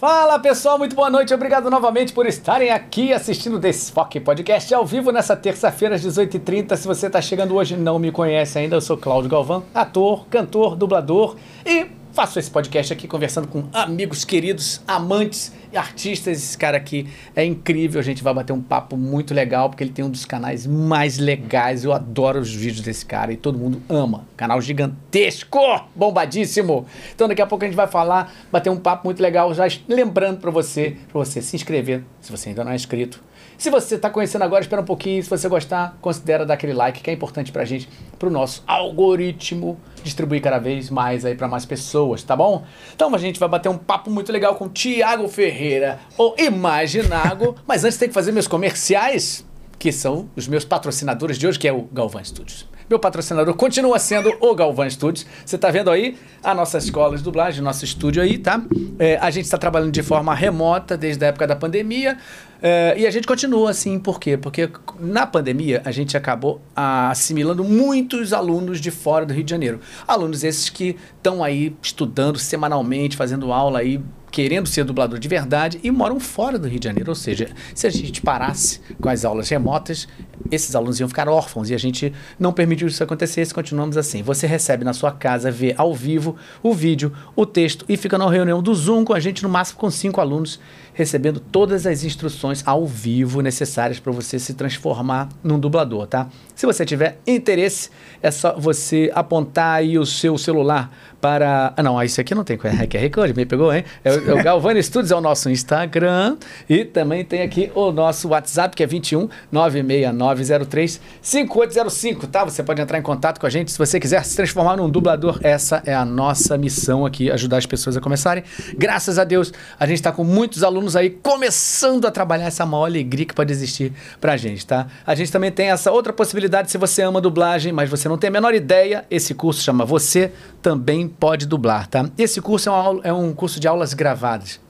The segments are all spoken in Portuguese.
Fala pessoal, muito boa noite. Obrigado novamente por estarem aqui assistindo o Desfoque Podcast ao vivo nessa terça-feira às 18h30. Se você está chegando hoje e não me conhece ainda, eu sou Cláudio Galvão, ator, cantor, dublador e faço esse podcast aqui conversando com amigos queridos, amantes e artistas. Esse cara aqui é incrível. A gente vai bater um papo muito legal porque ele tem um dos canais mais legais. Eu adoro os vídeos desse cara e todo mundo ama. Canal gigantesco, bombadíssimo. Então daqui a pouco a gente vai falar, bater um papo muito legal. Já lembrando para você, para você se inscrever, se você ainda não é inscrito se você está conhecendo agora, espera um pouquinho. Se você gostar, considera dar aquele like que é importante para a gente, para o nosso algoritmo distribuir cada vez mais aí para mais pessoas, tá bom? Então a gente vai bater um papo muito legal com Tiago Ferreira, o Imaginago. Mas antes tem que fazer meus comerciais, que são os meus patrocinadores de hoje, que é o Galvan Studios. Meu patrocinador continua sendo o Galvan Studios. Você está vendo aí a nossa escola de dublagem, nosso estúdio aí, tá? É, a gente está trabalhando de forma remota desde a época da pandemia. É, e a gente continua assim, por quê? Porque na pandemia a gente acabou assimilando muitos alunos de fora do Rio de Janeiro. Alunos esses que estão aí estudando semanalmente, fazendo aula aí querendo ser dublador de verdade e moram fora do Rio de Janeiro. Ou seja, se a gente parasse com as aulas remotas, esses alunos iam ficar órfãos e a gente não permitiu isso acontecesse. Continuamos assim. Você recebe na sua casa, vê ao vivo o vídeo, o texto e fica na reunião do Zoom com a gente, no máximo com cinco alunos recebendo todas as instruções ao vivo necessárias para você se transformar num dublador, tá? Se você tiver interesse, é só você apontar aí o seu celular para. Ah, não, isso aqui não tem QR Code, me pegou, hein? É, o, é o Galvani Studios, é o nosso Instagram. E também tem aqui o nosso WhatsApp, que é 21 96903 5805, tá? Você pode entrar em contato com a gente se você quiser se transformar num dublador. Essa é a nossa missão aqui, ajudar as pessoas a começarem. Graças a Deus, a gente está com muitos alunos aí começando a trabalhar essa maior alegria que pode existir pra gente, tá? A gente também tem essa outra possibilidade, se você ama dublagem, mas você não tem a menor ideia, esse curso chama Você Também Pode Dublar, tá? Esse curso é, é um curso de aulas gravadas.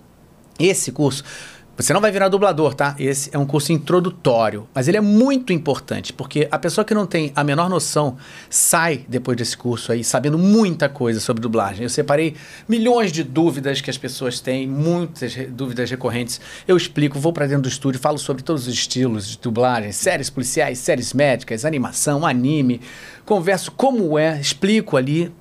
Esse curso você não vai virar dublador, tá? Esse é um curso introdutório, mas ele é muito importante, porque a pessoa que não tem a menor noção sai depois desse curso aí sabendo muita coisa sobre dublagem. Eu separei milhões de dúvidas que as pessoas têm, muitas dúvidas recorrentes. Eu explico, vou para dentro do estúdio, falo sobre todos os estilos de dublagem, séries policiais, séries médicas, animação, anime, converso como é, explico ali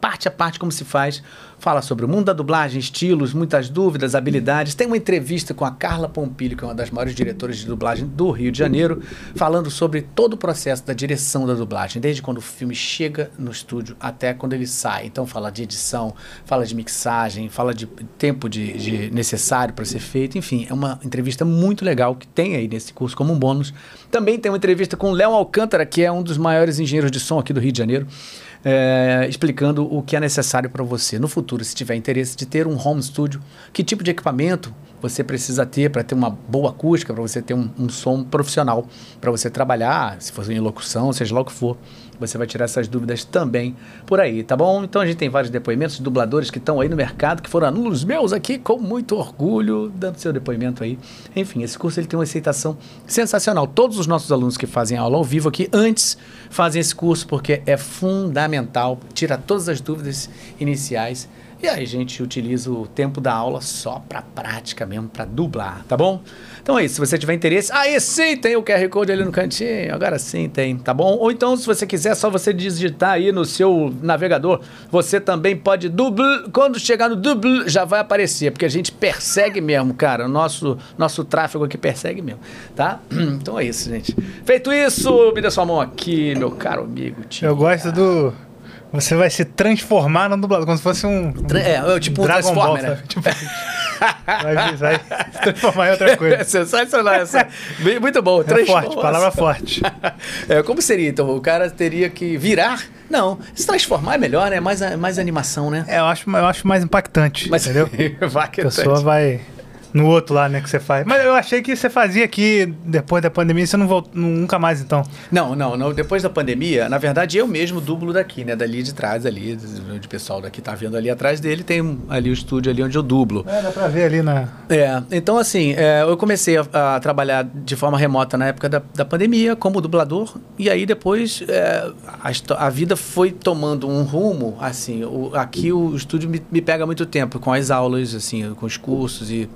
parte a parte como se faz fala sobre o mundo da dublagem, estilos, muitas dúvidas, habilidades. Tem uma entrevista com a Carla Pompilho, que é uma das maiores diretoras de dublagem do Rio de Janeiro, falando sobre todo o processo da direção da dublagem, desde quando o filme chega no estúdio até quando ele sai. Então fala de edição, fala de mixagem, fala de tempo de, de necessário para ser feito. Enfim, é uma entrevista muito legal que tem aí nesse curso como um bônus. Também tem uma entrevista com o Léo Alcântara, que é um dos maiores engenheiros de som aqui do Rio de Janeiro é, explicando o que é necessário para você no futuro, se tiver interesse de ter um home studio, que tipo de equipamento você precisa ter para ter uma boa acústica, para você ter um, um som profissional, para você trabalhar, se for em locução, seja lá o que for. Você vai tirar essas dúvidas também por aí, tá bom? Então a gente tem vários depoimentos de dubladores que estão aí no mercado, que foram alunos meus aqui, com muito orgulho, dando seu depoimento aí. Enfim, esse curso ele tem uma aceitação sensacional. Todos os nossos alunos que fazem aula ao vivo aqui antes fazem esse curso porque é fundamental, tira todas as dúvidas iniciais e aí a gente utiliza o tempo da aula só para prática mesmo, para dublar, tá bom? Então é isso, se você tiver interesse, aí sim tem o QR Code ali no cantinho, agora sim tem, tá bom? Ou então se você quiser, é só você digitar aí no seu navegador, você também pode dublar, quando chegar no dubl já vai aparecer, porque a gente persegue mesmo, cara, o nosso, nosso tráfego aqui persegue mesmo, tá? Então é isso, gente. Feito isso, me dê sua mão aqui, meu caro amigo. Tia. Eu gosto do você vai se transformar no dublador, como se fosse um. um é, tipo um Dragon Ball, né? Tipo, vai, vai se transformar em outra coisa. Sensacional essa. Muito bom. É forte, palavra forte. é, como seria, então? O cara teria que virar. Não, se transformar é melhor, né? Mais, mais animação, né? É, eu acho, eu acho mais impactante. Mas, entendeu? a pessoa vai No outro lá, né, que você faz. Mas eu achei que você fazia aqui, depois da pandemia, você não voltou nunca mais, então. Não, não, não. Depois da pandemia, na verdade, eu mesmo dublo daqui, né? Dali de trás, ali, onde o pessoal daqui tá vendo ali atrás dele, tem ali o estúdio ali onde eu dublo. É, dá pra ver ali na. É, então assim, é, eu comecei a, a trabalhar de forma remota na época da, da pandemia como dublador e aí depois é, a, a vida foi tomando um rumo, assim, o- aqui o estúdio me, me pega muito tempo com as aulas, assim, com os cursos e,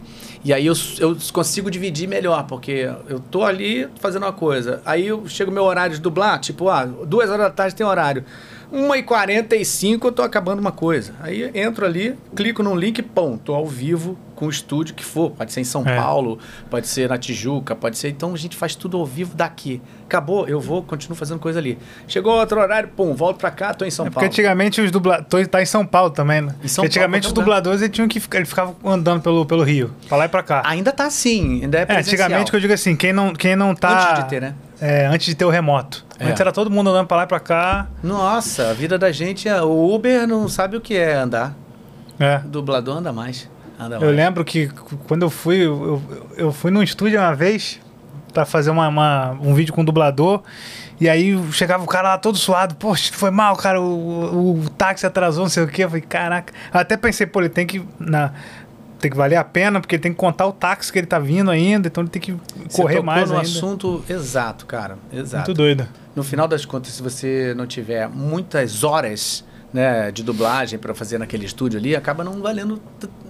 e aí eu, eu consigo dividir melhor, porque eu tô ali fazendo uma coisa, aí eu chego meu horário de dublar, tipo, ah, duas horas da tarde tem horário. 1h45 eu tô acabando uma coisa. Aí entro ali, clico num link, pum, tô ao vivo com o estúdio que for. Pode ser em São É. Paulo, pode ser na Tijuca, pode ser. Então a gente faz tudo ao vivo daqui. Acabou, eu vou, continuo fazendo coisa ali. Chegou outro horário, pum, volto pra cá, tô em São É porque Paulo. antigamente os dubladores. Tá em São Paulo também, né? Em São Porque antigamente os Paulo, dubladores eles tinham que ficar, eles ficavam andando pelo, pelo Rio, pra lá e pra cá. Ainda tá assim, ainda é É, presencial. antigamente que eu digo assim, quem não, quem não tá. Antes de ter, né? É, antes de ter o remoto. É. Antes era todo mundo andando pra lá e pra cá. Nossa, a vida da gente, é- o Uber não sabe o que é andar. É. O dublador anda mais. Anda Eu mais. lembro que quando eu fui, eu, eu- fui num estúdio uma vez pra fazer uma, uma- um vídeo com um dublador. E aí chegava o cara lá todo suado, poxa, foi mal, cara, o, o, o táxi atrasou, não sei o quê. Eu falei, caraca. Eu até pensei, pô, ele tem que. Na, tem que valer a pena, porque ele tem que contar o táxi que ele tá vindo ainda, então ele tem que Você correr tocou mais no ainda. assunto exato, cara. Exato. Muito doido. No final das contas, se você não tiver muitas horas né, de dublagem para fazer naquele estúdio ali, acaba não valendo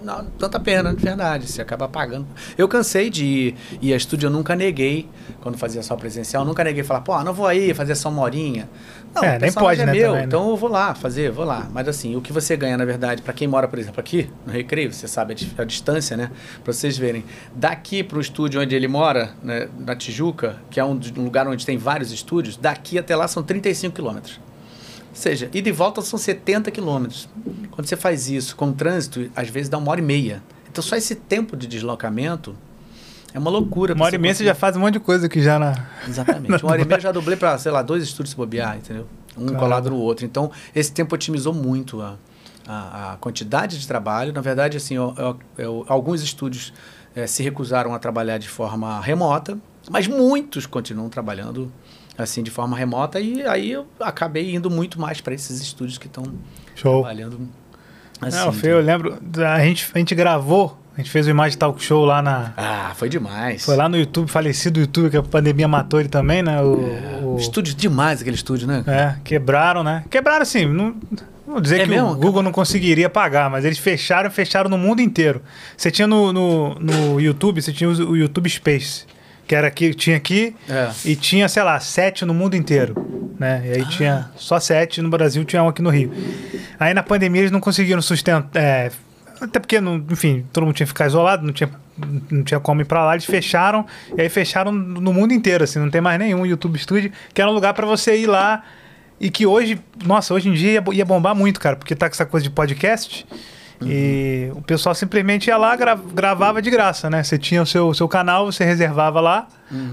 não, tanta pena, de verdade. Você acaba pagando. Eu cansei de ir, ir a estúdio, eu nunca neguei, quando fazia só presencial, nunca neguei falar, pô, não vou aí fazer só uma horinha. Não, É, nem pode, né, é meu, também, né? então eu vou lá fazer, vou lá. Mas assim, o que você ganha, na verdade, para quem mora, por exemplo, aqui no Recreio, você sabe a, di- a distância, né? Para vocês verem. Daqui para o estúdio onde ele mora, né, na Tijuca, que é um, um lugar onde tem vários estúdios, daqui até lá são 35 quilômetros. Ou seja, ida e volta são 70 quilômetros. Quando você faz isso com trânsito, às vezes dá uma hora e meia. Então só esse tempo de deslocamento é uma loucura. Uma hora e meia você já faz um monte de coisa aqui já na. Exatamente. Uma hora e meia eu já dublei para, sei lá, dois estúdios se bobear, entendeu? Um Caramba. colado no outro. Então, esse tempo otimizou muito a, a, a quantidade de trabalho. Na verdade, assim, eu- eu- eu- alguns estúdios eh, se recusaram a trabalhar de forma remota, mas muitos continuam trabalhando assim de forma remota e aí eu acabei indo muito mais para esses estúdios que estão trabalhando assim. Não, Fê, eu lembro. A gente, a gente gravou, a gente fez o Imagem Talk Show lá na. Ah, foi demais. Foi lá no YouTube, falecido YouTube, que a pandemia matou ele também, né? O, o- Estúdio demais aquele estúdio, né? é, quebraram, né? Quebraram assim, não, vou dizer É que mesmo? o Google não conseguiria pagar, mas eles fecharam, fecharam no mundo inteiro. Você tinha no, no, no YouTube, você tinha o YouTube Space, que era aqui, tinha aqui É. e tinha, sei lá, sete no mundo inteiro, né? E aí tinha só sete no Brasil, tinha um aqui no Rio. Aí na pandemia eles não conseguiram sustentar, é, até porque, não, enfim, todo mundo tinha que ficar isolado, não tinha, não tinha como ir pra lá, eles fecharam, e aí fecharam no mundo inteiro, assim, não tem mais nenhum YouTube Studio, que era um lugar pra você ir lá, e que hoje, nossa, hoje em dia ia, ia bombar muito, cara, porque tá com essa coisa de podcast, e o pessoal simplesmente ia lá, gra- gravava de graça, né? Você tinha o seu, seu canal, você reservava lá,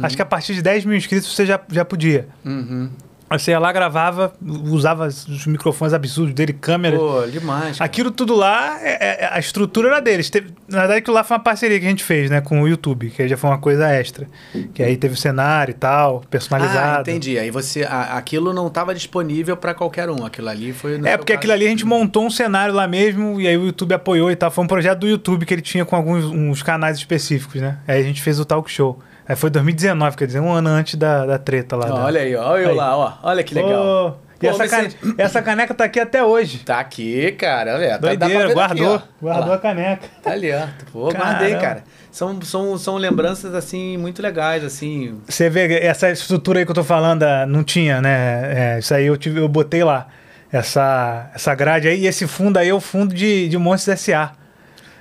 acho que a partir de 10 mil inscritos você já, já podia. Uhum. Você ia lá, gravava, usava os microfones absurdos dele, câmeras. Pô, demais. cara. Aquilo tudo lá, é- é- a estrutura era deles. Teve- na verdade, aquilo lá foi uma parceria que a gente fez, né, com o YouTube, que aí já foi uma coisa extra. Que aí teve o cenário e tal, personalizado. Ah, entendi. Aí você, a- aquilo não estava disponível para qualquer um. Aquilo ali foi. É, porque caso- aquilo ali a gente montou um cenário lá mesmo, e aí o YouTube apoiou e tal. Foi um projeto do YouTube que ele tinha com alguns uns canais específicos, né? Aí a gente fez o talk show. Aí foi 2019, quer dizer, um ano antes da, da treta lá. Ó, da- olha aí, olha eu Aí. lá, ó. Olha que legal. E Pô, essa, cane- essa caneca tá aqui até hoje. Tá aqui, cara. Olha, tá, Doideira, ver guardou. daqui, ó. guardou a caneca. Tá ali, ó. Pô, Caramba. guardei, cara. São, são, são lembranças, assim, muito legais, assim. Você vê, essa estrutura aí que eu tô falando, ah, não tinha, né? É, isso aí eu, tive, eu botei lá. Essa, essa grade aí, e esse fundo aí é o fundo de, de Monstros S.A.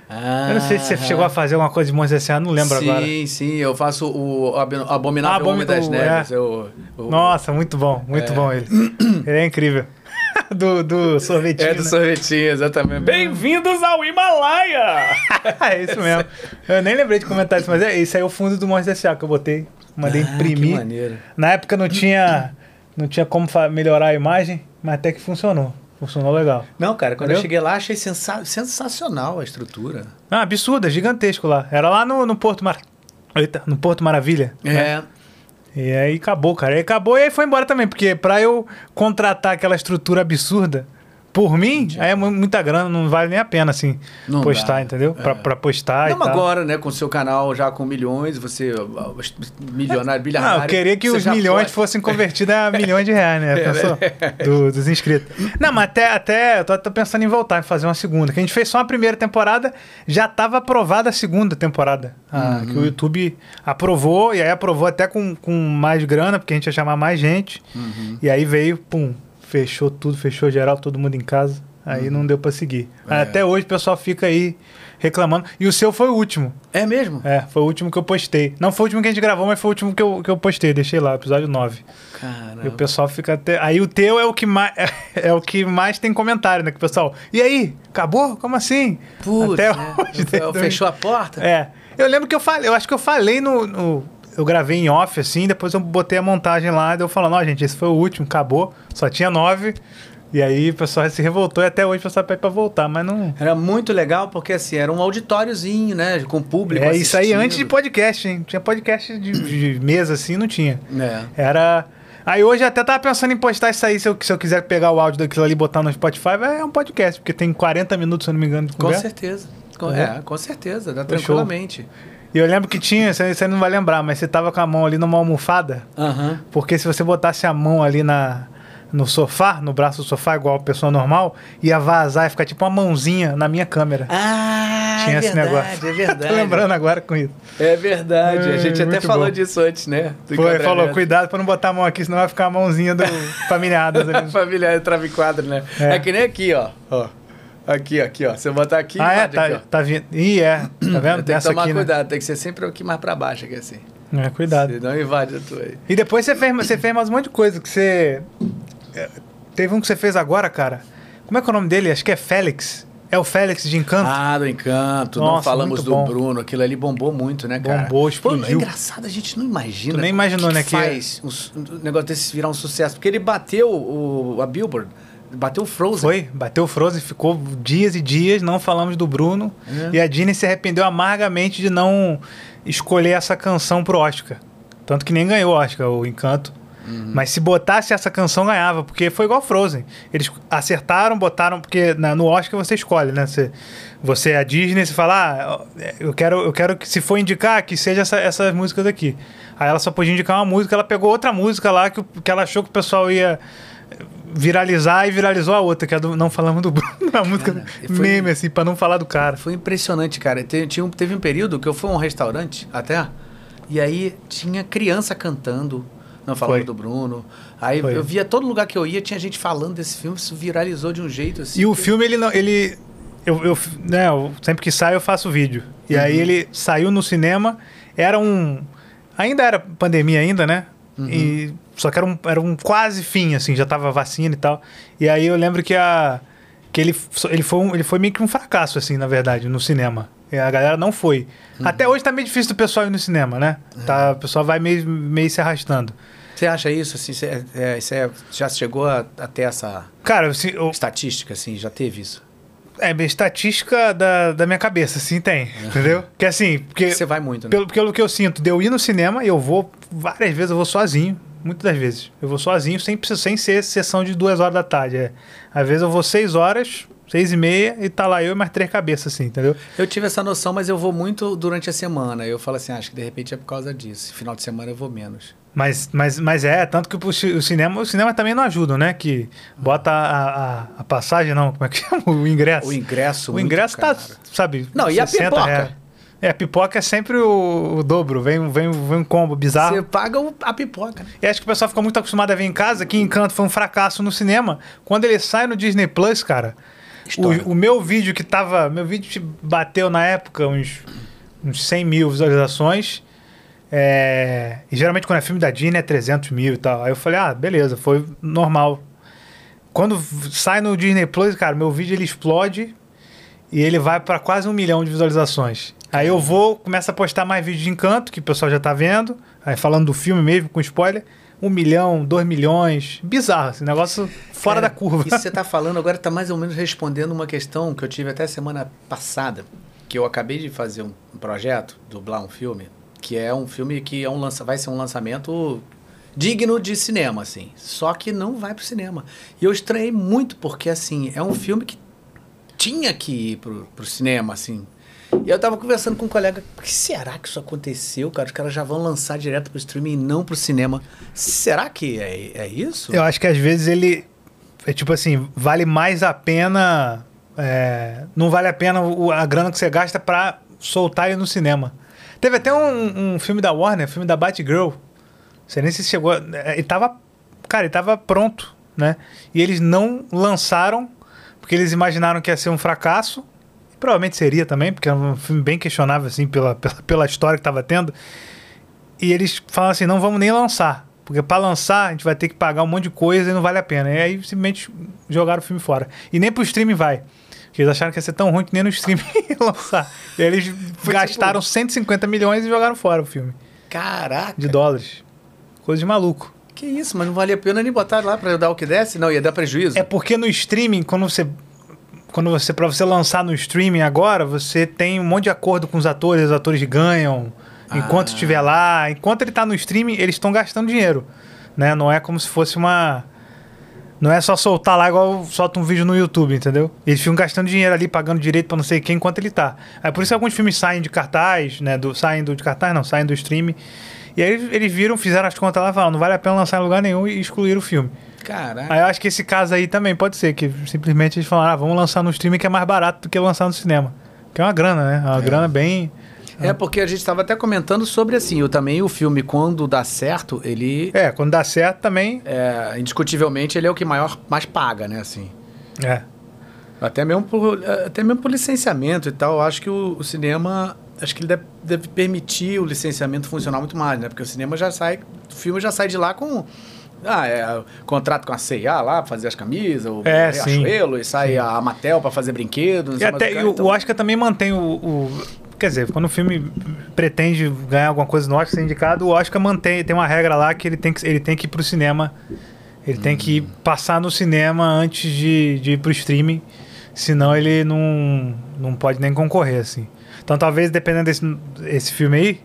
Ah, Eu não sei se você chegou a fazer alguma coisa de Monstros S.A., não lembro sim, agora. sim, eu faço o Ab- Abominável Abomi- Homem das o- Neves. é. eu- Nossa, muito bom, muito É. bom ele. Ele é incrível. do, do sorvetinho. É do né? sorvetinho, exatamente. Bem-vindos ao Himalaia! é isso mesmo. Eu nem lembrei de comentar isso, mas é isso aí é o fundo do Monstros S.A. que eu botei. Mandei Ah, Que imprimir. maneiro. Na época não tinha, não tinha como melhorar a imagem, mas até que funcionou. Funcionou legal. Não, cara, quando Entendeu? eu cheguei lá, achei sensa- sensacional a estrutura. Ah, absurda, gigantesco lá. Era lá no, no Porto Mar... Eita, no Porto Maravilha. É. E aí acabou, cara. Aí acabou e aí foi embora também, porque pra eu contratar aquela estrutura absurda por mim, é mu- muita grana, não vale nem a pena, assim, Não postar, dá. entendeu? Pra, pra postar Não, agora, né, com o seu canal já com milhões, você ó, milionário, bilionário. Não, eu queria que os milhões pode- fossem convertidos a milhões de reais, né? É, Pensou? Do- dos inscritos. Não, mas até, até eu tô, tô pensando em voltar, em fazer uma segunda. Que a gente fez só a primeira temporada, já tava aprovada a segunda temporada. Ah, Uhum. Que o YouTube aprovou, e aí aprovou até com, com mais grana, porque a gente ia chamar mais gente. Uhum. E aí veio, pum, fechou tudo, fechou geral, todo mundo em casa. Aí não deu pra seguir. Uhum. É. Até hoje o pessoal fica aí reclamando. E o seu foi o último. É mesmo? É, foi o último que eu postei. Não foi o último que a gente gravou, mas foi o último que eu, que eu postei. Deixei lá, episódio 9. E o Caramba. pessoal fica até. Aí o teu é o que mais é, o que mais tem comentário, né? Que o pessoal. E aí? Acabou? Como assim? Putz, até né? hoje. Fechou a porta? É. Eu lembro que eu falei, eu acho que eu falei no. no- eu gravei em off, assim, depois eu botei a montagem lá, daí eu falando, ó, gente, esse foi o último, acabou. Só tinha nove. E aí o pessoal se revoltou e até hoje o pessoal pede pra voltar, mas não. Era muito legal porque assim, era um auditóriozinho, né? Com público. É isso aí assistindo. antes de podcast, hein? Tinha podcast de, de mesa assim, não tinha. É. Era. Aí hoje eu até tava pensando em postar isso aí, se eu, se eu quiser pegar o áudio daquilo ali e botar no Spotify, é um podcast, porque tem 40 minutos, se eu não me engano, de Com conversa. certeza. Com, É. é, com certeza, dá Fechou. tranquilamente. E eu lembro que tinha, você, não vai lembrar, mas você tava com a mão ali numa almofada, Aham. porque se você botasse a mão ali na, no sofá, no braço do sofá, igual a pessoa normal, ia vazar e ficar tipo uma mãozinha na minha câmera. Ah, tinha é esse verdade, negócio. é verdade. Tô lembrando agora com isso. É verdade. a É, gente até falou bom. disso antes, né? Do Foi, falou, cuidado pra não botar a mão aqui, senão vai ficar a mãozinha do. Família entrava em quadro, né? É. É. que nem aqui, ó. ó. Aqui, aqui, ó. Você botar aqui, ah, é? invade aqui, Tá, tá vindo. Ih, é. Tá vendo? Tem que tomar aqui, né? cuidado, tem que ser sempre aqui mais pra baixo, aqui assim. É, cuidado. Senão invade a tua aí. E depois você fez, você fez mais um monte de coisa que você. é, Teve um que você fez agora, cara. Como é que é o nome dele? Acho que é Félix. É o Félix de Encanto. Ah, do Encanto. não Nossa, falamos muito do. Bruno. Aquilo ali bombou muito, né, cara? Bombou, Pô, explodiu. é engraçado, a gente não imagina. Tu nem imaginou, que né, que é- faz um negócio desse virar um sucesso. Porque ele bateu o, a Billboard. Bateu o Frozen. Foi, bateu o Frozen, ficou dias e dias, não falamos do Bruno. É. E a Disney se arrependeu amargamente de não escolher essa canção pro Oscar. Tanto que nem ganhou o Oscar, o Encanto. Uhum. Mas se botasse essa canção, ganhava, porque foi igual Frozen. Eles acertaram, botaram, porque na- no Oscar você escolhe, né? Você, você é a Disney, você fala, ah, eu quero, eu quero que se for indicar, que seja essa- essas músicas aqui. Aí ela só podia indicar uma música, ela pegou outra música lá que, que ela achou que o pessoal ia viralizar e viralizou a outra, que é do Não Falamos do Bruno, a música Cara, foi- meme, assim, pra não falar do cara. Foi impressionante, cara. Te- tinha um- teve um período que eu fui a um restaurante até, e aí tinha criança cantando, não falando Foi. do Bruno. Aí Foi. eu via todo lugar que eu ia, tinha gente falando desse filme, isso viralizou de um jeito assim. E o que- filme, ele não. Ele, eu, eu, né, eu- sempre que sai, eu faço vídeo. E Uhum. aí ele saiu no cinema, era um. Ainda era pandemia, ainda, né? Uhum. E, só que era um, era um quase fim, assim, já tava vacina e tal. E aí eu lembro que a. Que ele, ele, foi um, ele foi meio que um fracasso, assim, na verdade, no cinema. E a galera não foi. Uhum. Até hoje tá meio difícil do pessoal ir no cinema, né? Tá, o pessoal vai meio, meio se arrastando. Você acha isso assim? Você, é, você já chegou a, a ter essa Cara, assim, eu, estatística assim? Já teve isso? é estatística da, da minha cabeça, sim, tem. Entendeu? Que assim, porque. Você vai muito, né? Pelo, pelo que eu sinto, de eu ir no cinema, eu vou várias vezes, eu vou sozinho. Muitas das vezes. Eu vou sozinho, sem, sem ser sessão de duas horas da tarde. É. Às vezes eu vou seis horas, seis e meia, e tá lá eu e mais três cabeças, assim, entendeu? Eu tive essa noção, mas eu vou muito durante a semana. Eu falo assim, acho que de repente é por causa disso. Final de semana eu vou menos. Mas, mas, mas é, tanto que o, ci- o cinema, o cinema também não ajuda, né? Que bota a, a, a passagem, não, como é que chama? O ingresso. O ingresso. O ingresso caro. tá, sabe? Não, e a 60 pipoca? reais. É, a pipoca é sempre o, o dobro, vem, vem, vem um combo bizarro. Você paga o- a pipoca, né? E acho que o pessoal fica muito acostumado a ver em casa que Encanto foi um fracasso no cinema. Quando ele sai no Disney Plus, cara, o, o meu vídeo que tava. Meu vídeo bateu na época uns, uns 100 mil visualizações. É, e geralmente quando é filme da Disney é 300 mil e tal. Aí eu falei, ah, beleza, foi normal. Quando sai no Disney Plus, cara, meu vídeo ele explode e ele vai para quase um milhão de visualizações. Aí eu vou, começo a postar mais vídeos de encanto, que o pessoal já tá vendo, aí falando do filme mesmo, com spoiler. um milhão, dois milhões. Bizarro, esse negócio fora Cara, da curva. Isso que você está falando agora está mais ou menos respondendo uma questão que eu tive até semana passada, que eu acabei de fazer um um projeto, dublar um filme, que é um filme que é um lança, vai ser um lançamento digno de cinema, assim. Só que não vai pro cinema. E eu estranhei muito, porque, assim, é um filme que tinha que ir pro, cinema, assim. E eu tava conversando com um colega, por que será que isso aconteceu, cara? Os caras já vão lançar direto pro streaming e não pro cinema. Será que é, é isso? Eu acho que às vezes ele. É tipo assim, vale mais a pena. é, não vale a pena a grana que você gasta pra soltar ele no cinema. Teve até um, um filme da Warner, filme da Batgirl. Não sei nem se chegou. é, Ele tava. Cara, ele tava pronto, né? E eles não lançaram, porque eles imaginaram que ia ser um fracasso. Provavelmente seria também, porque é um filme bem questionável, assim, pela, pela, pela história que tava tendo. E eles falam assim: não vamos nem lançar. Porque para lançar, a gente vai ter que pagar um monte de coisa e não vale a pena. E aí simplesmente jogaram o filme fora. E nem pro streaming vai. Porque eles acharam que ia ser tão ruim que nem no streaming ia lançar. E aí eles gastaram 150 milhões e jogaram fora o filme. Caraca! De dólares. Coisa de maluco. Que isso, mas não valia a pena nem botar lá pra dar o que desse? Não, ia dar prejuízo. É porque no streaming, quando você. Quando você. Pra você lançar no streaming agora, você tem um monte de acordo com os atores, os atores ganham. Enquanto Ah. estiver lá. Enquanto ele tá no streaming, eles estão gastando dinheiro. Né? Não é como se fosse uma. Não é só soltar lá igual solta um vídeo no YouTube, entendeu? Eles ficam gastando dinheiro ali, pagando direito pra não sei quem enquanto ele tá. É por isso que alguns filmes saem de cartaz, né? Do, saem do de cartaz, não, saem do streaming. E aí eles, eles viram, fizeram as contas lá e falaram, não vale a pena lançar em lugar nenhum e excluíram o filme. Caraca. Aí eu acho que esse caso aí também pode ser, que simplesmente eles falaram, ah, vamos lançar no streaming que é mais barato do que lançar no cinema. Que é uma grana, né? É uma grana bem. É porque a gente estava até comentando sobre assim, o, também o filme, quando dá certo, ele. É, quando dá certo também. É, indiscutivelmente, ele é o que maior, mais paga, né? Assim. É. Até mesmo por, até mesmo por licenciamento e tal. Eu acho que o, o cinema. Acho que ele deve, deve permitir o licenciamento funcionar muito mais, né? Porque o cinema já sai. O filme já sai de lá com. Ah, é, contrato com a CIA lá pra fazer as camisas, o É, sim. Riachuelo, e sai a Mattel pra fazer brinquedos. E até o então- o Oscar também mantém o, o- Quer dizer, quando o filme pretende ganhar alguma coisa no Oscar, ser indicado, o Oscar mantém, tem uma regra lá que ele tem que, ele tem que ir pro cinema. Ele tem que passar no cinema antes de, de ir pro streaming. Senão ele não, não pode nem concorrer, assim. Então talvez, dependendo desse esse filme aí,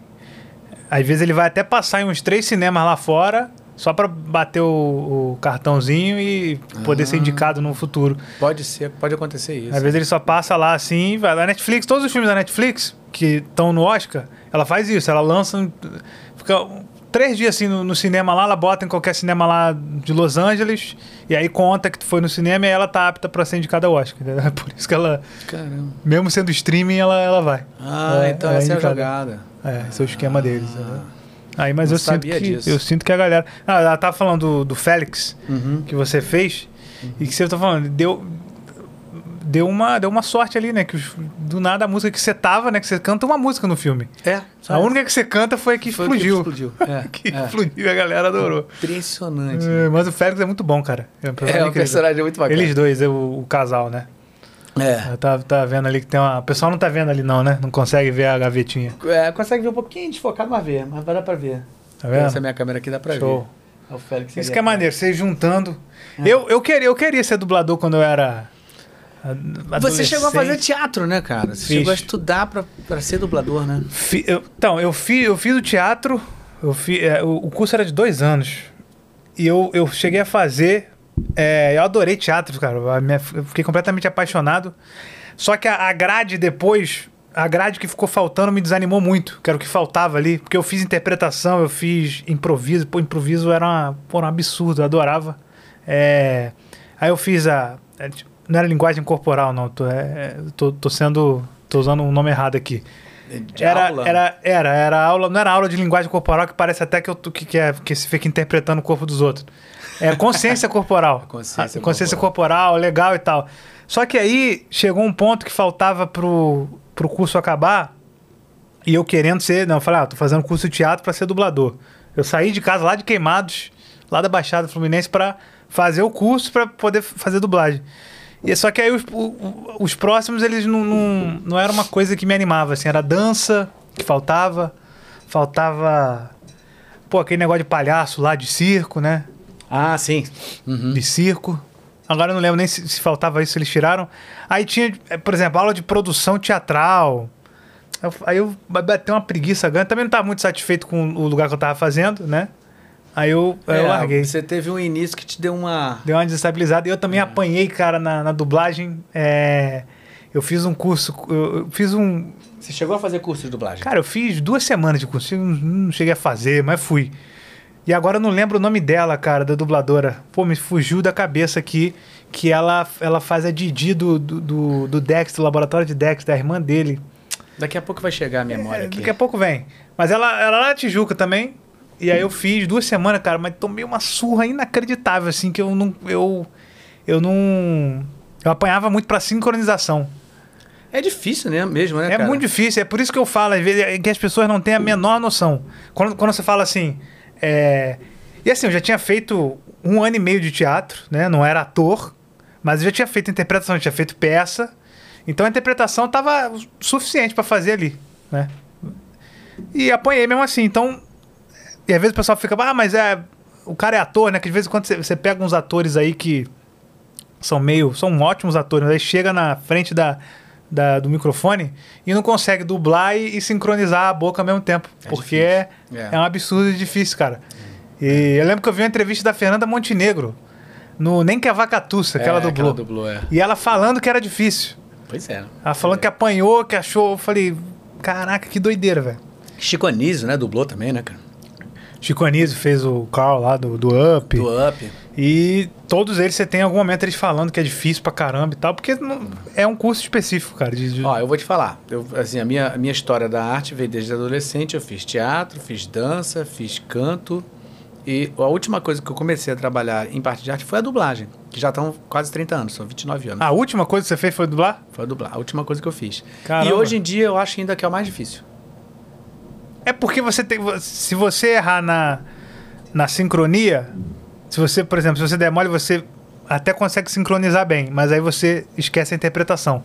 às vezes ele vai até passar em uns três cinemas lá fora, só pra bater o, o cartãozinho e poder ser Ah. indicado no futuro. Pode ser, pode acontecer isso. Às vezes ele só passa lá assim, vai lá. Netflix, todos os filmes da Netflix que estão no Oscar, ela faz isso, ela lança. Fica três dias assim no, no cinema lá, ela bota em qualquer cinema lá de Los Angeles, e aí conta que tu foi no cinema e ela tá apta pra ser indicada ao Oscar. entendeu? É por isso que ela, Caramba. mesmo sendo streaming, ela, ela vai. Ah, É, então é essa é a jogada. É, esse é o esquema deles. Ah. entendeu? Aí, mas Não eu sinto, que, disso. eu sinto que a galera. Ah, ela tava falando do, do Félix Uhum. que você fez e que você tá falando, deu deu uma deu uma sorte ali, né, que do nada a música que você tava, né, que você canta uma música no filme. É. A única que você canta foi a que Foi o que explodiu. explodiu. É, que é. explodiu e a galera adorou. Impressionante. É, mas o Félix é muito bom, cara. É, um É, personagem o personagem é muito bacana. Eles dois, é o, o casal, né? É. Tá, tá vendo ali que tem uma. O pessoal não tá vendo ali, não, né? Não consegue ver a gavetinha. É, consegue ver um pouquinho desfocado, mas ver. Mas vai dar pra ver. Tá vendo? Essa minha câmera aqui dá pra Show. ver. É o Félix Isso que é maneiro, vocês juntando. É. Eu, eu, queria, eu queria ser dublador quando eu era. Você chegou a fazer teatro, né, cara? Você Fiz. chegou a estudar pra, pra ser dublador, né? Fi- eu- então, eu, fi, eu fiz o teatro, eu fi, é, o, o curso era de dois anos. E eu, eu cheguei a fazer. é, eu adorei teatro, cara. Eu fiquei completamente apaixonado. Só que a, a grade depois, a grade que ficou faltando me desanimou muito, que era o que faltava ali. Porque eu fiz interpretação, eu fiz improviso. Pô, improviso era uma, pô, um absurdo, eu adorava. É, aí eu fiz a. é, Não era linguagem corporal, não. Tô, é, tô, tô sendo. tô usando um nome errado aqui. De Era, aula? era, era, era aula, não era aula de linguagem corporal, que parece até que, eu, que, que, é, que se fica interpretando o corpo dos outros. É consciência corporal. Consciência Ah, consciência corporal, legal e tal. Só que aí chegou um ponto que faltava pro, pro curso acabar, e eu querendo ser. Não, eu falei, ah, tô fazendo curso de teatro para ser dublador. Eu saí de casa lá de Queimados, lá da Baixada Fluminense, para fazer o curso para poder fazer dublagem. E só que aí os, os próximos, eles não, não, não era uma coisa que me animava, assim, era dança que faltava, faltava pô, aquele negócio de palhaço lá, de circo, né? Ah, sim. Uhum. De circo. Agora eu não lembro nem se, se faltava isso, eles tiraram. Aí tinha, eh, por exemplo, aula de produção teatral. Eu- Aí eu bateu uma preguiça grande. Também não estava muito satisfeito com o lugar que eu tava fazendo, né? Aí eu, aí eu É, larguei. Você teve um início que te deu uma. Deu uma desestabilizada. Eu também apanhei, cara, na, na dublagem. É, eu fiz um curso. Eu, fiz um. Você chegou a fazer curso de dublagem? Cara, eu fiz duas semanas de curso. Não, não cheguei a fazer, mas fui. E agora eu não lembro o nome dela, cara, da dubladora. Pô, me fugiu da cabeça aqui que ela, ela faz a Didi do, do, do, do Dex, do laboratório de Dex, da irmã dele. Daqui a pouco vai chegar a memória É, aqui. daqui a pouco vem. Mas ela, ela lá na Tijuca também. E aí eu fiz duas semanas, cara, mas tomei uma surra inacreditável, assim, que eu não. Eu, eu não. Eu apanhava muito pra sincronização. É difícil, né? Mesmo, né, É cara? muito difícil, é por isso que eu falo, às vezes, é que as pessoas não têm a menor noção. Quando, quando você fala assim. é, E assim, eu já tinha feito um ano e meio de teatro, né? Não era ator, mas eu já tinha feito interpretação, já tinha feito peça. Então a interpretação estava suficiente para fazer ali, né? E apanhei mesmo assim. Então. E às vezes o pessoal fica, ah, mas é. O cara é ator, né? Que de vez em quando você, pega uns atores aí que são meio. são ótimos atores, mas aí chega na frente da, da- do microfone e não consegue dublar e, e sincronizar a boca ao mesmo tempo. É porque é, é. um absurdo de difícil, cara. E eu lembro que eu vi uma entrevista da Fernanda Montenegro, no Nem que a Vacatuça, que É, ela dublou. ela dublou, é. E ela falando que era difícil. Pois é. Ela falando que apanhou, que achou. Eu falei, caraca, que doideira, velho. Chico Anísio, né? Dublou também, né, cara? Chico Anísio fez o Carl lá do, do Up. Do Up. E todos eles você tem em algum momento eles falando que é difícil pra caramba e tal, porque não- é um curso específico, cara. De, de- Ó, eu vou te falar. Eu, assim, a minha, a minha história da arte veio desde adolescente. Eu fiz teatro, fiz dança, fiz canto. E a última coisa que eu comecei a trabalhar em parte de arte foi a dublagem. Que já estão quase 30 anos, são 29 anos. A última coisa que você fez foi dublar? Foi dublar, a última coisa que eu fiz. Caramba. E hoje em dia eu acho ainda que é o mais difícil. É porque você tem. Se você errar na, na sincronia, se você, por exemplo, se você der mole, você até consegue sincronizar bem, mas aí você esquece a interpretação.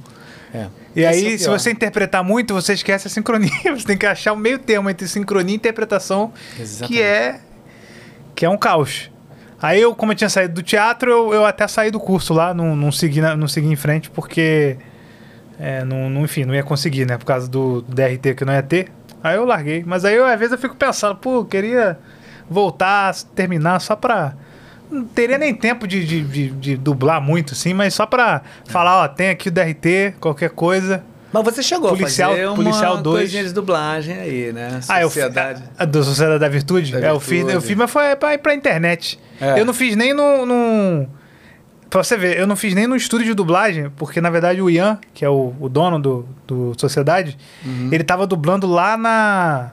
É. E Esse é aí, o se você interpretar muito, você esquece a sincronia. Você tem que achar o meio termo entre sincronia e interpretação, que é que é um caos. Aí eu, como eu tinha saído do teatro, eu, eu até saí do curso lá, não, não, segui, não segui em frente, porque, é, não, não- enfim, não ia conseguir, né? Por causa do DRT que não ia ter. Aí eu larguei. Mas aí, eu, às vezes, eu fico pensando, pô, eu queria voltar, terminar só pra... Não teria nem tempo de, de, de- de dublar muito, assim, mas só pra falar, ó, tem aqui o DRT, qualquer coisa. Mas você chegou Policial- a fazer uma Policial dois. coisinha de dublagem aí, né? Ah, eu Sociedade. A, a do Sociedade da Virtude? Da é, eu fiz, eu Virtude. fiz, mas foi pra, pra internet. É. Eu não fiz nem no, no. Pra você ver, eu não fiz nem no estúdio de dublagem, porque na verdade o Ian, que é o, o dono do, do Sociedade, Uhum. ele tava dublando lá na.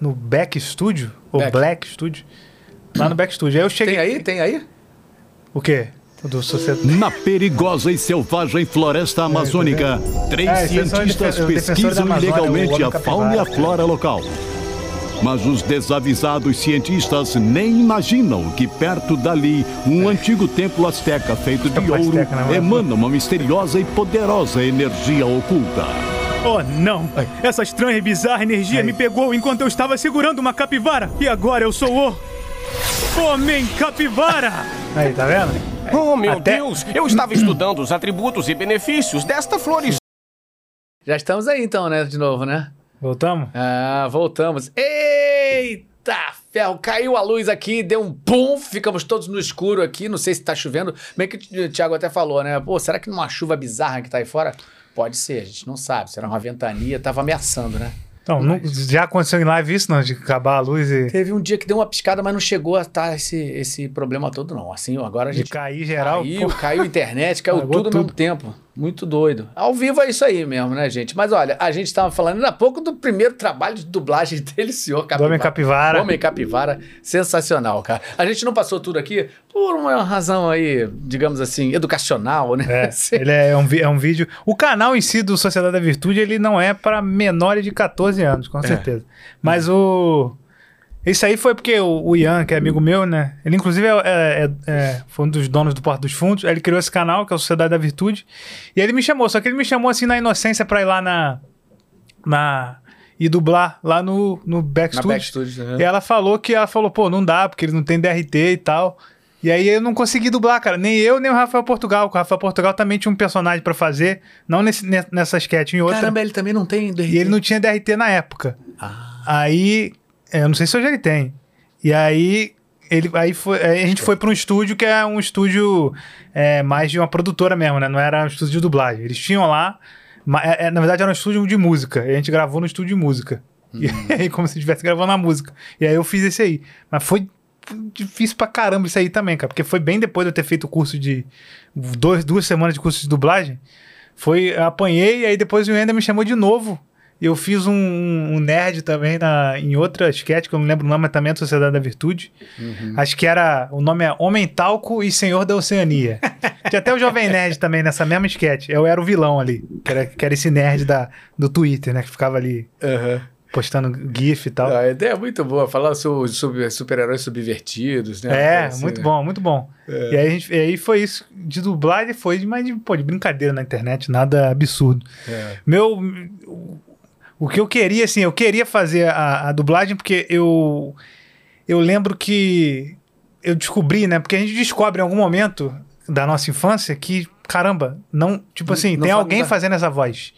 No Back Studio, ou Back. Black Studio. Lá no Back Studio. Aí eu cheguei. Tem aí? Tem aí? O quê? Do Sociedade. Na perigosa e selvagem floresta amazônica, três É, cientistas da pesquisam ilegalmente a fauna e a flora local. Mas os desavisados cientistas nem imaginam que perto dali, um antigo templo azteca feito de ouro azteca, né? emana uma misteriosa e poderosa energia oculta. Oh, não! Essa estranha e bizarra energia me pegou enquanto eu estava segurando uma capivara. E agora eu sou o. Homem Capivara! Aí, tá vendo? Oh, meu Até- Deus! Eu estava estudando os atributos e benefícios desta flores. Já estamos aí então, né? De novo, né? Voltamos? Ah, voltamos. Eita! Ferro, caiu a luz aqui, deu um pum, ficamos todos no escuro aqui. Não sei se tá chovendo. Bem que o Thiago até falou, né? Pô, será que numa chuva bizarra que tá aí fora? Pode ser, a gente não sabe. Será uma ventania, tava ameaçando, né? Então, não- já aconteceu em live isso, não? De acabar a luz e. Teve um dia que deu uma piscada, mas não chegou a estar esse, esse problema todo, não. Assim, agora a De gente. cair geral. Caiu, pô. caiu a internet, caiu tudo ao mesmo tempo. Muito doido. Ao vivo é isso aí mesmo, né, gente? Mas olha, a gente estava falando ainda há pouco do primeiro trabalho de dublagem dele, senhor Capivara. Homem Capivara. Homem Capivara, sensacional, cara. A gente não passou tudo aqui por uma razão aí, digamos assim, educacional, né? É, ele é um, é um vídeo. O canal em si do Sociedade da Virtude, ele não é para menores de 14 anos, com certeza. Mas o. Isso aí foi porque o, o Ian, que é amigo meu, né? Ele, inclusive, é, é- é- foi um dos donos do Porto dos Fundos. Aí ele criou esse canal, que é o Sociedade da Virtude. E aí ele me chamou, só que ele me chamou assim na inocência pra ir lá na. na e dublar lá no, no Na Backstudio. Né? E ela falou que ela falou, pô, não dá, porque eles não tem DRT e tal. E aí eu não consegui dublar, cara. Nem eu, nem o Rafael Portugal. O Rafael Portugal também tinha um personagem pra fazer, não nesse, ne- nessa sketch, em outra. Caramba, ele também não tem DRT. E ele não tinha DRT na época. Ah. Aí, é, eu não sei se hoje ele tem. E aí, ele, aí, foi, aí a gente foi pra um estúdio que é um estúdio é, mais de uma produtora mesmo, né? Não era um estúdio de dublagem. Eles tinham lá, é, é, na verdade era um estúdio de música. E a gente gravou no estúdio de música. E aí, como se estivesse gravando a música. E aí eu fiz esse aí. Mas foi difícil pra caramba isso aí também, cara. Porque foi bem depois de eu ter feito o curso de. Dois, duas semanas de curso de dublagem. Foi, apanhei, e aí depois o Ender me chamou de novo. Eu fiz um, um nerd também na, em outra sketch, que eu não lembro o nome, mas também é Sociedade da Virtude. Acho que era. O nome é Homem Talco e Senhor da Oceania. Tinha até o Jovem Nerd também nessa mesma sketch. Eu era o vilão ali. Que era, que era esse nerd da, do Twitter, né? Que ficava ali Aham. postando GIF e tal. Ah, A ideia é muito boa, falar sobre sobre super-heróis subvertidos, né? É, coisa muito assim, bom, muito bom. E, aí, gente- e aí foi isso. De dublagem foi mas de, pô, de brincadeira na internet, nada absurdo. É. Meu. O- que eu queria, assim, eu queria fazer a, a dublagem porque eu. Eu lembro que. Eu descobri, né? Porque a gente descobre em algum momento da nossa infância que, caramba, não. Tipo Não- assim, não tem alguém não fazendo essa voz.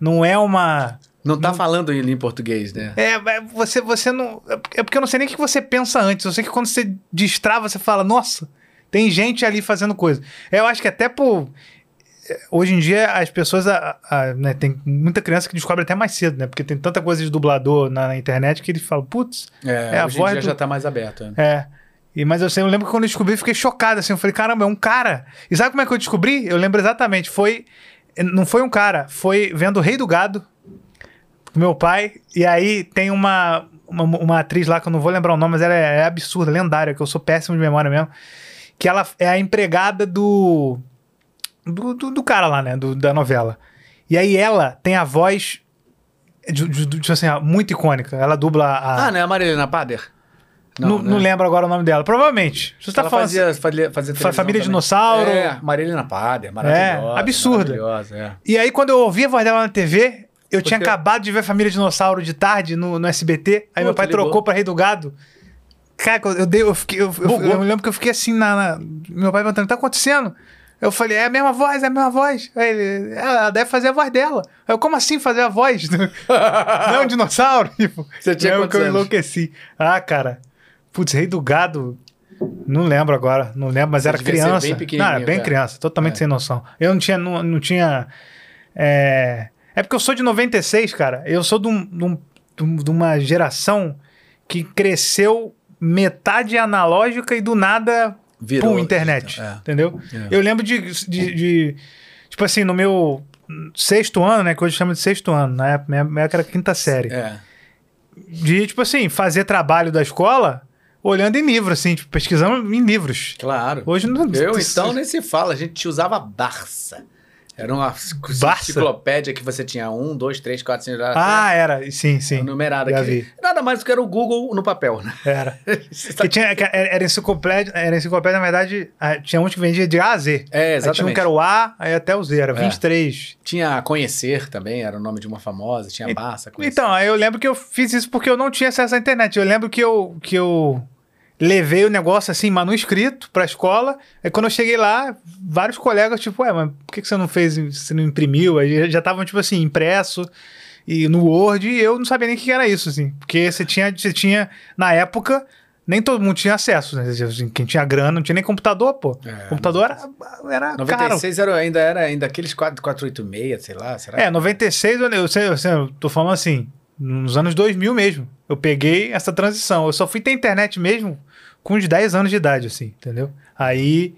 Não é uma. Não tá falando em, em português, né? É, mas você, você não. é É porque eu não sei nem o que você pensa antes. Eu sei que quando você destrava, você fala, nossa, tem gente ali fazendo coisa. Eu acho que até por. Hoje em dia, as pessoas. a- a- né, tem muita criança que descobre até mais cedo, né? Porque tem tanta coisa de dublador na internet que eles falam, putz, É, É, a hoje voz em dia do- já tá mais aberto. né? é. E, mas eu, sei, eu lembro que quando eu descobri, fiquei chocado, assim. Eu falei, caramba, é um cara. E sabe como é que eu descobri? Eu lembro exatamente. Foi. Não foi um cara, foi vendo o Rei do Gado, meu pai. E aí tem uma, uma, uma atriz lá que eu não vou lembrar o nome, mas ela é, é absurda, lendária, que eu sou péssimo de memória mesmo. Que ela é a empregada do. Do, do, do cara lá, né? do- da novela. E aí ela tem a voz. De, de- de- tipo assim, muito icônica. Ela dubla a. Ah, não é a Marilena Pader? não, não né? lembro agora o nome dela. Provavelmente. Você tá falando. fazia, fazia, fazia Fa- televisão Família. Dinossauro. É, Marilena Pader, maravilhosa. É, absurda. Maravilhosa, é. E aí, quando eu ouvi a voz dela na TV, eu tinha Porque- acabado de ver Família Dinossauro de tarde no, no SBT. Aí Pô, meu pai trocou pra Rei do Gado. Cara, eu, dei, eu, fiquei, eu, eu, eu me lembro que eu fiquei assim na. na- meu pai perguntando: o que tá acontecendo? Eu falei, é a mesma voz, é a mesma voz. Aí ele, "É, ela deve fazer a voz dela. Eu, como assim fazer a voz? Não é um dinossauro? Tipo, Você tinha que eu enlouqueci. Ah, cara. Putz, Rei do Gado. Não lembro agora, não lembro, mas Você era devia ser criança. bem não, era bem cara. criança, totalmente É. sem noção. Eu não tinha. Não, não tinha é... é porque eu sou de 96, cara. Eu sou de um- de uma geração que cresceu metade analógica e do nada. Virou pum, internet. digital, é. Entendeu? É. Eu lembro de, de, de- Tipo assim, no meu sexto ano, né? Que hoje chama de sexto ano. Na época, minha, minha época era quinta série É. de, tipo assim, fazer trabalho da escola olhando em livro, assim, tipo, pesquisando em livros. Claro. Hoje não Eu, então, nem se fala. A gente usava Barça. Era uma enciclopédia que você tinha um, dois, três, quatro, cinco... Ah, era. Sim, sim. numerada já aqui. vi. Nada mais do que era o Google no papel, né? Era. Que tinha, que era, enciclopédia, era enciclopédia, na verdade, tinha uns que vendia de A a Z. É, Aí tinha um exatamente. que era o A, aí até o Z, era É. 23. Tinha Conhecer também, era o nome de uma famosa. Tinha Barça, Conhecer. Então, aí eu lembro que eu fiz isso porque eu não tinha acesso à internet. Eu lembro que eu, que eu levei o negócio assim, manuscrito pra escola. Aí quando eu cheguei lá, vários colegas, tipo, ué, mas por que você não fez, você não imprimiu? Aí já estavam, tipo assim, impresso e no Word, e eu não sabia nem o que era isso, assim. Porque você tinha, você tinha, na época, nem todo mundo tinha acesso, né? Assim, Quem tinha grana não tinha nem computador, pô. É, computador era, era caro. 96 era, ainda era ainda aqueles 4, 486, sei lá. Será? É, 96, eu, eu, sei, eu, sei, eu tô falando assim, nos anos 2000 mesmo. Eu peguei essa transição. Eu só fui ter internet mesmo com uns 10 anos de idade, assim, entendeu? Aí.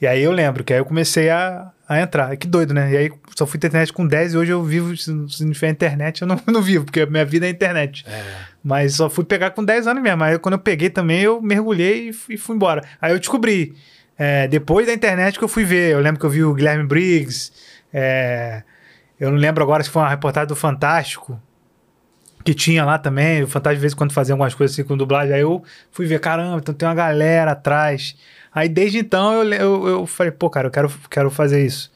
E aí eu lembro que aí eu comecei a, a entrar. Que doido, né? E aí só fui ter internet com 10 e hoje eu vivo, se não tiver internet, eu não, não vivo, porque a minha vida é internet. É. Mas só fui pegar com 10 anos mesmo. Aí quando eu peguei também, eu mergulhei e fui, fui embora. Aí eu descobri, é, depois da internet que eu fui ver. Eu lembro que eu vi o Guilherme Briggs. é, eu não lembro agora se foi uma reportagem do Fantástico. Que tinha lá também. O Fantástico, de vez em quando, fazia algumas coisas assim com dublagem. Aí eu fui ver, caramba, então tem uma galera atrás. Aí desde então eu, eu, eu falei, pô, cara, eu quero, quero fazer isso.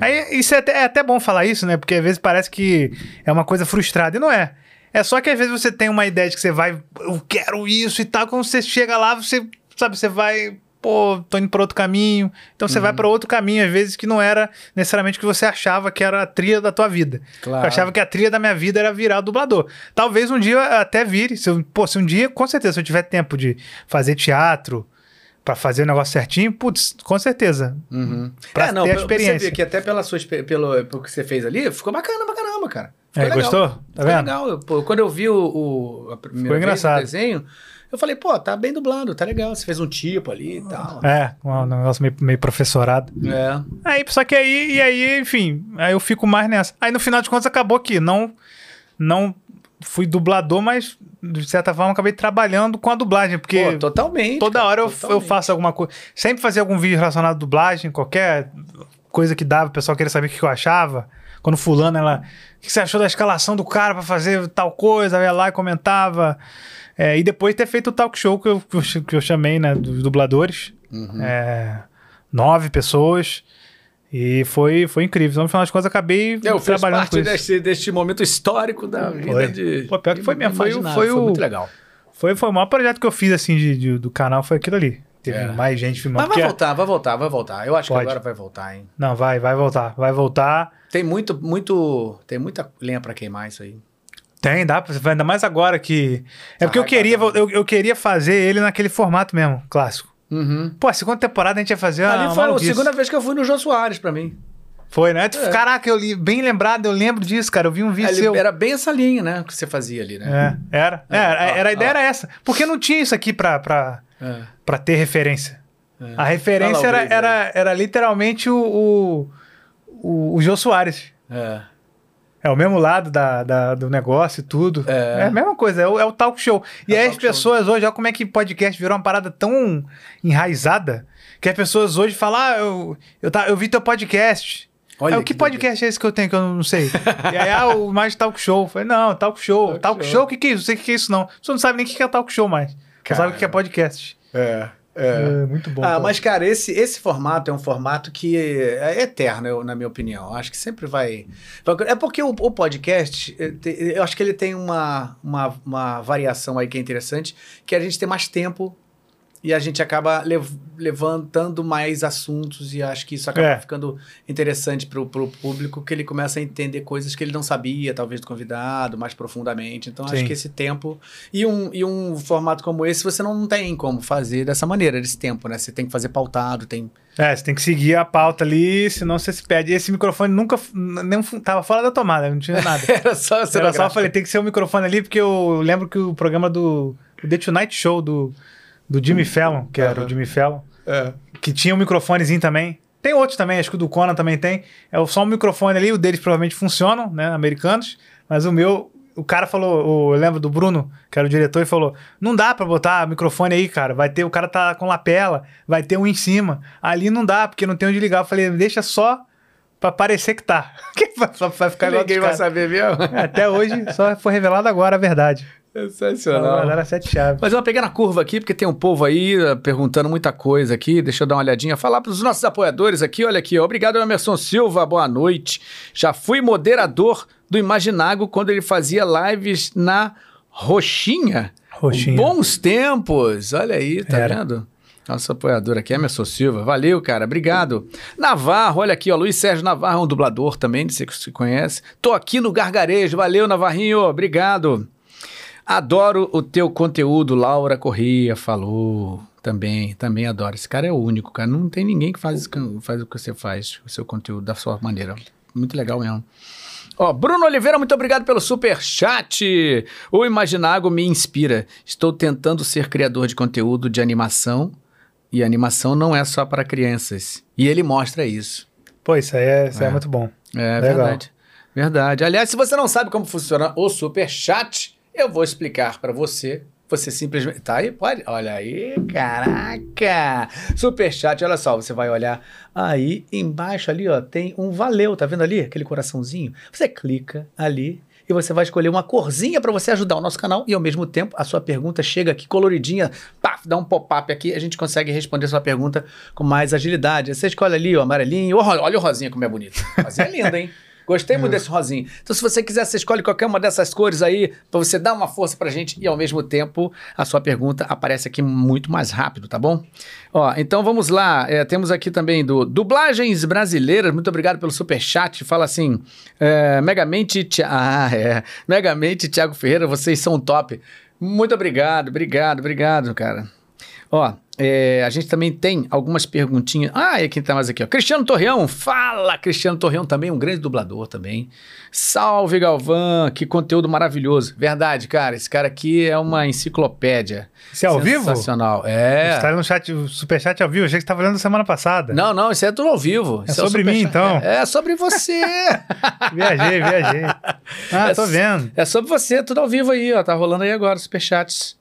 Aí isso é até, é até bom falar isso, né? Porque às vezes parece que é uma coisa frustrada. E não é. É só que às vezes você tem uma ideia de que você vai, eu quero isso e tal. Quando você chega lá, você, sabe, você vai, pô, tô indo pra outro caminho. Então você vai pra outro caminho, às vezes, que não era necessariamente o que você achava que era a trilha da tua vida. Claro. Eu achava que a trilha da minha vida era virar dublador. Talvez um dia até vire. Se eu, pô, se um dia, com certeza, se eu tiver tempo de fazer teatro. Pra fazer o negócio certinho, putz, com certeza. Pra é, não, ter a experiência. Você que até pela sua, pelo, pelo que você fez ali, ficou bacana pra caramba, cara. Ficou É, gostou? Tá Ficou vendo? legal. Pô, quando eu vi o, o a primeira vez engraçado. o desenho, eu falei, pô, tá bem dublado, tá legal. Você fez um tipo ali e tal. É, um negócio meio, meio professorado. É. Aí, só que aí, e aí, enfim, aí eu fico mais nessa. Aí no final de contas acabou que não, não fui dublador, mas de certa forma acabei trabalhando com a dublagem, porque Pô, totalmente. toda cara, hora eu, eu faço alguma coisa. Sempre fazia algum vídeo relacionado à dublagem, qualquer coisa que dava, o pessoal queria saber o que eu achava. Quando fulano, ela. O que você achou da escalação do cara pra fazer tal coisa? Eu ia lá e comentava. É, e depois ter feito o talk show que eu, que eu eu chamei, né, dos dubladores. Uhum. É, nove pessoas. E foi, foi incrível. Então, no final das contas, acabei Eu fiz trabalhando parte com isso. deste, deste momento histórico da vida Foi. de. Pô, pior que foi mesmo, foi o- imaginário, foi o- muito legal. Foi, foi o maior projeto que eu fiz, assim, de, de- do canal, foi aquilo ali. Teve É. mais gente filmando. Mas vai porque- voltar, vai voltar, vai voltar. Eu acho Pode. que agora vai voltar, hein? Não, vai, vai voltar. Vai voltar. Tem muito, muito. Tem muita lenha pra queimar isso aí. Tem, dá pra ainda mais agora que. É porque eu vai queria, eu, eu queria fazer ele naquele formato mesmo, clássico. Uhum. Pô, a segunda temporada a gente ia fazer uma Ali foi a segunda vez que eu fui no Jô Soares pra mim. Foi, né? É. Caraca, eu li, bem lembrado, eu lembro disso, cara. Eu vi um vídeo Ali seu. Era bem essa linha, né? Que você fazia ali, né? É, era. É, era, ó, era- a ideia ó. era essa. Porque não tinha isso aqui pra, pra, É. pra ter referência. A lá referência era, era, era literalmente o, o, o, o Jô Soares. É. É o mesmo lado da, da- do negócio e tudo. É. É, a mesma coisa, é o, é o talk show. E É o aí as talk show. pessoas hoje, olha como é que podcast virou uma parada tão enraizada que as pessoas hoje falam: ah, eu, eu, tá, eu vi teu podcast. Olha Aí, o que, que podcast é esse que eu tenho que eu não sei? e aí, ah, o mais talk show. Eu falei, não, talk show. Talk Talk, show. o que, que é isso? Não sei o que, que é isso, não. Você não sabe nem o que, é talk show mais. Você sabe o que, que é podcast. É. É, muito bom. Ah, mas, cara, esse, esse formato é um formato que é eterno, eu- na minha opinião. Acho que sempre vai. É porque o, o podcast, eh, eu acho que ele tem uma, uma, uma variação aí que é interessante, que a gente tem mais tempo e a gente acaba lev- levantando mais assuntos e acho que isso acaba É. ficando interessante pro, pro público, que ele começa a entender coisas que ele não sabia, talvez do convidado, mais profundamente. Então, acho Sim. que esse tempo e um, e um formato como esse, você não tem como fazer dessa maneira, desse tempo, né? Você tem que fazer pautado, tem. É, você tem que seguir a pauta ali, senão você se perde. Esse microfone nunca. Nem, tava fora da tomada, não tinha nada. Era só Era só eu falei, tem que ser o microfone ali, porque eu lembro que o programa do o The Tonight Show do, do Jimmy Fallon, que era Aham. o Jimmy Fallon, É. que tinha um microfonezinho também. Tem outros também, acho que o do Conan também tem. É só um microfone ali, o deles provavelmente funcionam, né, americanos, mas o meu, o cara falou, o- eu lembro do Bruno, que era o diretor, e falou: "Não dá pra botar microfone aí, cara. Vai ter o cara tá com lapela, vai ter um em cima. Ali não dá, porque não tem onde ligar". Eu falei: "Deixa só pra parecer que tá". Vai vai ficar Ninguém vai saber mesmo. É, Até hoje só foi revelado agora a verdade. Sensacional. Era sete chaves. Mas eu vou pegar na curva aqui, porque tem um povo aí eh, perguntando muita coisa aqui. Deixa eu dar uma olhadinha. Falar para os nossos apoiadores aqui, olha aqui. ó. Obrigado, Emerson Silva. Boa noite. Já fui moderador do Imaginago quando ele fazia lives na Roxinha. Roxinha. Bons tempos. Olha aí, tá Era. vendo? Nosso apoiador aqui, Emerson Silva. Valeu, cara. Obrigado. Navarro, olha aqui, ó. Luiz Sérgio Navarro é um dublador também, você que se conhece. Tô aqui no Gargarejo. Valeu, Navarrinho. Obrigado. Adoro o teu conteúdo, Laura Corrêa falou. Também, também adoro. Esse cara é o único, cara. Não tem ninguém que faz, faz o que você faz, o seu conteúdo da sua maneira. Muito legal mesmo. Ó, Bruno Oliveira, muito obrigado pelo super chat. O Imaginago me inspira. Estou tentando ser criador de conteúdo de animação e animação não é só para crianças. E ele mostra isso. Pô, isso aí é, isso é É. muito bom. É Legal. verdade. Verdade. Aliás, se você não sabe como funciona o super chat, eu vou explicar para você. Você simplesmente. Tá aí? Pode. Olha aí, caraca! Super chat, olha só, você vai olhar. Aí embaixo ali, ó, tem um valeu, tá vendo ali? Aquele coraçãozinho. Você clica ali. E você vai escolher uma corzinha para você ajudar o nosso canal e ao mesmo tempo a sua pergunta chega aqui coloridinha, pá, dá um pop-up aqui, a gente consegue responder sua pergunta com mais agilidade. Você escolhe ali o amarelinho, ó, olha o rosinha como é bonito. Rosinha é linda, hein? Gostei muito desse rosinho. Então, se você quiser, você escolhe qualquer uma dessas cores aí, pra você dar uma força pra gente e, ao mesmo tempo, a sua pergunta aparece aqui muito mais rápido, tá bom? Ó, então vamos lá. É, temos aqui também do Dublagens Brasileiras. Muito obrigado pelo superchat. Fala assim: é, Megamente. Thi- Ah, é. Megamente, Thiago Ferreira, vocês são top. Muito obrigado, obrigado, obrigado, cara. Ó, é, a gente também tem algumas perguntinhas. Ah, e quem tá mais aqui, ó. Cristiano Torreão. Fala, Cristiano Torreão também, um grande dublador também. Salve, Galvão, que conteúdo maravilhoso. Verdade, cara, esse cara aqui é uma enciclopédia. Isso é ao vivo? Sensacional. É. Está no chat, superchat ao vivo. Achei que você estava olhando semana passada. Não, não, isso é tudo ao vivo. É Isso o sobre mim, superchat. então. É, é sobre você. Viajei, viajei. Ah, É tô vendo. É sobre você, tudo ao vivo aí, ó. Tá rolando aí agora, superchats.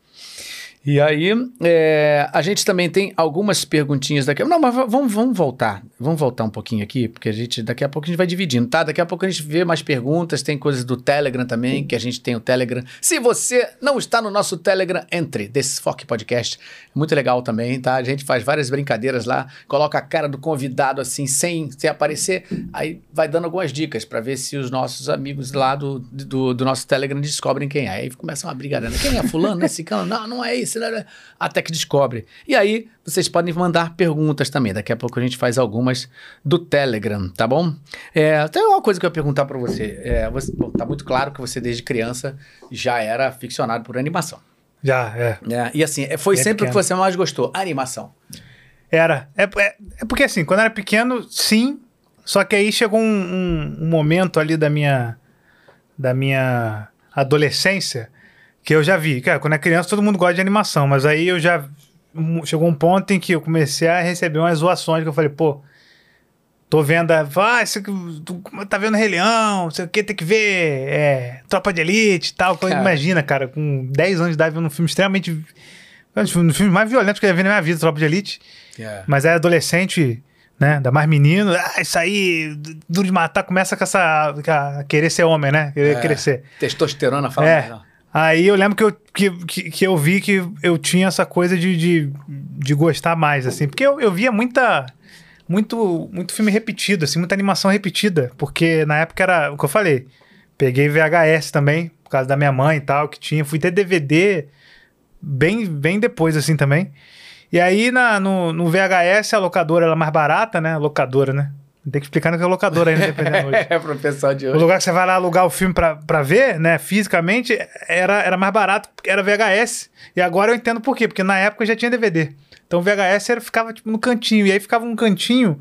E aí, é, a gente também tem algumas perguntinhas daqui. Não, mas va- vamos, vamos voltar. Vamos voltar um pouquinho aqui, porque a gente daqui a pouco a gente vai dividindo, tá? Daqui a pouco a gente vê mais perguntas. Tem coisas do Telegram também, que a gente tem o Telegram. Se você não está no nosso Telegram, entre. Desfoque Podcast. Muito legal também, tá? A gente faz várias brincadeiras lá, coloca a cara do convidado assim, sem, sem aparecer. Aí vai dando algumas dicas para ver se os nossos amigos lá do, do, do nosso Telegram descobrem quem é. Aí começa uma brigadana. Quem é fulano, né? Cicano? Não, não é isso. Né? Até que descobre. E aí, vocês podem mandar perguntas também. Daqui a pouco a gente faz algumas do Telegram, tá bom? É, tem uma coisa que eu ia perguntar para você. É, você bom, tá muito claro que você, desde criança, já era ficcionado por animação. Já, é. né? E assim, é, foi sempre o que você mais gostou, animação. Era. É, é, é porque assim, quando eu era pequeno, sim. Só que aí chegou um, um- um momento ali da minha, da minha adolescência que eu já vi. Cara, quando é criança todo mundo gosta de animação, mas aí eu já. Chegou um ponto em que eu comecei a receber umas zoações que eu falei, pô. Tô vendo, a- ah, isso, aqui, tu tá vendo Rei Leão, não sei o que, tem que ver é, Tropa de Elite e tal. Cara. imagina, cara, com 10 anos de idade, vendo um filme extremamente. Um dos filmes mais violentos que eu já vi na minha vida, Tropa de Elite. Mas é adolescente, né? Ainda mais menino. Ah, isso aí, duro de matar, começa com essa. a querer ser homem, né? Querer É. crescer. Testosterona fala É. Aí eu lembro que eu, que, que, que eu vi que eu tinha essa coisa de, de, de gostar mais, assim. Porque eu, eu via muita. Muito, muito filme repetido, assim, muita animação repetida. Porque na época era o que eu falei. Peguei VHS também, por causa da minha mãe e tal, que tinha. Fui ter DVD bem, bem depois, assim, também. E aí, na, no, no VHS, a locadora era mais barata, né? Locadora, né? Tem que explicar no que é locadora ainda, dependendo hoje. É, pro pessoal de O hoje. lugar que você vai lá alugar o filme pra, pra ver, né, fisicamente, era, era mais barato, era VHS. E agora eu entendo por quê, porque na época já tinha DVD. Então o VHS era, ficava tipo no cantinho, e aí ficava um cantinho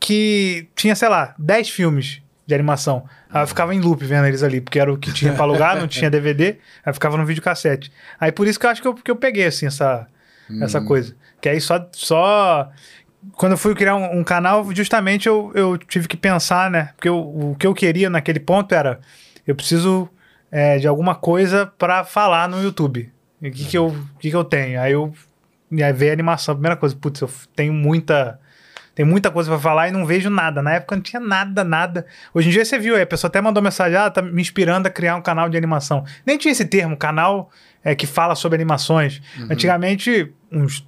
que tinha, sei lá, 10 filmes de animação. Aí eu ficava em loop vendo eles ali, porque era o que tinha pra alugar, não tinha DVD, aí ficava no videocassete. Aí por isso que eu acho que eu, que eu peguei, assim, essa, essa coisa. Que aí só, só quando eu fui criar um, um canal, justamente eu, eu tive que pensar, né? Porque eu- o que eu queria naquele ponto era: eu preciso é, de alguma coisa pra falar no YouTube. E o que, que, eu, que, que eu tenho? Aí eu e aí veio a animação. A primeira coisa, putz, eu tenho muita. Tem muita coisa pra falar e não vejo nada. Na época não tinha nada, nada. Hoje em dia você viu aí, a pessoa até mandou mensagem, ah, tá me inspirando a criar um canal de animação. Nem tinha esse termo, canal é, que fala sobre animações. Antigamente, uns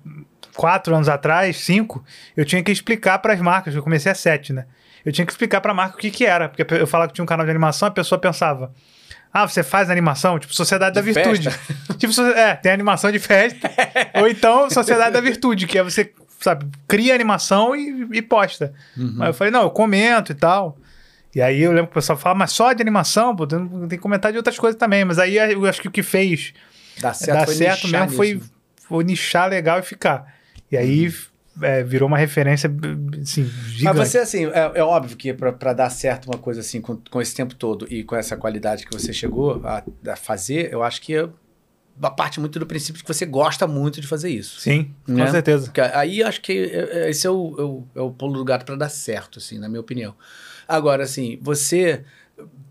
quatro anos atrás, cinco, eu tinha que explicar para as marcas. Eu comecei a sete, né? Eu tinha que explicar para a marca o que que era. Porque eu falava que tinha um canal de animação, a pessoa pensava... Ah, você faz animação? Tipo, Sociedade da De Virtude. tipo, é, tem animação de festa. Ou então, Sociedade da Virtude, que é você, sabe, cria animação e, e posta. Aí eu falei, não, eu comento e tal. E aí eu lembro que o pessoal fala, mas só de animação, pô, tem que comentar de outras coisas também. Mas aí eu acho que o que fez Dá certo, dar foi certo nichar mesmo foi, mesmo. foi nichar legal e ficar. E aí é, virou uma referência, assim, gigante. Mas você, assim, é, é óbvio que pra dar certo uma coisa assim, com, com esse tempo todo e com essa qualidade que você chegou a, a fazer, eu acho que é a parte muito do princípio de que você gosta muito de fazer isso. Sim, com né? certeza. Porque aí acho que é- é- esse é o, é o, é o pulo do gato para dar certo, assim, na minha opinião. Agora, assim, você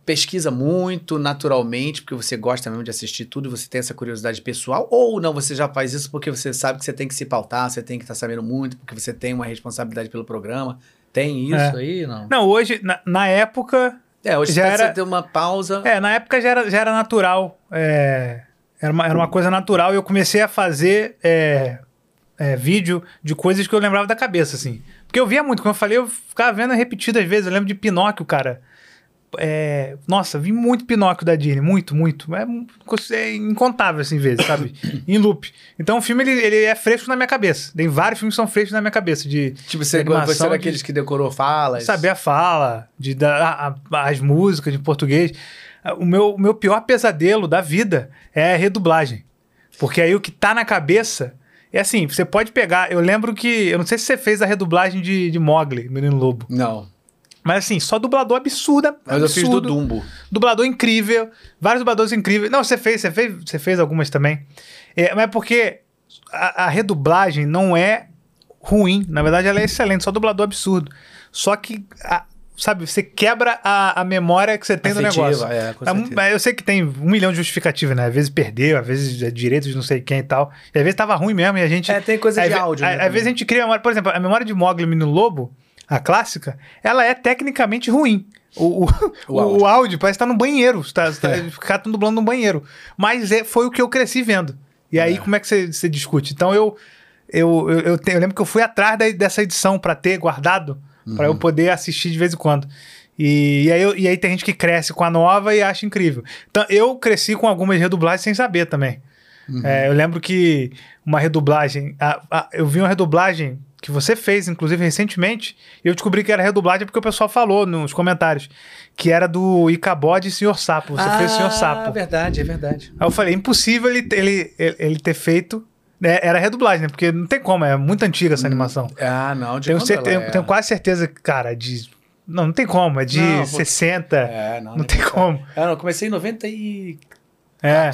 pesquisa muito naturalmente, porque você gosta mesmo de assistir tudo, você tem essa curiosidade pessoal, ou não, você já faz isso porque você sabe que você tem que se pautar, você tem que estar sabendo muito, porque você tem uma responsabilidade pelo programa. Tem isso É. aí, não? Não, hoje, na, na época. É, hoje Já você era- precisa ter uma pausa. É, na época já era, já era natural. é, era, uma, era uma coisa natural e eu comecei a fazer é, é, vídeo de coisas que eu lembrava da cabeça, assim. Porque eu via muito, como eu falei, eu ficava vendo repetidas vezes. Eu lembro de Pinóquio, cara. É, nossa, vi muito Pinóquio da Disney, muito, muito. É, é incontável, assim, vezes, sabe? em loop. Então o filme, ele, ele é fresco na minha cabeça. Tem vários filmes que são frescos na minha cabeça. De, Tipo, você, de animação, você era aqueles que decorou falas. Saber a fala, de a- as músicas de português. O meu, o meu pior pesadelo da vida é a redublagem. Porque aí o que tá na cabeça... É assim, você pode pegar... Eu lembro que... Eu não sei se você fez a redublagem de, de Mogli, Menino Lobo. Não. Mas assim, só dublador absurda. Mas eu fiz do absurdo. Dumbo. Dublador incrível, vários dubladores incríveis. Não, você fez, você fez, você fez algumas também. É, mas é porque a, a redublagem não é ruim. Na verdade, ela é excelente, só dublador absurdo. Só que, a- sabe, você quebra a, a memória que você tem do Afetiva, negócio. é, mas eu sei que tem um milhão de justificativas, né? Às vezes perdeu, às vezes é direito de não sei quem e tal. E às vezes tava ruim mesmo e a gente. É, tem coisa às de áudio, a- né, Às vezes a gente cria memória. Por exemplo, a memória de Mogli Menino Lobo, a clássica, ela é tecnicamente ruim. O, o, O áudio. o áudio parece estar no banheiro. Tá, tá, caras estão dublando no banheiro. Mas é, foi o que eu cresci vendo. E aí, como é que você, você discute? Então, eu, eu, eu, eu, tenho- eu lembro que eu fui atrás da- dessa edição pra ter guardado, pra eu poder assistir de vez em quando. E, e, aí, eu- e aí tem gente que cresce com a nova e acha incrível. Então, eu cresci com algumas redublagens sem saber também. É, eu lembro que uma redublagem. a- a- eu vi uma redublagem que você fez, inclusive, recentemente, e eu descobri que era redublagem porque o pessoal falou nos comentários. Que era do Icabode e Senhor Sapo. Você fez o Senhor Sapo. Ah, verdade, é verdade. Aí eu falei, impossível ele, ele, ele, ele ter feito. né, Era redublagem, né? Porque não tem como, é muito antiga essa animação. Ah, não, de Tenho, quando cer- ela tenho, é? tenho quase certeza, cara, de. Não, não tem como, é de Não, pô- 60. É, não. não tem como. Ah, não, comecei em 90 e... É.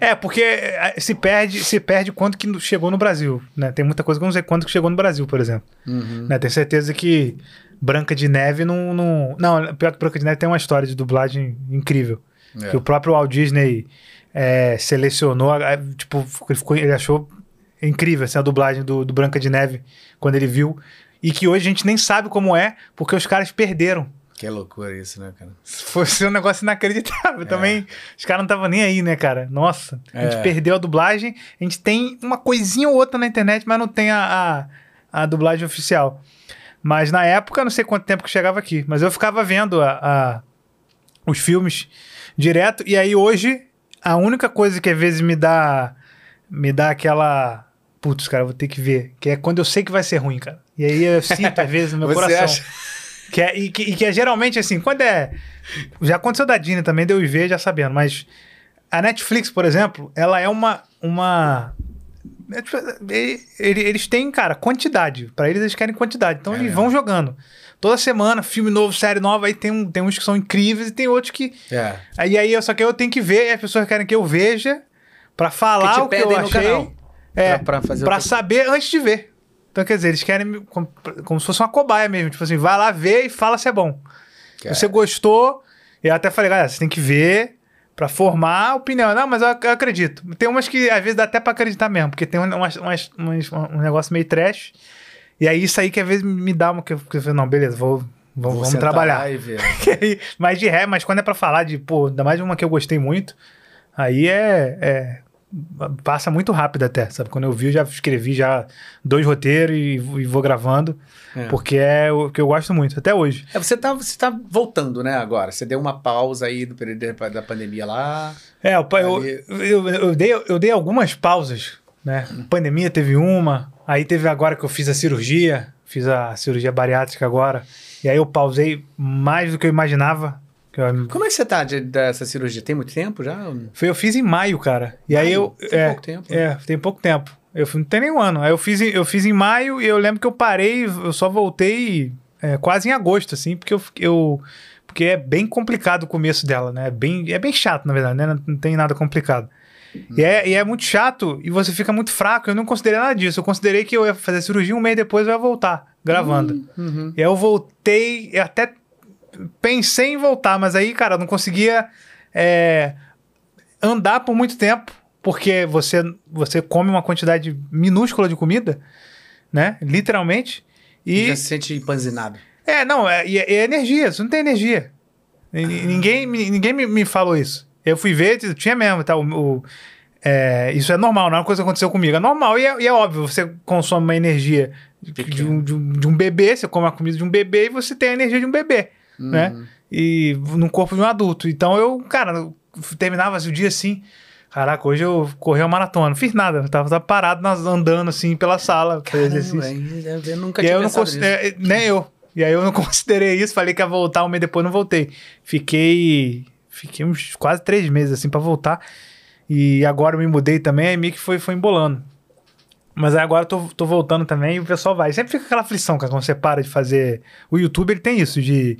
É, porque eh, se perde, se perde quanto que chegou no Brasil, né? Tem muita coisa que eu não sei quanto que chegou no Brasil, por exemplo. Uhum. Né? Tenho certeza que Branca de Neve não, não... Não, pior que Branca de Neve tem uma história de dublagem incrível. É. Que o próprio Walt Disney eh, selecionou, eh, tipo, ele, ficou, ele achou incrível assim, a dublagem do, do Branca de Neve quando ele viu. E que hoje a gente nem sabe como é, porque os caras perderam. Que loucura isso, né, cara? Foi um negócio inacreditável. Também, os caras não estavam nem aí, né, cara? Nossa, a gente É. perdeu a dublagem. A gente tem uma coisinha ou outra na internet, mas não tem a, a, a dublagem oficial. Mas na época, não sei quanto tempo que chegava aqui, mas eu ficava vendo a, a- os filmes direto. E aí hoje, a única coisa que às vezes me dá, me dá aquela. Putz, cara, vou ter que ver. Que é quando eu sei que vai ser ruim, cara. E aí eu sinto, às vezes, no meu Você coração. acha? Que é, e, que, e que é geralmente assim, quando é. Já aconteceu da Disney também, deu ver já sabendo, mas a Netflix, por exemplo, ela é uma. uma é tipo, ele- ele- eles têm, cara, quantidade. Pra eles, eles querem quantidade. Então, É eles mesmo. vão jogando. Toda semana, filme novo, série nova. Aí tem, um, tem uns que são incríveis e tem outros que. É. Aí, aí eu- só que eu tenho que ver e as pessoas querem que eu veja pra falar Que o que eu achei. canal. É, Pra- pra fazer pra saber antes de ver. Então, quer dizer, eles querem como, como se fosse uma cobaia mesmo. Tipo assim, vai lá ver e fala se é bom. Cara. Você gostou, eu até falei, galera, você tem que ver pra formar a opinião. Não, mas eu, eu acredito. Tem umas que às vezes dá até pra acreditar mesmo, porque tem umas, umas, umas- um negócio meio trash. E aí isso aí que às vezes me dá uma. Que eu, que eu não, beleza, vou, vamos trabalhar. mas de ré, mas quando é pra falar de, pô, ainda mais uma que eu gostei muito, aí é. é- passa muito rápido até, sabe? Quando eu vi, eu já escrevi já dois roteiros e, e vou gravando, É. porque é o que eu gosto muito, até hoje. É, você tá, você tá voltando, né, agora? Você deu uma pausa aí do período da- pandemia lá. É, o pa- eu, Ali- eu, eu, dei, eu dei algumas pausas, né? Pandemia teve uma, aí teve agora que eu fiz a cirurgia, fiz a cirurgia bariátrica agora, e aí eu pausei mais do que eu imaginava. Como é que você tá de- dessa cirurgia? Tem muito tempo já? Foi, eu fiz em maio, cara. E aí eu. Tem é, pouco tempo. né? É, tem pouco tempo. Eu não tem nem um ano. Aí eu fiz, em- eu fiz em maio e eu lembro que eu parei, eu só voltei é, quase em agosto, assim, porque eu, eu. Porque é bem complicado o começo dela, né? É bem, é bem chato, na verdade, né? Não, tem nada complicado. E, é, e é muito chato e você fica muito fraco. Eu não considerei nada disso. Eu considerei que eu ia fazer a cirurgia um mês depois eu ia voltar gravando. Uhum. E aí eu voltei, eu até pensei em voltar, mas aí, cara, eu não conseguia é, andar por muito tempo, porque você, você come uma quantidade minúscula de comida, né? Literalmente. E. Já se sente empanzinado. É, não, é, é, é energia, você não tem energia. N- Ninguém, me- ninguém me, me falou isso. Eu fui ver, tinha mesmo, tá? O, o- é, isso é normal, não é uma coisa que aconteceu comigo. É normal e é, e é óbvio, você consome uma energia de, de um, de um- de um bebê, você come a comida de um bebê e você tem a energia de um bebê, né? e no corpo de um adulto. Então eu, cara, eu terminava o dia assim. Caraca, hoje eu corri uma maratona. Não fiz nada. Eu tava, tava parado nas- andando assim pela sala. exercício. Caramba, eu nunca E tinha eu não considerei, nem eu. E aí eu não considerei isso, falei que ia voltar um mês depois, não voltei. Fiquei, fiquei uns quase três meses assim pra voltar. E agora eu me mudei também, aí meio que foi, foi embolando. Mas aí agora eu tô, tô voltando também e o pessoal vai. Sempre fica aquela aflição, cara, quando você para de fazer. O YouTube ele tem isso, de.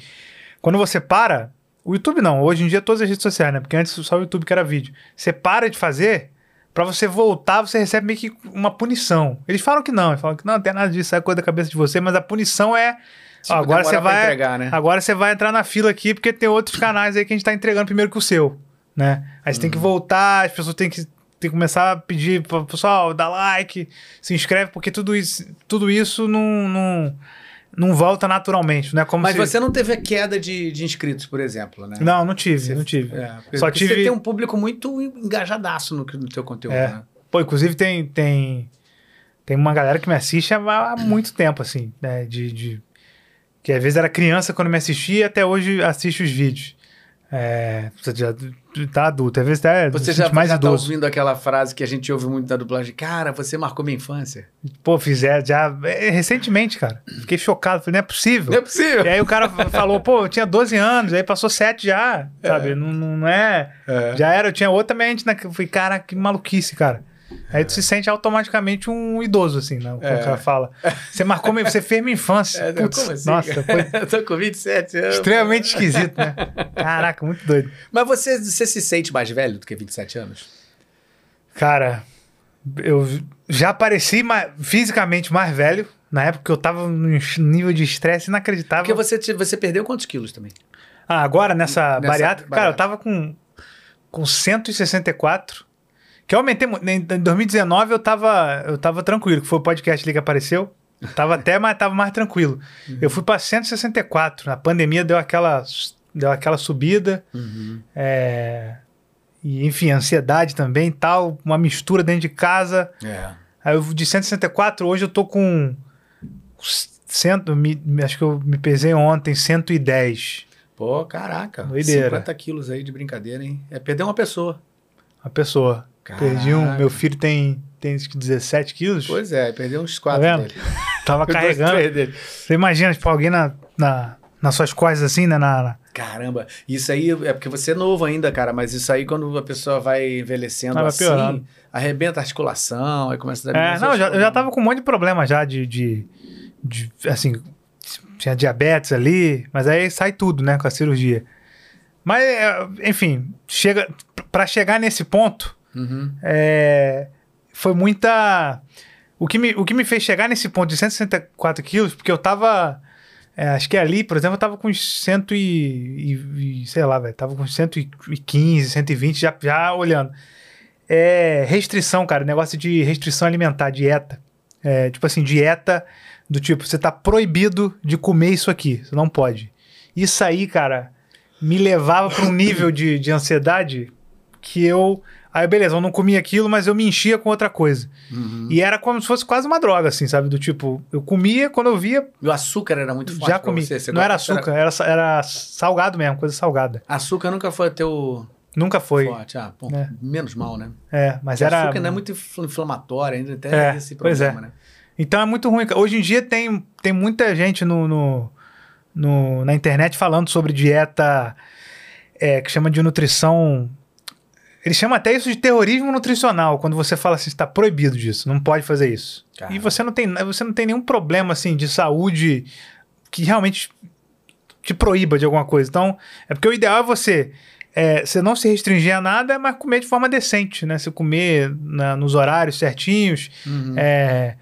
Quando você para. O YouTube não, hoje em dia todas as redes sociais, né? Porque antes só o YouTube que era vídeo. Você para de fazer, pra você voltar, você recebe meio que uma punição. Eles falam que não, eles falam que não, não tem nada disso, é coisa da cabeça de você, mas a punição é. Tipo, ó, agora você vai. entregar, né? Agora você vai entrar na fila aqui, porque tem outros canais aí que a gente tá entregando primeiro que o seu. Né? Aí você tem Uhum. que voltar, as pessoas têm que, têm que começar a pedir pro pessoal, dá like, se inscreve, porque tudo isso, tudo isso não, não, não volta naturalmente, né? Como Mas se... você não teve a queda de, de inscritos, por exemplo, né? Não, não tive, Você- não tive. É, porque Só você tive. tem um público muito engajadaço no, no teu conteúdo, É. né? Pô, inclusive tem, tem, tem uma galera que me assiste há, há muito tempo, assim, né? De, de- que às vezes era criança quando me assistia e até hoje assiste os vídeos. É, você já tá adulto, às vezes até Você se já, mais já tá idoso. ouvindo aquela frase que a gente ouve muito da dublagem, cara, você marcou minha infância. Pô, fizer já é, recentemente, cara. Fiquei chocado, falei, não é possível. Não é possível. E aí o cara falou, pô, eu tinha 12 anos, aí passou 7 já, sabe? Não, não não é, É. Já era, eu tinha outra mente? Eu falei, cara, que maluquice, cara. Aí tu se sente automaticamente um idoso, assim, né? É. o cara fala. Você marcou, minha- você fez minha infância. É, Putz, como assim? nossa, foi eu tô com 27 anos. extremamente esquisito, né? Caraca, muito doido. Mas você, você se sente mais velho do que 27 anos? Cara, eu já pareci mais, fisicamente mais velho. Na época que eu tava num nível de estresse inacreditável. Porque você, te- você perdeu quantos quilos também? Ah, agora nessa, Nessa bariátrica, cara, eu tava com, com 164. Que eu aumentei. Em 2019 eu tava, eu tava tranquilo, que foi o podcast ali que apareceu. Eu Tava até, mas tava mais tranquilo. Eu fui pra 164. A pandemia deu aquela, deu aquela subida. É, e, enfim, ansiedade também tal. Uma mistura dentro de casa. É. Aí eu de 164, hoje eu tô com. Cento, me- acho que eu me pesei ontem, 110. Pô, caraca. Doideira. 50 quilos aí de brincadeira, hein? É perder uma pessoa. A pessoa. Perdi um. Meu filho tem, tem acho que 17 quilos. Pois é, perdeu uns Tá 4 vendo? dele. Tava carregando. dele. Você imagina, tipo, alguém na, na, nas suas costas assim, né? Na, na- Caramba, isso aí é porque você é novo ainda, cara, mas isso aí quando a pessoa vai envelhecendo vai assim, piorando. arrebenta a articulação, aí começa a dar É, não, eu já, eu já tava com um monte de problema já de, de, de, Assim, tinha diabetes ali, mas aí sai tudo, né, com a cirurgia. Mas, é, enfim, chega, pra chegar nesse ponto, Uhum. é, foi muita. O que, me, o que me fez chegar nesse ponto de 164 quilos, porque eu tava. é, acho que ali, por exemplo, eu tava com uns 100 e, e- sei lá, velho, tava com 115, 120 já, já olhando. É restrição, cara, negócio de restrição alimentar, dieta. É, tipo assim, dieta do tipo, você tá proibido de comer isso aqui, você não pode. Isso aí, cara, me levava para um nível de, de ansiedade que eu. Aí, beleza, eu não comia aquilo, mas eu me enchia com outra coisa. Uhum. E era como se fosse quase uma droga, assim, sabe? Do tipo, eu comia, quando eu via, E o açúcar era muito forte já comi. você? Você não era açúcar, era, era salgado mesmo, coisa salgada. Açúcar nunca foi teu Nunca foi. forte. Ah, pô, É. menos mal, né? É, mas Porque era. açúcar ainda é muito infl- inflamatório, ainda tem É, esse pois problema, é. né? Então é muito ruim. Hoje em dia tem, tem muita gente no, no- no- na internet falando sobre dieta é, que chama de nutrição. Eles chamam até isso de terrorismo nutricional, quando você fala assim, está proibido disso, não pode fazer isso. Caramba. E você não, tem, você não tem nenhum problema assim de saúde que realmente te proíba de alguma coisa. Então, é porque o ideal é você, é, você não se restringir a nada, mas comer de forma decente, né? Você comer na- nos horários certinhos, é,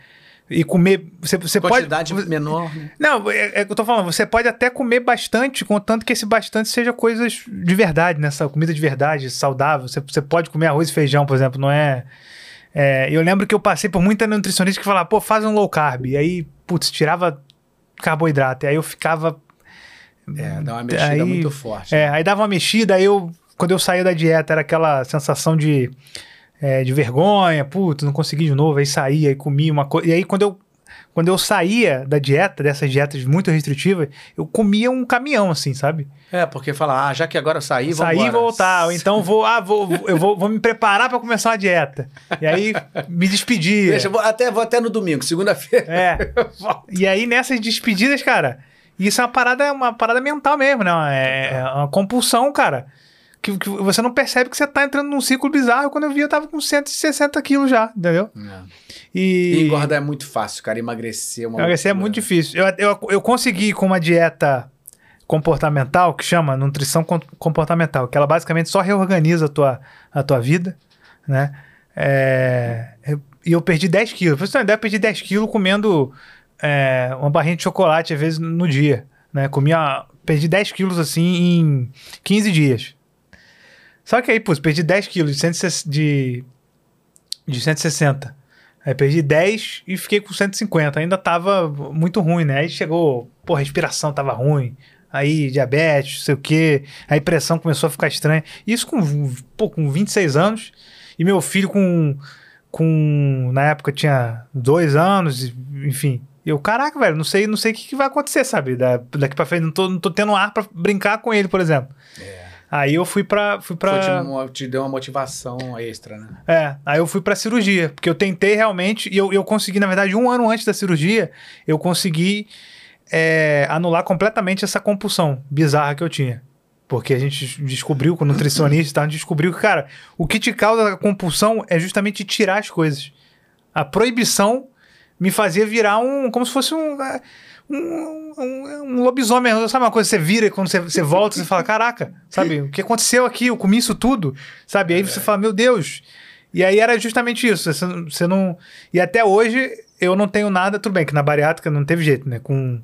e comer. Você, você pode. Quantidade menor, né? Não, é, é o que eu tô falando. Você pode até comer bastante, contanto que esse bastante seja coisas de verdade, né? Essa comida de verdade, saudável. Você, você pode comer arroz e feijão, por exemplo, não é. é, eu lembro que eu passei por muita nutricionista que falava, pô, faz um low carb. E aí, putz, tirava carboidrato. E aí eu ficava. É, dá uma mexida Aí- muito forte. É, aí dava uma mexida, aí eu. Quando eu saía da dieta, era aquela sensação de, é, de vergonha, putz, não consegui de novo, aí saía, aí comia uma coisa. E aí, quando eu quando eu saía da dieta, dessas dietas muito restritivas, eu comia um caminhão, assim, sabe? É, porque fala, ah, já que agora eu saí, vou Sair e voltar. Ou então vou, ah, vou, eu vou, vou me preparar pra começar uma dieta. E aí me despedir. Deixa, vou até, vou até no domingo, segunda-feira. É. E aí nessas despedidas, cara, isso é uma parada, uma parada mental mesmo, né? É, é uma compulsão, cara. Que, que você não percebe que você tá entrando num ciclo bizarro. Quando eu vi, eu tava com 160 quilos já, entendeu? E... E, engordar é muito fácil, cara. Emagrecer é uma emagrecer é muito difícil. Eu, eu, eu consegui com uma dieta comportamental, que chama nutrição com- comportamental, que ela basicamente só reorganiza a tua, a tua vida, né? É, e eu perdi 10 quilos. Pra você ter uma ideia, eu perdi 10 quilos comendo é, uma barrinha de chocolate, às vezes, no dia. Né? Comia, perdi 10 quilos, assim, em 15 dias. Só que aí, pô, perdi 10 quilos de, 160 de, de 160. Aí perdi 10 e fiquei com 150. Ainda tava muito ruim, né? Aí chegou, pô, respiração tava ruim. Aí diabetes, sei o quê. Aí pressão começou a ficar estranha. Isso com, pô, com 26 anos. E meu filho com, com na época tinha dois anos, enfim. Eu, caraca, velho, não sei, não sei o que, que vai acontecer, sabe? Da, daqui pra frente, não tô, não tô tendo ar pra brincar com ele, por exemplo. Aí eu fui pra. Fui pra Foi, te, te deu uma motivação extra, né? é, aí eu fui pra cirurgia, porque eu tentei realmente, e eu, eu consegui, na verdade, um ano antes da cirurgia, eu consegui é, anular completamente essa compulsão bizarra que eu tinha. Porque a gente descobriu com o nutricionista, a gente descobriu que, cara, o que te causa a compulsão é justamente tirar as coisas. A proibição me fazia virar um. como se fosse um. É, Um, um, um lobisomem, sabe uma coisa que você vira e quando você, você volta, você fala: Caraca, sabe, o que aconteceu aqui? Eu comi isso tudo, sabe? Aí você fala: Meu Deus. E aí era justamente isso. Você, não- você não. E até hoje eu não tenho nada, tudo bem, que na bariátrica não teve jeito, né? Com.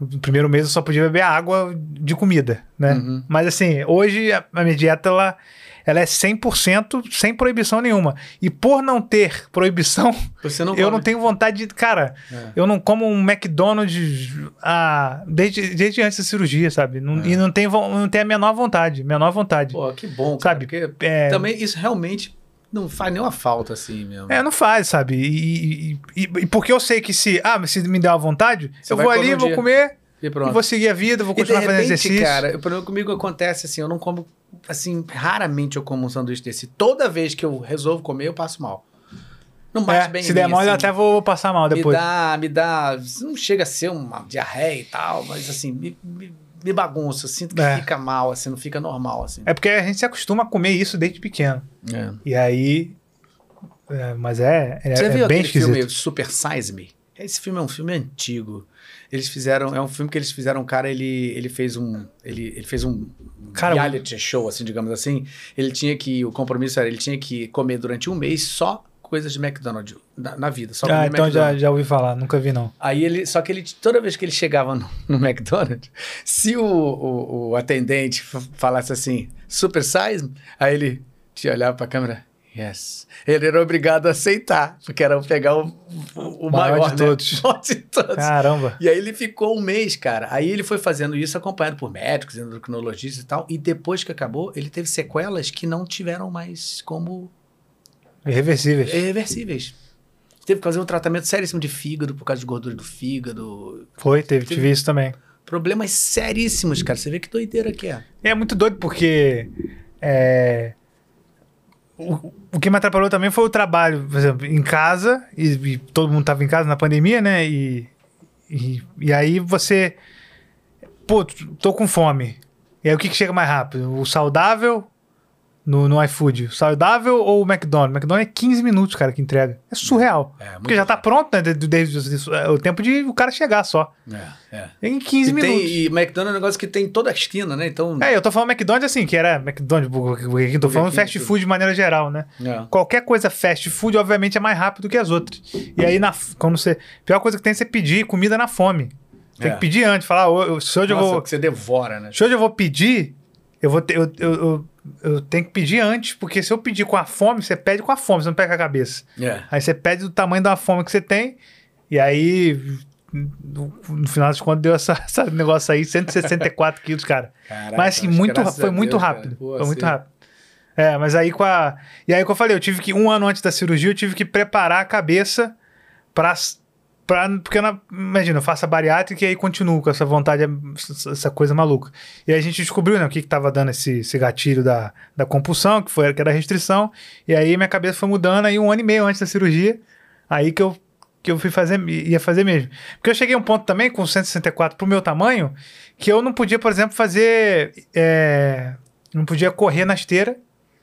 No primeiro mês eu só podia beber água de comida, né? Uhum. Mas assim, hoje a, a minha dieta ela, ela é 100% sem proibição nenhuma. E por não ter proibição, Você não eu não tenho vontade de. Cara, É. eu não como um McDonald's ah, desde, desde antes da cirurgia, sabe? Não- E não tenho, não tenho a menor vontade. Menor vontade. É. Pô, que bom, cara. Sabe, Porque é- também isso realmente não faz nenhuma falta assim mesmo. É, não faz, sabe? E, e- e- e porque eu sei que se. Ah, mas se me der uma vontade, Você eu vou ali, um vou dia. comer E e pronto. vou seguir a vida, vou E continuar fazendo repente, exercício. cara, o problema comigo acontece assim, eu não como, assim, raramente eu como um sanduíche desse. Toda vez que eu resolvo comer, eu passo mal. Não bate É, bem se der mole, eu assim. até vou passar mal depois. Me dá, me dá, não chega a ser uma diarreia e tal, mas assim, me, me, me bagunça, eu sinto que É. fica mal, assim, não fica normal, assim. É porque a gente se acostuma a comer isso desde pequeno. É. E aí. é, mas é, é, Você é viu bem aquele esquisito. filme Super Size Me? Esse filme é um filme antigo. Eles fizeram, é um filme que eles fizeram, cara, ele, ele fez um, ele, ele fez um Cara, reality show, assim, digamos assim. Ele tinha que, o compromisso era, ele tinha que comer durante um mês só coisas de McDonald's na, na vida, só Ah, comer então já, McDonald's. já ouvi falar, nunca vi não. Aí ele, só que ele, toda vez que ele chegava no, no McDonald's, se o, o, o atendente falasse assim, super size, me", aí ele te olhava pra câmera, yes. Ele era obrigado a aceitar, porque era pegar o, o, o Maior maior, de né? todos. Maior de todos. Caramba. E aí ele ficou um mês, cara. Aí ele foi fazendo isso acompanhado por médicos, endocrinologistas e tal. E depois que acabou, ele teve sequelas que não tiveram mais como Irreversíveis. irreversíveis. Teve que fazer um tratamento seríssimo de fígado por causa de gordura do fígado. Foi, teve, tive isso também. Problemas seríssimos, cara. Você vê que doideira que é. É muito doido porque. É, o, que me atrapalhou também foi o trabalho, por exemplo, em casa, e, e todo mundo tava em casa na pandemia, né? E, e, e aí você. Pô, tô com fome. E aí o que, que chega mais rápido? O saudável no, no iFood? O saudável ou o McDonald's? O McDonald's é 15 minutos, cara, que entrega. É surreal. É, muito porque já tá pronto, né? Desde, desde- é o tempo de o cara chegar só. É, é. Em 15 E, minutos. tem, e McDonald's é um negócio que tem toda a esquina, né? Então. É, eu tô falando McDonald's assim, que era McDonald's, Burger King, tô falando fast food de maneira geral, né? É. Qualquer coisa fast food, obviamente, é mais rápido que as outras. E aí, na, quando você. A pior coisa que tem é você pedir comida na fome. Tem É. que pedir antes, falar, "Ô, eu- se hoje Nossa, eu vou. que você devora, né? Se hoje eu vou pedir, eu vou ter. Eu, eu, eu, eu tenho que pedir antes, porque se eu pedir com a fome, você pede com a fome, você não pega com a cabeça. É. Aí você pede do tamanho da fome que você tem, e aí. No, no final das contas, deu essa, esse negócio aí, 164 quilos, cara. Caraca, Mas assim, muito, foi muito Deus, cara. rápido. Pô, foi muito você- rápido. É, mas aí com a. E aí que eu falei, eu tive que, um ano antes da cirurgia, eu tive que preparar a cabeça pra, Pra, porque, na, imagina, eu faço a bariátrica e aí continuo com essa vontade, essa coisa maluca. E aí a gente descobriu, né, o que que tava dando esse, esse gatilho da, da compulsão, que, foi, que era a restrição. E aí minha cabeça foi mudando, aí um ano e meio antes da cirurgia, aí que eu, que eu fui fazer, ia fazer mesmo. Porque eu cheguei a um ponto também, com 164 pro meu tamanho, que eu não podia, por exemplo, fazer... é, não podia correr na esteira.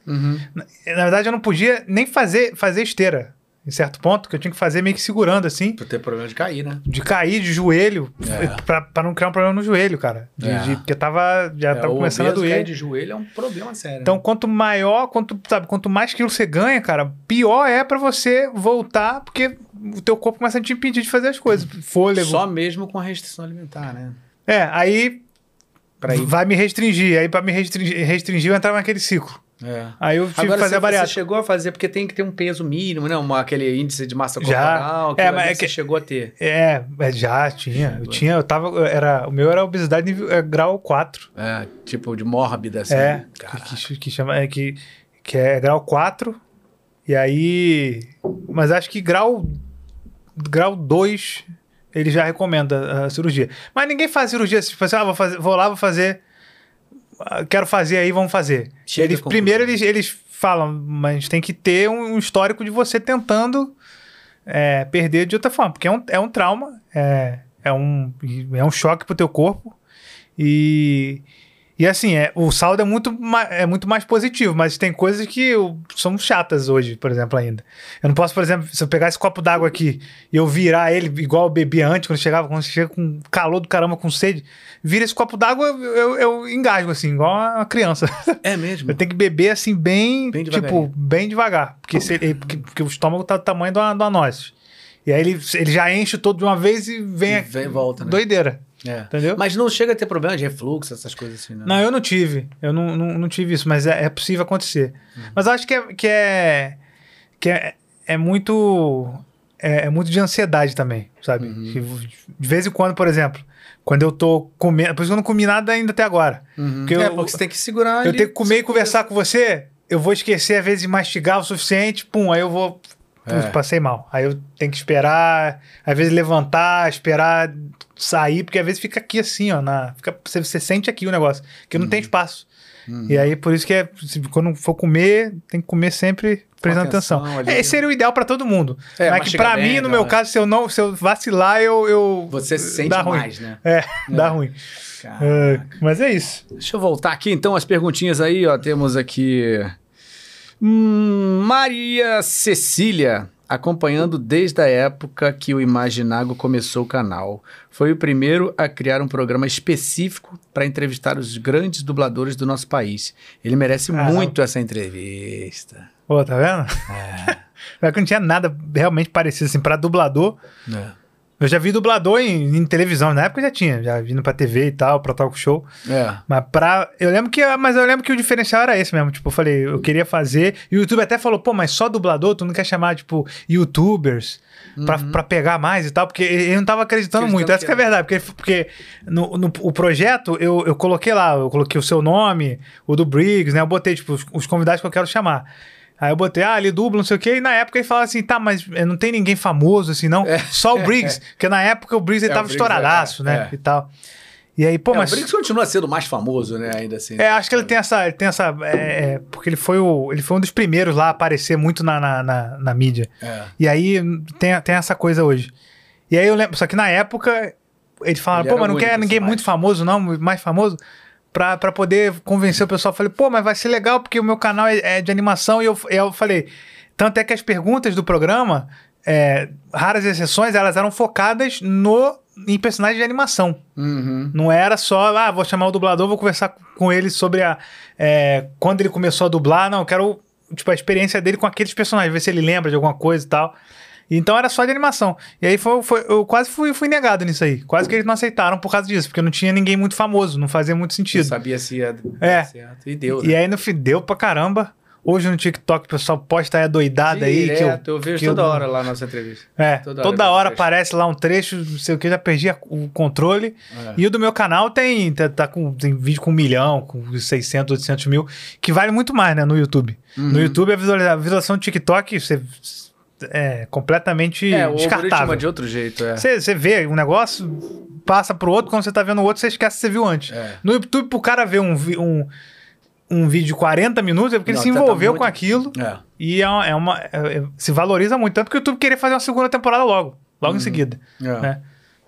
Uhum. Na, na verdade, eu não podia nem fazer, fazer esteira. Em certo ponto, que eu tinha que fazer meio que segurando, assim. Pra ter problema de cair, né? De cair de joelho, É. pra, pra não criar um problema no joelho, cara. De- É. de- porque tava, já tava o começando a doer. cair de joelho é um problema sério. Então, quanto maior, quanto, sabe, quanto mais quilo você ganha, cara, pior é pra você voltar, porque o teu corpo começa a te impedir de fazer as coisas. né? Fôlego. Só mesmo com a restrição alimentar, né? É, aí vai me restringir. Aí pra me restringir, restringir eu entrava naquele ciclo. É. Aí eu tive Agora que fazer você, a bariátrica. você chegou a fazer, porque tem que ter um peso mínimo, né? Uma, aquele índice de massa Já. corporal. É, É, mas é você que- chegou a ter. É, é, já tinha. Eu tinha, eu tava. Era, o meu era obesidade nível é, grau 4. É, tipo de mórbida, assim. É, que, que, chama, é que, que é grau 4. E aí. Mas acho que grau. Grau 2 ele já recomenda a cirurgia. Mas ninguém faz cirurgia assim, tipo assim, ah, vou, fazer, vou lá, vou fazer. Ah, Quero fazer aí, vamos fazer. Chega Eles, primeiro eles, eles falam, mas tem que ter um, um histórico de você tentando é, perder de outra forma, porque é um, é um trauma, é, é, um, é um choque pro teu corpo. E, e assim, é, o saldo é muito, é muito mais positivo, mas tem coisas que eu- são chatas hoje, por exemplo, ainda. Eu não posso, por exemplo, se eu pegar esse copo d'água aqui e eu virar ele igual eu bebia antes, quando chegava, quando chega com calor do caramba, com sede, vira esse copo d'água, eu, eu, eu engasgo assim, igual uma criança. É mesmo? Eu tenho que beber assim, bem, Bem tipo, bem devagar. Porque, se porque, porque o estômago tá do tamanho do, do anócio. E aí ele, ele já enche todo de uma vez e vem, E vem volta, né? doideira. É. Entendeu? Mas não chega a ter problema de refluxo, essas coisas assim, né? Não, eu não tive. Eu não, não, não tive isso, mas é, é possível acontecer. Uhum. Mas eu acho que é, que é, que é, é muito. É, é muito de ansiedade também, sabe? Uhum. De vez em quando, por exemplo, quando eu tô comendo. Por isso que eu não comi nada ainda até agora. Porque é, eu, porque você tem que segurar eu tenho que comer e conversar com você, eu vou esquecer, às vezes, de mastigar o suficiente, pum, aí eu vou. É. passei mal. Aí eu tenho que esperar, às vezes levantar, esperar sair, porque às vezes fica aqui assim, ó. Na, fica, você, você sente aqui o negócio, porque não Uhum. tem espaço. E aí, por isso que é, se- quando for comer, tem que comer sempre prestando atenção atenção. É, esse seria o ideal pra todo mundo. É, Mas que pra bem, mim, no meu né? caso, se eu não, se eu vacilar, eu, eu Você sente dá ruim. mais, né? É, dá ruim. É, mas é isso. Deixa eu voltar aqui então as perguntinhas aí, ó. Temos aqui. Maria Cecília, acompanhando desde a época que o Imaginago começou o canal. Foi o primeiro a criar um programa específico para entrevistar os grandes dubladores do nosso país. Ele merece Caramba. muito essa entrevista. Pô, tá vendo? É. que não tinha nada realmente parecido assim pra dublador. Eu já vi dublador em, em televisão, na época já tinha, já vindo pra TV e tal, pra talk show. É. Mas pra. Eu lembro que. Mas eu lembro que o diferencial era esse mesmo. Tipo, eu falei, eu queria fazer. E o YouTube até falou, pô, mas só dublador, tu não quer chamar, tipo, youtubers pra, pra pegar mais e tal, porque ele não tava acreditando Acreditando muito. Essa que que é a verdade. Porque, porque no, no o projeto eu, eu coloquei lá, eu coloquei o seu nome, o do Briggs, né? Eu botei, tipo, os, os convidados que eu quero chamar. Aí eu botei, ah, ele dubla, não sei o quê, e na época ele falava assim, tá, mas eh, não tem ninguém famoso assim, não? Só o Briggs, porque na época o Briggs ele É, tava Briggs, estouradaço, é, né? é. E tal. E aí, pô, É, mas. O Briggs continua sendo mais famoso, né? Ainda assim. É, acho que ele tem essa. Ele tem essa. é, é, porque ele foi, o, ele foi um dos primeiros lá a aparecer muito na, na, na, na mídia. É. E aí tem, tem essa coisa hoje. E aí eu lembro. Só que na época, eles falaram, Ele pô, mas não quer ninguém assim, muito mais. famoso, não, mais famoso. Pra, pra poder convencer o pessoal. Eu falei, pô, mas vai ser legal porque o meu canal é, é de animação. E eu, eu falei. Tanto é que as perguntas do programa, é, raras exceções, elas eram focadas no, em personagens de animação. Uhum. Não era só, ah, vou chamar o dublador, vou conversar com ele sobre a. é, quando ele começou a dublar. Não, eu quero, tipo, a experiência dele com aqueles personagens, ver se ele lembra de alguma coisa e tal. Então era só de animação. E aí foi, foi- eu quase fui, fui negado nisso aí. Quase que eles não aceitaram por causa disso, porque não tinha ninguém muito famoso, não fazia muito sentido. sabia se ia É. certo. E deu, né? E aí no fim deu pra caramba. Hoje no TikTok o pessoal posta aí a doidada aí. Que eu, eu, vejo que eu toda não- hora lá na nossa entrevista. É, Toda toda, hora hora, eu aparece lá um trecho, não sei o que, já perdi a- o controle. É. E o do meu canal tem, tá, tá com, tem vídeo com um milhão, com 600, 800 mil, que vale muito mais, né, no YouTube. Uhum. No YouTube, a visualiza- a visualização do TikTok, você é, completamente É, o descartável. é de outro jeito, é. Você, vê um negócio, passa pro outro, quando você tá vendo o outro, você esquece que você viu antes. É. No YouTube, pro cara ver um, um, um vídeo de 40 minutos, é porque Não, ele se tá- tá envolveu muito- com aquilo É. e é uma, é uma- é- é- se valoriza muito. Tanto que o YouTube queria fazer uma segunda temporada logo, logo em seguida. Uhum. Né?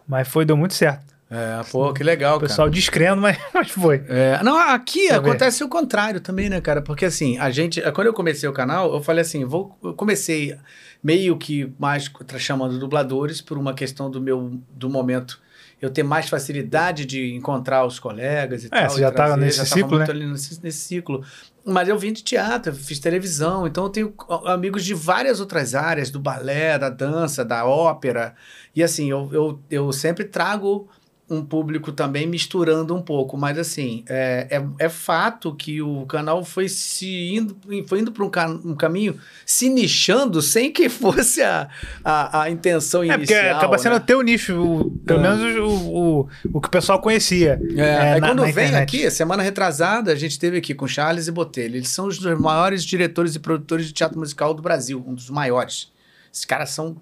Mas foi, deu muito certo. É, pô, que legal, O cara. pessoal descrendo, mas, mas foi. É, não, aqui eu ver. acontece o contrário também, né, cara? Porque assim, a gente, quando eu comecei o canal, eu falei assim, vou, eu comecei meio que mais chamando dubladores por uma questão do meu do momento. Eu ter mais facilidade de encontrar os colegas e É, tal. você já tava nesse já tava ciclo, né? ali nesse, nesse ciclo. Mas eu vim de teatro, fiz televisão, então eu tenho amigos de várias outras áreas, do balé, da dança, da ópera. E assim, eu, eu, eu sempre trago um público também misturando um pouco, mas assim, é, é, é fato que o canal foi se indo, foi indo para um, ca- um caminho se nichando sem que fosse a, a, a intenção É, inicial. porque acaba sendo né? o teu nicho, o- pelo É. menos o, o, o que o pessoal conhecia. É, é, aí na- quando na vem internet. aqui, semana retrasada, a gente teve aqui com Charles e Botelho. Eles são os dois maiores diretores e produtores de teatro musical do Brasil, um dos maiores. Esses caras são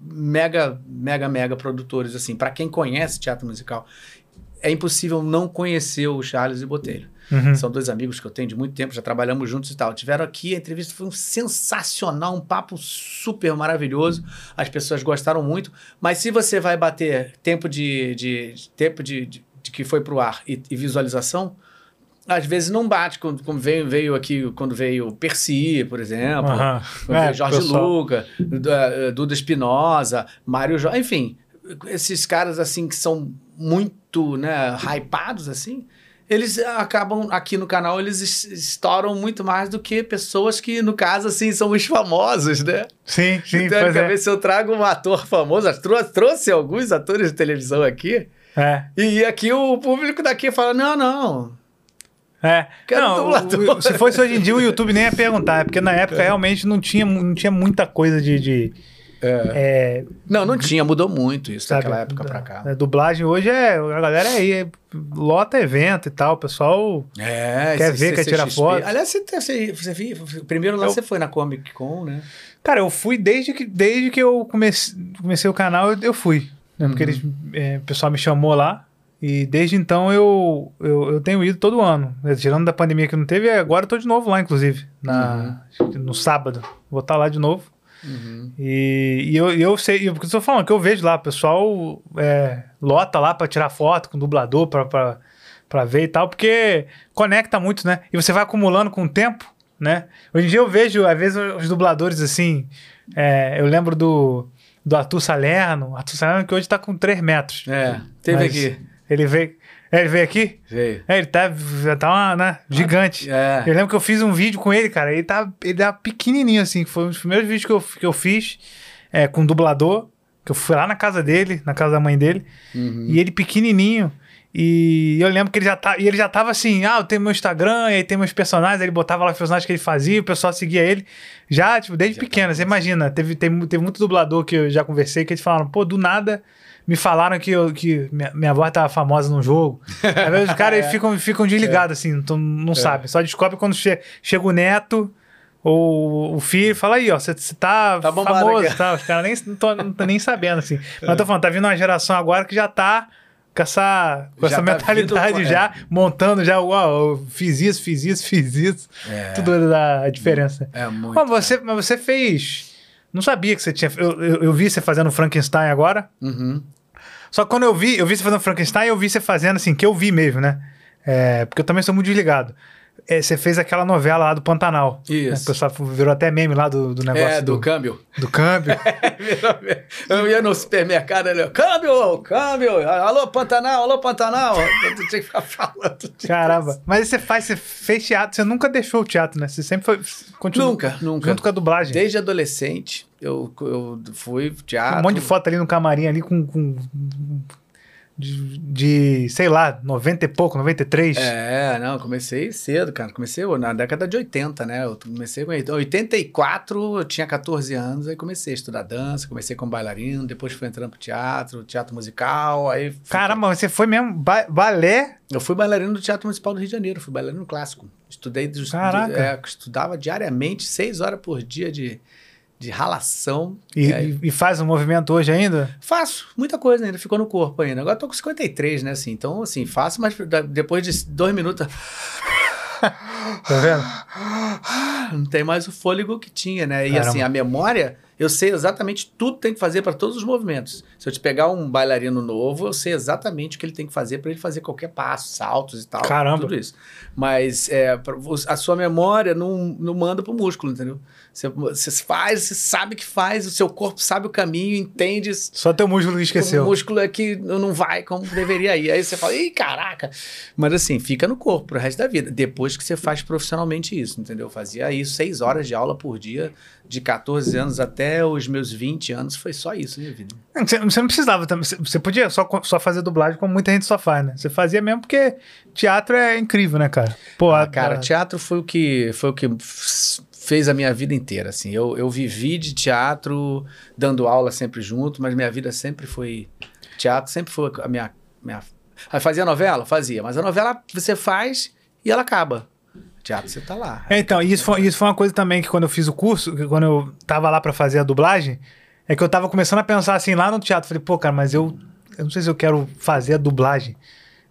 mega, mega, mega produtores, assim. Para quem conhece teatro musical, é impossível não conhecer o Charles e Botelho. Uhum. São dois amigos que eu tenho de muito tempo, já trabalhamos juntos e tal. Tiveram aqui, a entrevista foi um sensacional, um papo super maravilhoso. As pessoas gostaram muito. Mas se você vai bater tempo de, de- de- tempo de, de- de que foi pro ar e, e visualização, às vezes não bate. Quando, como veio, veio aqui, quando veio Percy, por exemplo, É, Jorge pessoal- Luca, Duda, Duda Espinosa, Mário Jorge, enfim, esses caras assim que são muito, né, hypados assim, eles acabam aqui no canal, eles es- estouram muito mais do que pessoas que, no caso, assim, são os famosos, né? Sim, sim, então, pois é. se eu trago um ator famoso, trou- trouxe alguns atores de televisão aqui, É. e aqui o público daqui fala, não, não, É. Quero não, dublador. o- se fosse hoje em dia, o YouTube nem ia perguntar, porque na época realmente não tinha, não tinha muita coisa de. de é, não, não tinha, mudou muito isso sabe, daquela época da- pra cá. da dublagem hoje é. A galera aí é- lota evento e tal, o pessoal. É, Quer ver, quer tirar foto? Aliás, você, você, você viu, primeiro lá Eu- você foi na Comic Con, né? Cara, eu fui desde que, desde que eu comecei, comecei o canal, eu, eu fui. Né? Porque Uhum. eles, é, o pessoal me chamou lá. E desde então eu, eu, eu tenho ido todo ano. né? Tirando da pandemia que não teve, agora eu tô de novo lá, inclusive. Na, Uhum. No sábado. Vou estar lá de novo. E, e eu, e eu sei, eu, porque eu tô falando que eu vejo lá, o pessoal é, lota lá pra tirar foto com dublador, pra, pra, pra ver e tal, porque conecta muito, né? E você vai acumulando com o tempo, né? Hoje em dia eu vejo, às vezes, os dubladores assim. é, eu lembro do, do Arthur Salerno, Arthur Salerno que hoje tá com 3 metros. É, teve aqui. Ele veio. é, Ele veio aqui? Veio. É, ele tá, já tá uma, né, gigante. É. Eu lembro que eu fiz um vídeo com ele, cara. Ele tá, ele tá pequenininho, assim. Foi um dos primeiros vídeos que eu, que eu fiz é, com dublador. Que eu fui lá na casa dele, na casa da mãe dele. Uhum. E ele pequenininho. E eu lembro que ele já, tá, e ele já tava assim: ah, eu tenho meu Instagram, e aí tem meus personagens. Aí ele botava lá os personagens que ele fazia, o pessoal seguia ele. Já, tipo, desde pequeno. Você imagina, teve, teve, teve muito dublador que eu já conversei que eles falaram: pô, do nada. Me falaram que, eu, que minha, minha voz tava famosa num jogo. Às vezes os caras eles ficam, ficam desligados, assim, então não sabem. Só descobre quando che chega o neto ou o filho fala aí, ó, você tá, Tá bombado famoso e tal. Os caras nem não tô, não tô nem sabendo, assim. Mas eu tô falando, tá vindo uma geração agora que já tá com essa, com Já essa tá mentalidade vindo já, montando já, uau, eu fiz isso, fiz isso, fiz isso. É. Tudo da diferença. É muito. Mas você, mas você fez. Não sabia que você tinha. Eu, eu, eu vi você fazendo Frankenstein agora. Uhum. Só que quando eu vi, eu vi você fazendo Frankenstein, eu vi você fazendo assim, que eu vi mesmo, né? É, porque eu também sou muito desligado. É, você fez aquela novela lá do Pantanal. Isso. Né? O pessoal virou até meme lá do, do negócio É, do, do, câmbio. do câmbio. Eu ia no supermercado, ele, câmbio, câmbio, alô Pantanal, alô Pantanal. Eu tinha que ficar falando. Caramba. Mas você faz, você fez teatro, você nunca deixou o teatro, né? Você sempre foi. Continuou, Nunca, nunca. Junto com a dublagem. Desde adolescente, eu, eu fui teatro. um monte de foto ali no camarim ali com. com de, de, sei lá, 90 e pouco, 93. É, não, comecei cedo, cara. Comecei na década de 80, né? Eu comecei com 84, eu tinha 14 anos, aí comecei a estudar dança, comecei como bailarino, depois fui entrando pro teatro, teatro musical, aí... fui- Caramba, você foi mesmo ba balé? Eu fui bailarino do Teatro Municipal do Rio de Janeiro, fui bailarino clássico. Estudei, Caraca. é, estudava diariamente, seis horas por dia de, de ralação. E, e faz um movimento hoje ainda? Faço muita coisa ainda, ficou no corpo ainda. Agora tô com 53, né? Assim, então, assim, faço, mas depois de dois minutos Tá vendo? não tem mais o fôlego que tinha, né? E Caramba. assim, a memória, eu sei exatamente tudo que tem que fazer para todos os movimentos. Se eu te pegar um bailarino novo, eu sei exatamente o que ele tem que fazer para ele fazer qualquer passo, saltos e tal. Caramba. Tudo isso. Mas é, a sua memória não, não manda pro músculo, entendeu? Você, você faz, você sabe que faz, o seu corpo sabe o caminho, entende. Só teu músculo que O esqueceu. músculo é que não vai como deveria ir. Aí você fala, ih, caraca. Mas assim, fica no corpo pro resto da vida. Depois que você faz profissionalmente isso, entendeu? Eu fazia isso, seis horas de aula por dia, de 14 anos até os meus 20 anos, foi só isso, minha vida. Você, não precisava também. Você- podia só, só fazer dublagem como muita gente só faz, né? Você fazia mesmo porque teatro é incrível, né, cara? Pô, Ah, a- cara, a- teatro foi o que foi o que fez a minha vida inteira, assim. Eu, eu vivi de teatro, dando aula sempre junto, mas minha vida sempre foi teatro, sempre foi a minha minha Aí fazia novela, fazia, mas a novela você faz e ela acaba. Teatro você tá lá. É, então, e isso foi, isso foi uma coisa também que quando eu fiz o curso, quando eu tava lá pra fazer a dublagem, é que eu tava começando a pensar assim lá no teatro. Falei, pô, cara, mas eu, eu não sei se eu quero fazer a dublagem.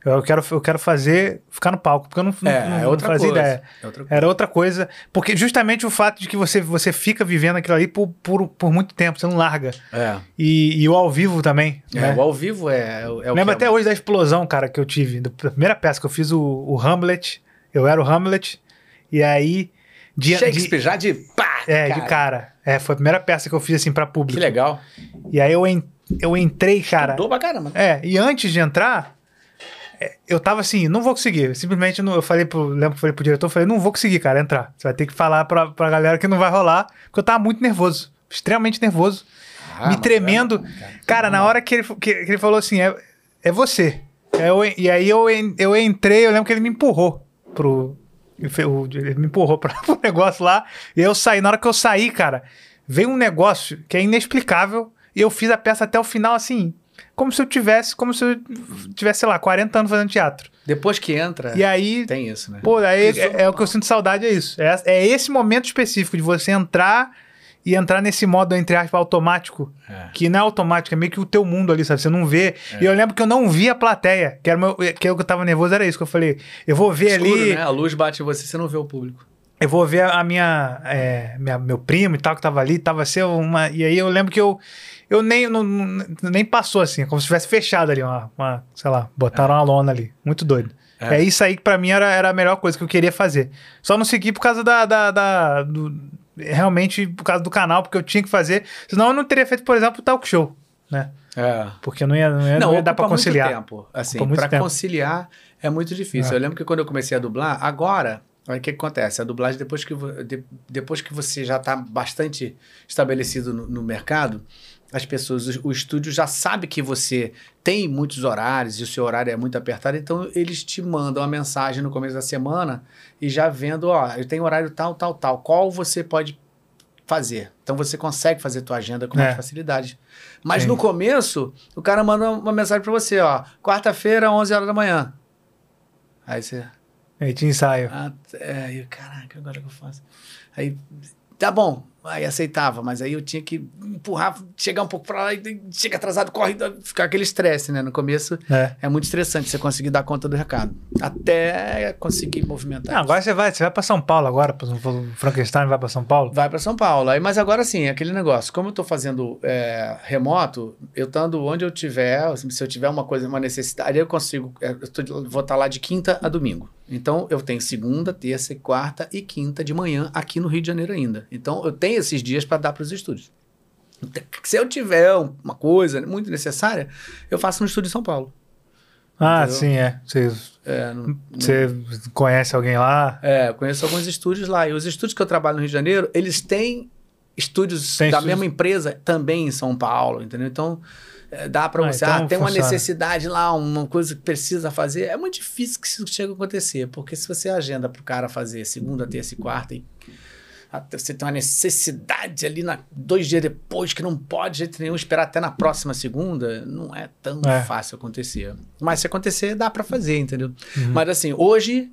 Eu quero, eu quero fazer, ficar no palco, porque eu não, não, É, não- é não outra fazia coisa. ideia. É outra coisa. Era outra coisa. Porque justamente o fato de que você, você fica vivendo aquilo ali por, por, por muito tempo, você não larga. É. E, e o ao vivo também. É, né? o ao vivo é, é o é Lembro é até hoje da explosão, cara, que eu tive. Da primeira peça que eu fiz, o, o Hamlet. Eu era o Hamlet. E aí. De, Shakespeare, já de pá! de, é, de cara. É, foi a primeira peça que eu fiz assim pra Que público. legal. E aí eu, en- eu entrei, cara. Dou pra caramba. É, e antes de entrar, é, eu tava assim, não vou conseguir. Simplesmente não, eu falei pro. Lembro que eu falei pro diretor, eu falei, não vou conseguir, cara, entrar. Você vai ter que falar pra, pra galera que não vai rolar, porque eu tava muito nervoso. Extremamente nervoso. Ah, me tremendo. é, cara. Cara, na hora que ele, que, que ele falou assim, é, é você. É, eu- e aí eu, eu entrei, eu lembro que ele me empurrou pro. Ele, o- me empurrou pra, pro negócio lá. E eu saí. Na hora que eu saí, cara, veio um negócio que é inexplicável. E eu fiz a peça até o final, assim, como se eu tivesse, como se eu tivesse, sei lá, 40 anos fazendo teatro. Depois que entra, E aí, tem isso, né? pô, aí Isso- é, é o que eu sinto saudade, é isso. É, é esse momento específico de você entrar e entrar nesse modo, entre aspas, automático. É. Que não é automático, é meio que o teu mundo ali, sabe? Você não vê. E eu lembro que eu não vi a plateia, que era o meu, que eu tava nervoso, era isso, que eu falei, eu vou ver Escuro, ali, né? A luz bate em você, você não vê o público. eu vou ver a minha, é, minha- meu primo e tal, que tava ali, tava assim, uma. E aí eu lembro que eu. Eu nem, não- não- nem passou assim, como se tivesse fechado ali, uma, uma sei lá, botaram uma lona ali. Muito doido. É, É. isso aí que pra mim era, era a melhor coisa que eu queria fazer. Só não segui por causa da. da, da- do- realmente por causa do canal, porque eu tinha que fazer. Senão eu não teria feito, por exemplo, o talk show, né? É. Porque não ia, não ia, não ia dar pra ocupa muito conciliar. tempo. Assim, tempo. conciliar é muito difícil. É. Eu lembro que quando eu comecei a dublar, agora, o que, que acontece? A dublagem, depois que, de- depois que você já está bastante estabelecido no, no mercado, as pessoas, o, estúdio já sabe que você tem muitos horários e o seu horário é muito apertado, então eles te mandam uma mensagem no começo da semana e já vendo, ó, eu tenho horário tal, tal, tal, qual você pode fazer. Então você consegue fazer tua agenda com mais É. facilidade. Mas Sim. no começo, o cara manda uma mensagem pra você, ó, quarta-feira, 11 horas da manhã. Aí você, Aí tinha ensaio. ah, é, aí, caraca, agora que eu faço? Aí, tá bom, aí aceitava, mas aí eu tinha que empurrar, chegar um pouco pra lá e chega atrasado, corre, ficar aquele estresse, né? No começo É. é muito estressante você conseguir dar conta do recado, até conseguir movimentar. Não, agora você vai, você vai pra São Paulo agora, o Frankenstein vai pra São Paulo. Vai para São Paulo. Aí, mas agora sim, aquele negócio. Como eu estou fazendo é, remoto, eu estando onde eu tiver, se eu tiver uma coisa, uma necessidade, eu consigo. é, eu tô- vou estar lá de quinta a domingo. Então eu tenho segunda, terça, quarta e quinta de manhã aqui no Rio de Janeiro ainda. Então eu tenho esses dias para dar para os estúdios. Se eu tiver uma coisa muito necessária, eu faço no estúdio de São Paulo. Ah, Entendeu? sim, é. Você, É, conhece alguém lá? É, eu conheço alguns estúdios lá. E os estúdios que eu trabalho no Rio de Janeiro, eles têm estúdios Tem da estúdios- mesma empresa também em São Paulo, entendeu? Então, é, dá pra Ah, você, então ah, tem uma funciona. necessidade lá, uma coisa que precisa fazer. É muito difícil que isso chegue a acontecer, porque se você agenda pro cara fazer segunda, terça e quarta e até você tem uma necessidade ali na, dois dias depois que não pode de jeito nenhum esperar até na próxima segunda, não é tão É. fácil acontecer. Mas se acontecer, dá pra fazer, entendeu? Uhum. Mas assim, hoje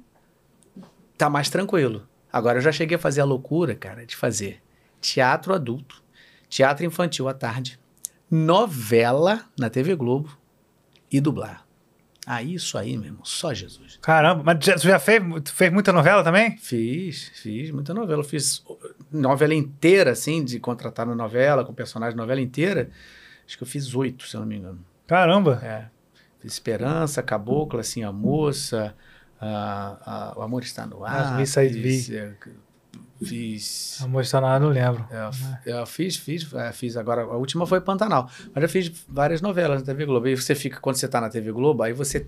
tá mais tranquilo. Agora eu já cheguei a fazer a loucura, cara, de fazer teatro adulto teatro infantil à tarde, novela na TV Globo e dublar. Ah, isso aí, meu irmão, só Jesus. Caramba, mas você já fez, fez muita novela também? Fiz, fiz muita novela. Eu fiz novela inteira, assim, de contratar na novela, com personagem novela inteira. Acho que eu fiz oito, se eu não me engano. Caramba. É. Fiz Esperança, Cabocla, assim, a moça, a, a- o Amor está no ar. Ah, isso aí, vi. É, Fiz. Na não lembro. é, eu, eu fiz, fiz, é, fiz agora. A última foi Pantanal. Mas eu fiz várias novelas na TV Globo. E você fica, quando você está na TV Globo, aí você.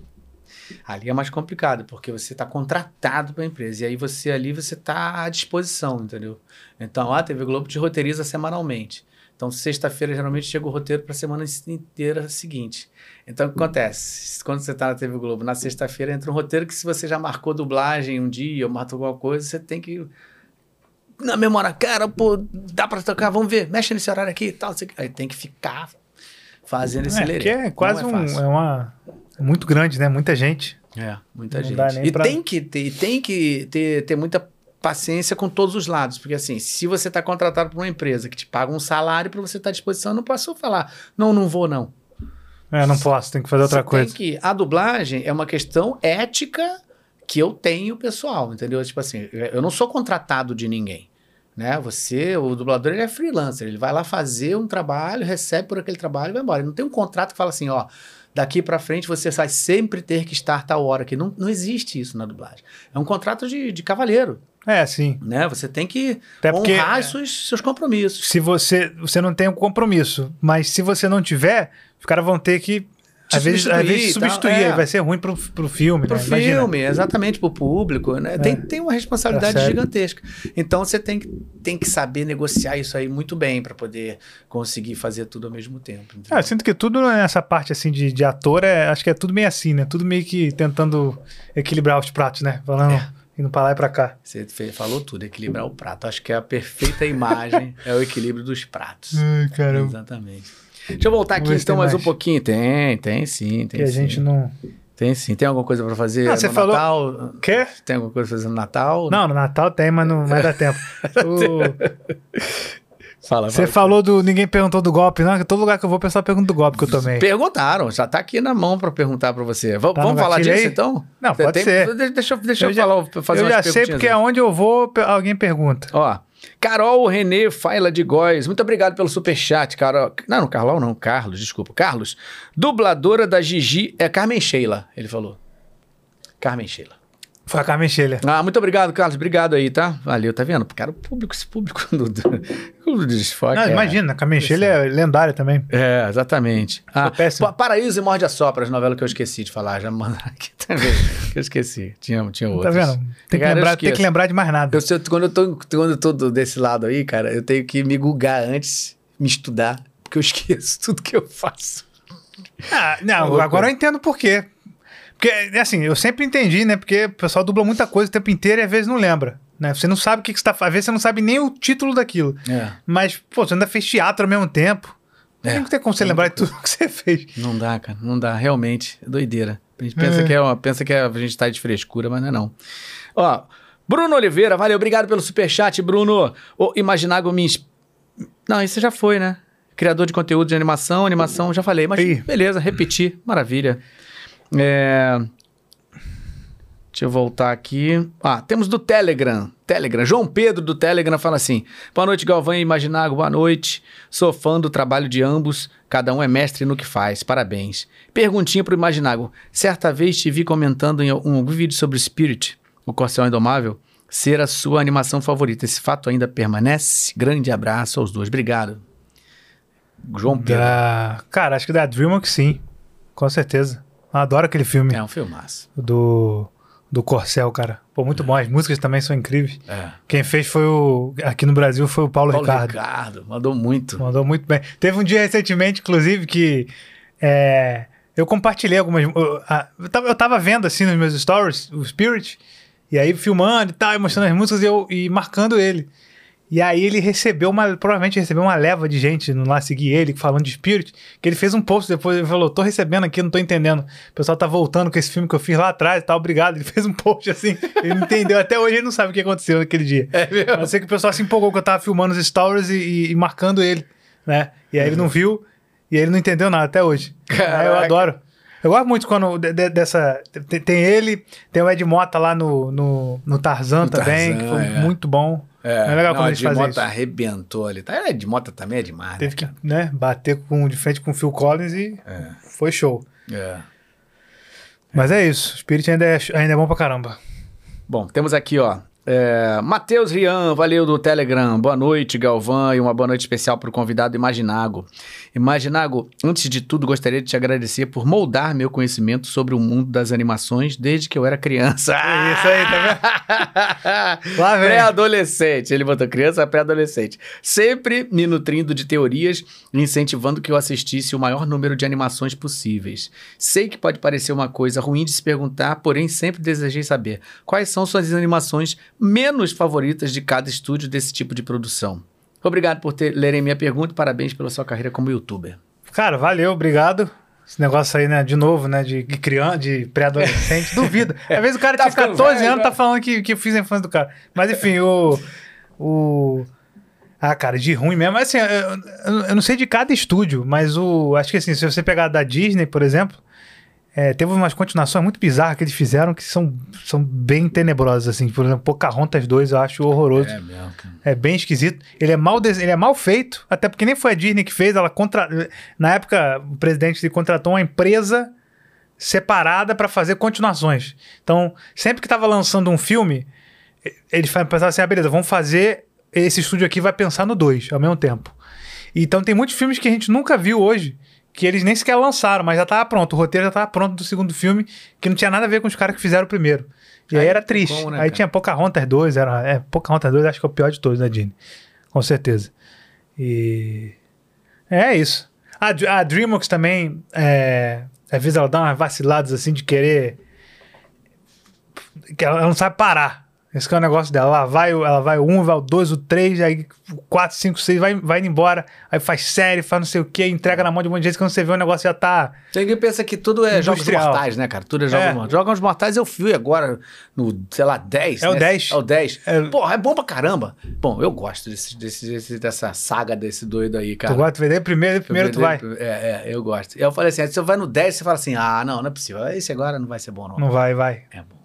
Ali é mais complicado, porque você está contratado para a empresa. E aí você ali você está à disposição, entendeu? Então a TV Globo te roteiriza semanalmente. Então, sexta-feira, geralmente, chega o roteiro para a semana inteira seguinte. Então, o que acontece? Quando você está na TV Globo, na sexta-feira entra um roteiro que, se você já marcou dublagem um dia ou marcou alguma coisa, você tem que. Na memória, cara, pô, dá para tocar, vamos ver, mexe nesse horário aqui e tal. quê. Aí tem que ficar fazendo esse É, lerê. porque é quase Não um. É uma. É muito grande, né? Muita gente. É, muita Não gente. E pra- tem que ter, tem que ter, ter muita paciência com todos os lados, porque assim, se você está contratado por uma empresa que te paga um salário para você estar à disposição, não posso falar, não, não vou não. É, não posso, tem que fazer outra Você coisa. Tem que, a dublagem é uma questão ética que eu tenho pessoal, entendeu? Tipo assim, eu não sou contratado de ninguém. Né? Você, o dublador, ele é freelancer, ele vai lá fazer um trabalho, recebe por aquele trabalho e vai embora. Ele não tem um contrato que fala assim, ó, daqui pra frente você vai sempre ter que estar tal hora aqui. Não, não existe isso na dublagem. É um contrato de, de cavalheiro, É, sim. né? Você tem que Até porque- honrar os seus, seus compromissos. Se você, você não tem um compromisso, mas se você não tiver, os caras vão ter que, às vezes, às substituir vezes substituir. é. Vai ser ruim pro, pro filme, Pro né? Imagina. filme, exatamente, pro público, né? Tem, tem uma responsabilidade série. gigantesca. Então você tem que, tem que saber negociar isso aí muito bem para poder conseguir fazer tudo ao mesmo tempo. É, eu sinto que tudo nessa parte assim de, de ator, é, acho que é tudo meio assim, né? Tudo meio que tentando equilibrar os pratos, né? Falando, É. indo pra lá e pra cá. Você falou tudo, equilibrar o prato. Acho que a perfeita imagem é o equilíbrio dos pratos. Ai, caramba. Exatamente. Deixa eu voltar aqui Vamos então tem mais um pouquinho. Tem, tem sim, tem Que a sim. gente não. Tem sim. Tem alguma coisa para fazer Ah, no você falou- Natal? Quê? Tem alguma coisa pra fazer no Natal? Não, no Natal tem, mas não vai dar tempo. O- Fala, Você falou do. Ninguém perguntou do golpe, não? Todo lugar que eu vou, o pessoal pergunta do golpe que eu tomei. Perguntaram, já tá aqui na mão para perguntar para você. V- Tá vamos falar disso aí? então? Não, pode ser. de- Deixa, eu- deixa eu, Eu já- falar, fazer eu já sei porque aonde eu vou, alguém pergunta. Ó, Carol Renê Faila de Góis, muito obrigado pelo superchat, Carol. Não, não, Carol não, Carlos, desculpa. Carlos, dubladora da Gigi, é Carmen Sheila, ele falou. Carmen Sheila. Foi a Carmen Scheller. Ah, muito obrigado, Carlos, obrigado aí, tá? Valeu, tá vendo? Cara, o público, esse público do, do, Desfoque. Não, é- imagina, a Carmen Scheller é lendária também. É, exatamente. Ah, péssimo. Pa- Paraíso e Morde a Sopra, as novelas que eu esqueci de falar, já mandaram aqui também, que eu esqueci. Tinha, tinha Tá outras. vendo? Tem que, Cara, lembrar, tem que lembrar de mais nada. Eu, quando, eu tô, quando eu tô desse lado aí, cara, eu tenho que me gugar antes, me estudar, porque eu esqueço tudo que eu faço. Ah, não, agora eu entendo por quê. Porque, assim, eu sempre entendi, né? Porque o pessoal dubla muita coisa o tempo inteiro e às vezes não lembra. Né? Você não sabe o que, que você tá Às vezes você não sabe nem o título daquilo. É. Mas, pô, você ainda fez teatro ao mesmo tempo. É. Não tem como você lembrar de tudo que você fez. Não dá, cara, não dá, realmente, é doideira. A gente pensa, É. que, é uma, pensa que a gente tá de frescura, mas não é não. Ó, Bruno Oliveira, valeu, obrigado pelo superchat, Bruno. O Imaginago me... Não, isso já foi, né? Criador de conteúdo de animação, animação, já falei, mas Ih. beleza, repetir, maravilha. É... Deixa eu voltar aqui. Ah, temos do Telegram. Telegram. João Pedro do Telegram fala assim: Boa noite, Galvão e Imaginago. Boa noite. Sou fã do trabalho de ambos. Cada um é mestre no que faz. Parabéns. Perguntinha pro Imaginago. Certa vez te vi comentando em um vídeo sobre o Spirit, o Corcel Indomável, ser a sua animação favorita. Esse fato ainda permanece? Grande abraço aos dois. Obrigado. João Pedro. Da... Cara, acho que da DreamWorks sim. Com certeza. Eu adoro aquele filme É um filmaço. do, do Corcel, cara. Pô, muito bom. As músicas também são incríveis. É. Quem fez foi o. Aqui no Brasil foi o Paulo, Paulo Ricardo. Ricardo. mandou muito. Mandou muito bem. Teve um dia recentemente, inclusive, que é, eu compartilhei algumas. Eu, eu, tava, eu tava vendo assim nos meus stories, o Spirit, e aí filmando e tal, e mostrando as músicas e, eu, e marcando ele. E aí ele recebeu uma. Provavelmente recebeu uma leva de gente no lá seguir ele, falando de Spirit, que ele fez um post depois, ele falou: tô recebendo aqui, não tô entendendo. O pessoal tá voltando com esse filme que eu fiz lá atrás e tal, obrigado. Ele fez um post assim, ele entendeu. Até hoje ele não sabe o que aconteceu naquele dia. É mesmo? Eu sei que o pessoal se empolgou que eu tava filmando os stories e, e- e marcando ele. né? E aí ele não viu e ele não entendeu nada até hoje. Aí eu adoro. Eu gosto muito quando de- de- dessa. Tem, tem ele, tem o Ed Mota lá no, no, no Tarzan No também, Tarzan, que foi é. muito bom. É, legal não, quando a Mota isso. arrebentou ali. Tá? É, de Mota também é demais. Teve né, que né, bater com, de frente com o Phil Collins e É. foi show. É. Mas é isso, o Spirit ainda é, ainda é bom pra caramba. Bom, temos aqui, ó. É, Matheus Rian, valeu do Telegram. Boa noite, Galvão, e uma boa noite especial para o convidado Imaginago. Imaginago, antes de tudo, gostaria de te agradecer por moldar meu conhecimento sobre o mundo das animações desde que eu era criança. É isso aí, tá vendo? Pré-adolescente, ele botou criança, pré-adolescente. Sempre me nutrindo de teorias e incentivando que eu assistisse o maior número de animações possíveis. Sei que pode parecer uma coisa ruim de se perguntar, porém sempre desejei saber quais são suas animações menos favoritas de cada estúdio desse tipo de produção. Obrigado por ter, lerem minha pergunta e parabéns pela sua carreira como youtuber. Cara, valeu, obrigado. Esse negócio aí, né, de novo, né, de, de criança, de pré-adolescente, duvido. Às vezes o cara Tá tinha ficando 14 velho, anos, né? tá falando que, que eu fiz a infância do cara. Mas enfim, o... o... Ah, cara, de ruim mesmo. Assim, eu, eu- eu não sei de cada estúdio, mas o... Acho que assim, se você pegar da Disney, por exemplo, é, teve umas continuações muito bizarras que eles fizeram que são, são bem tenebrosas, assim. Por exemplo, Pocahontas 2 eu acho horroroso. mesmo, cara. É bem esquisito. Ele é mal, ele é mal feito, até porque nem foi a Disney que fez. Ela contra... Na época, o presidente contratou uma empresa separada para fazer continuações. Então, sempre que estava lançando um filme, eles pensavam assim: ah, beleza, vamos fazer. Esse estúdio aqui vai pensar no 2 ao mesmo tempo. Então, tem muitos filmes que a gente nunca viu hoje. Que eles nem sequer lançaram, mas já tava pronto. O roteiro já tava pronto do segundo filme, que não tinha nada a ver com os caras que fizeram o primeiro. E aí, Aí era triste. como, né, aí cara? tinha Pocahontas 2, era. É, Pocahontas 2 acho que é o pior de todos da Disney. Com certeza. E. É isso. A, a Dreamworks também, é, às vezes ela dá umas vaciladas assim de querer. que ela não sabe parar. Esse que é o negócio dela. Ela vai, o- ela vai o 1, vai o 2, o 3, aí o 4, 5, 6, vai, vai indo embora. Aí faz série, faz não sei o que, entrega na mão de um monte de gente. Quando você vê o negócio já tá. Tem quem pensa que tudo é jogos Industrial. mortais, né, cara? Tudo é jogos É. mortais. Jogos mortais eu fui agora no, sei lá, 10. É o né? 10. É o 10. É. Porra, é bom pra caramba. Bom, eu gosto desse, desse, desse- dessa saga desse doido aí, cara. tu gosta de ver primeiro, primeiro tu vai. É, é, eu gosto. Eu falei assim, aí você vai no 10, você fala assim, ah, não, não é possível. Esse agora não vai ser bom, não. Não vai, vai. É bom.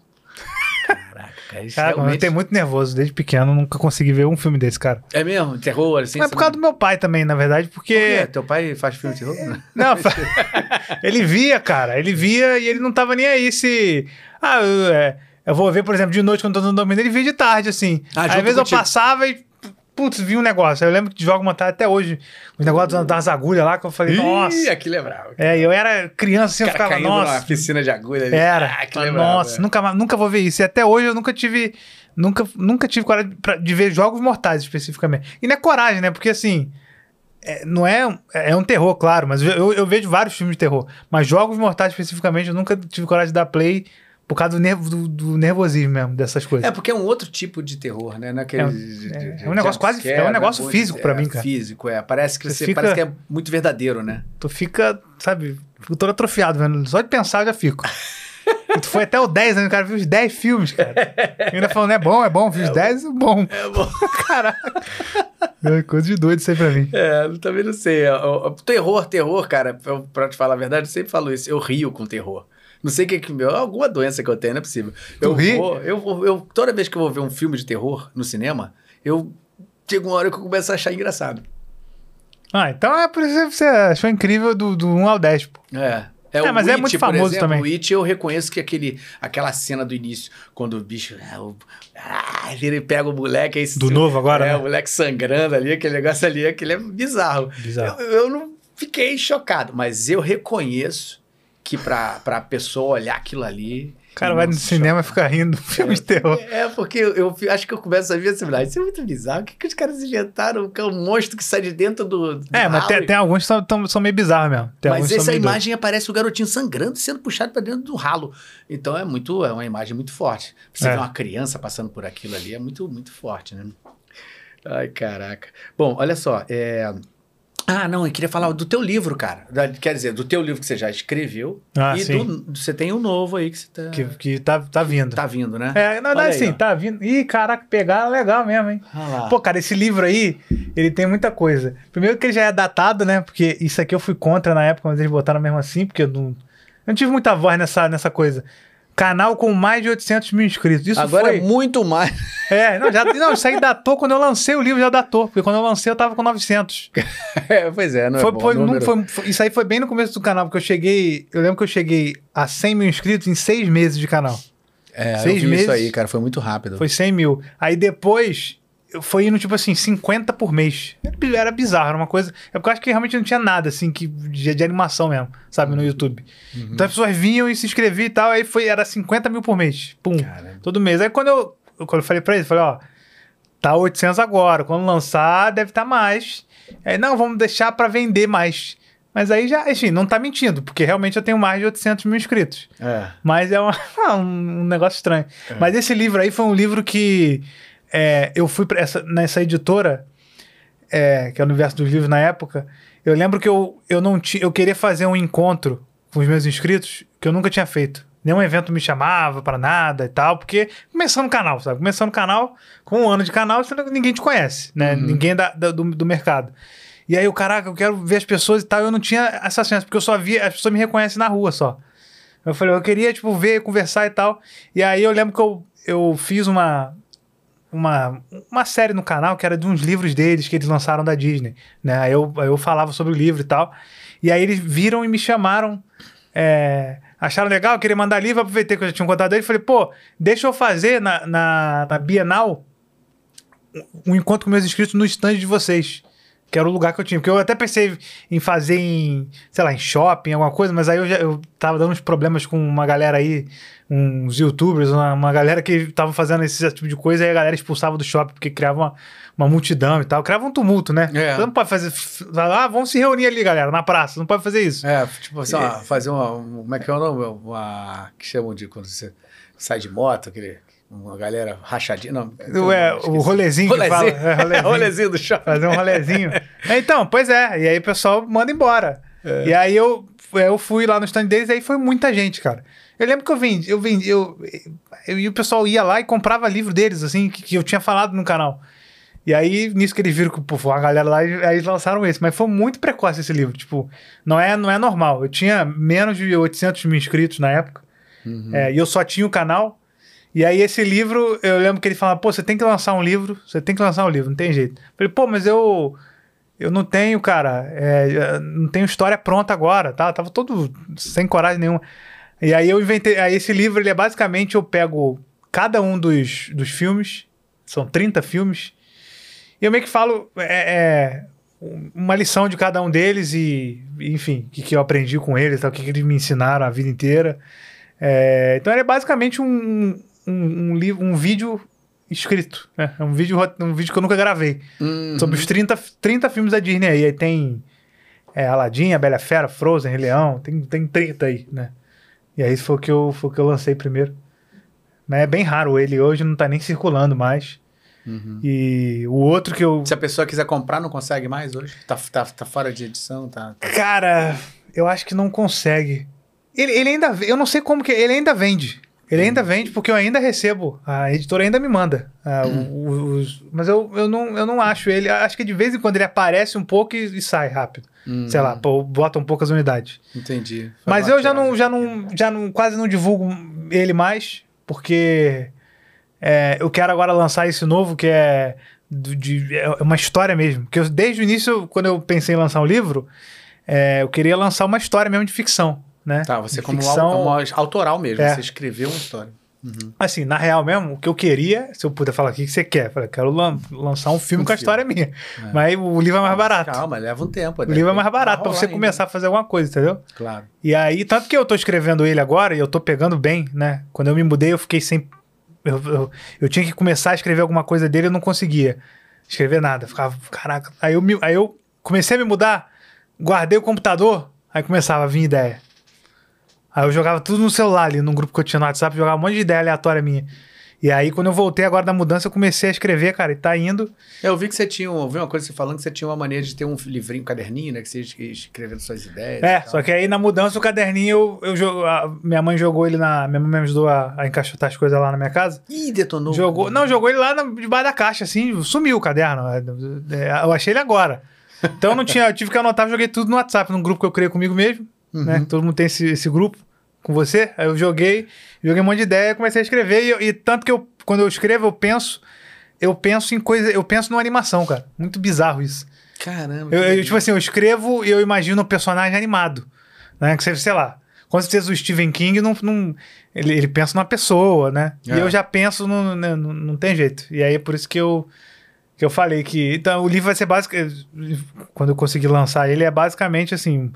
Caraca, cara, Cara, eu realmente... tenho muito nervoso desde pequeno, nunca consegui ver um filme desse, cara. É mesmo? Terror, assim? Mas é por causa do meu pai também, na verdade, porque. Por quê? Teu pai faz filme de terror? né? Não, fa- ele via, cara. Ele via e ele não tava nem aí se. Ah, eu, é, eu vou ver, por exemplo, de noite quando eu tô dormindo, ele via de tarde, assim. Ah, às vezes eu contigo. passava e. Putz, vi um negócio. Eu lembro de jogo montar até hoje. Os negócios das agulhas lá que eu falei, Ih, nossa. aquilo é bravo. É, e eu era criança assim, eu ficava, nossa. piscina de agulha ali. Era. Ah, aquilo é bravo, nossa, é. nunca, nunca vou ver isso. E até hoje eu nunca tive. Nunca, nunca tive coragem pra- de ver jogos mortais especificamente. E não é coragem, né? Porque assim. é, não é. É um terror, claro, mas eu, eu vejo vários filmes de terror. Mas jogos mortais especificamente, eu nunca tive coragem de dar play por causa do, nervo, do, do nervosismo mesmo, dessas coisas. É porque é um outro tipo de terror, né? Naquele, É um- de- de- é- de é um negócio quase- jumpscare, é um negócio físico pra É, mim, cara. Físico, é. Parece que, Você fica- parece que é muito verdadeiro, né? Tu fica, sabe, fico todo atrofiado, vendo. Só de pensar eu já fico. Tu foi até o 10, né? O cara viu os 10 filmes, cara. E ainda falando, é bom, é bom, viu os 10, é bom. É bom. Caraca. É coisa de doido isso aí pra mim. É, eu também não sei. O, o- terror, terror, cara, eu, pra te falar a verdade, eu sempre falo isso. Eu rio com terror. Não sei o que que. Alguma doença que eu tenho, não é possível. Tu Eu ri? vou, eu, vou- eu Toda vez que eu vou ver um filme de terror no cinema, eu. Chega uma hora que eu começo a achar engraçado. Ah, então é por isso que você achou incrível do, do 1 ao 10, pô. É. É, É, o mas é It, muito por famoso exemplo, também. O It, eu reconheço que aquele, aquela cena do início, quando o bicho. ah, o- ah, ele pega o moleque. Aí, Do novo agora, É, né? o moleque sangrando ali, aquele negócio ali, aquele é bizarro. Bizarro. Eu, eu não fiquei chocado, mas eu reconheço que pra, pra pessoa olhar aquilo ali. O cara vai no cinema e fica rindo do filme de terror. É, porque eu, eu acho que eu começo a ver assim, "Ah, isso é muito bizarro. O que, que os caras inventaram? Que é um monstro que sai de dentro do. do É, mas tem, tem alguns que são, são meio bizarros mesmo. Tem mas essa imagem aparece o garotinho sangrando sendo puxado para dentro do ralo. Então é muito, é uma imagem muito forte. Você É. ver uma criança passando por aquilo ali é muito, muito forte, né? Ai, caraca. Bom, olha só, é, Ah, não, eu queria falar do teu livro, cara. Da- quer dizer, do teu livro que você já escreveu. Ah, e sim. do, você tem um novo aí que você tá, Que, que tá, tá vindo. tá vindo, né? É, na verdade, sim, ó. tá vindo. Ih, caraca, pegar legal mesmo, hein? Lá. Pô, cara, esse livro aí, ele tem muita coisa. Primeiro que ele já é datado, né? Porque isso aqui eu fui contra na época, mas eles botaram mesmo assim, porque eu não, eu não tive muita voz nessa, nessa coisa. Canal com mais de 800 mil inscritos. Isso Agora foi... é muito mais. É, não, já, não, isso aí datou quando eu lancei o livro, já datou. Porque quando eu lancei eu tava com 900. É, pois é, não Foi- é bom, foi- não foi- foi- isso aí foi bem no começo do canal, porque eu cheguei. Eu lembro que eu cheguei a 100 mil inscritos em seis meses de canal. É, seis eu vi meses. isso aí, cara, foi muito rápido. Foi 100 mil. Aí depois foi indo, tipo assim, 50 por mês. Era bi- Era bizarro, era uma coisa. É porque eu acho que realmente não tinha nada, assim, que, de, de animação mesmo, sabe, no YouTube. Então as pessoas vinham e se inscreviam e tal, aí foi, era 50 mil por mês. Pum. Caramba. Todo mês. Aí quando eu, quando eu falei pra eles, eu falei, ó, tá 800 agora. Quando lançar, deve estar mais. Aí, não, vamos deixar pra vender mais. Mas aí já, enfim, não tá mentindo, porque realmente eu tenho mais de 800 mil inscritos. É. Mas é uma- um, um negócio estranho. Mas esse livro aí foi um livro que é, eu fui essa, nessa editora, é, que é o Universo dos Livros na época. Eu lembro que eu, eu não tinha. Eu queria fazer um encontro com os meus inscritos que eu nunca tinha feito. Nenhum evento me chamava pra nada e tal, porque começando o canal, sabe? Começando o canal, com um ano de canal, ninguém te conhece, né? Ninguém da, da- do, do mercado. E aí, eu, caraca, eu quero ver as pessoas e tal. Eu não tinha essa chance, porque eu só via, as pessoas me reconhecem na rua só. Eu falei, eu queria, tipo, ver, conversar e tal. E aí eu lembro que eu, eu fiz uma, uma, uma série no canal que era de uns livros deles que eles lançaram da Disney. Né? Aí eu, eu falava sobre o livro e tal. E aí eles viram e me chamaram. é, acharam legal, queria mandar livro, aproveitei que eu já tinha um dele e falei, pô, deixa eu fazer na, na, na Bienal um encontro com meus inscritos no stand de vocês. Que era o lugar que eu tinha. Porque eu até pensei em fazer em, sei lá, em shopping, alguma coisa, mas aí eu, já, eu tava dando uns problemas com uma galera aí, uns youtubers, uma, uma galera que tava fazendo esse tipo de coisa, e a galera expulsava do shopping, porque criava uma, uma multidão e tal. Criava um tumulto, né? É. Você não pode fazer. Ah, vamos se reunir ali, galera, na praça. Não pode fazer isso. É, tipo assim, ó, fazer uma. um- Como é que é o nome? Uma. Que chamam de quando você sai de moto, aquele. Uma galera rachadinha. Não, O, é, o rolezinho que fala. Rolezinho. É, rolezinho. rolezinho do shopping. Fazer um rolezinho. É, então, pois é. E aí o pessoal manda embora. É. E aí eu, eu fui lá no stand deles, aí foi muita gente, cara. Eu lembro que eu vendi, eu vendi, eu, eu, e o pessoal ia lá e comprava livro deles, assim, que, que eu tinha falado no canal. E aí, nisso que eles viram que pô, uma galera lá, e aí eles lançaram esse. Mas foi muito precoce esse livro. Tipo, não é, não é normal. Eu tinha menos de 800 mil inscritos na época. É, e eu só tinha o canal. E aí, esse livro, eu lembro que ele falava, pô, você tem que lançar um livro, você tem que lançar um livro, não tem jeito. Eu falei, pô, mas eu. Eu não tenho, cara. é, não tenho história pronta agora, tá? Tava todo sem coragem nenhuma. E aí eu inventei. Aí esse livro, ele é basicamente, eu pego cada um dos, dos filmes, são 30 filmes, e eu meio que falo é, é, uma lição de cada um deles e, enfim, o que, que eu aprendi com eles, tá? o que, que eles me ensinaram a vida inteira. É, então é basicamente um, um, um, livro, um vídeo escrito. Né? É um vídeo, um vídeo que eu nunca gravei. Uhum. Sobre os 30, 30 filmes da Disney aí. Aí tem é, Aladdin, A Bela Fera, Frozen, Rei Leão. Tem, tem 30 aí, né? E aí foi o que eu, foi o que eu lancei primeiro. Mas é bem raro ele hoje, não tá nem circulando mais. Uhum. E o outro que eu. Se a pessoa quiser comprar, não consegue mais hoje? Tá, tá, tá fora de edição, tá. tá- Cara, eu acho que não consegue. Ele, ele ainda. Eu não sei como que. Ele ainda vende. Ele ainda vende porque eu ainda recebo. A editora ainda me manda. ah, o- os- mas eu, eu, não, eu não acho ele. Acho que de vez em quando ele aparece um pouco e, e sai rápido. Hum, Sei lá, pô, botam poucas unidades. Entendi. Faz Mas eu já não, já não, já não, quase não divulgo ele mais, porque é, eu quero agora lançar esse novo que é, de, é uma história mesmo. Que eu, desde o início, quando eu pensei em lançar um livro, é, eu queria lançar uma história mesmo de ficção, né? Tá, você como, ficção, au- como autoral mesmo, É. você escreveu uma história. Assim, na real mesmo, o que eu queria, se eu puder falar o que você quer? Eu falei, quero lan- lançar um filme Um com a história minha. Mas o livro é mais barato. Calma, leva um tempo. O livro é mais barato pra você começar a fazer alguma coisa, entendeu? Claro. E aí, tanto que eu tô escrevendo ele agora e eu tô pegando bem, né? Quando eu me mudei, eu fiquei sem. Eu, eu, eu tinha que começar a escrever alguma coisa dele e eu não conseguia escrever nada. Ficava, caraca. Aí eu, me- aí eu comecei a me mudar, guardei o computador, aí começava a vir ideia. Aí eu jogava tudo no celular ali, num grupo que eu tinha no WhatsApp, jogava um monte de ideia aleatória minha. E aí, quando eu voltei agora da mudança, eu comecei a escrever, cara, e tá indo. Eu vi que você tinha, um- eu vi uma coisa você falando que você tinha uma maneira de ter um livrinho, um caderninho, né? Que você ia escrevendo suas ideias. É, e só que aí na mudança o caderninho, eu, eu jogo, a- minha mãe jogou ele na. Minha mãe me ajudou a, a encaixotar as coisas lá na minha casa. Ih, detonou. Jogou, não, jogou ele lá na, debaixo da caixa, assim, sumiu o caderno. É, Eu achei ele agora. Então eu não tinha, eu tive que anotar, joguei tudo no WhatsApp, num grupo que eu criei comigo mesmo, né? Todo mundo tem esse, esse grupo com você. Aí eu joguei, joguei um monte de ideia, comecei a escrever e, e tanto que eu, quando eu escrevo, eu penso, eu penso em coisa, eu penso numa animação, cara. Muito bizarro isso. Caramba. Eu, eu, tipo assim, eu escrevo e eu imagino um personagem animado. Né? Que você, sei lá. Com certeza o Stephen King não. não ele, ele pensa numa pessoa, né? É. E eu já penso, no, né, não, não tem jeito. E aí é por isso que eu, que eu falei que. Então, o livro vai ser básico. Quando eu conseguir lançar ele, é basicamente assim.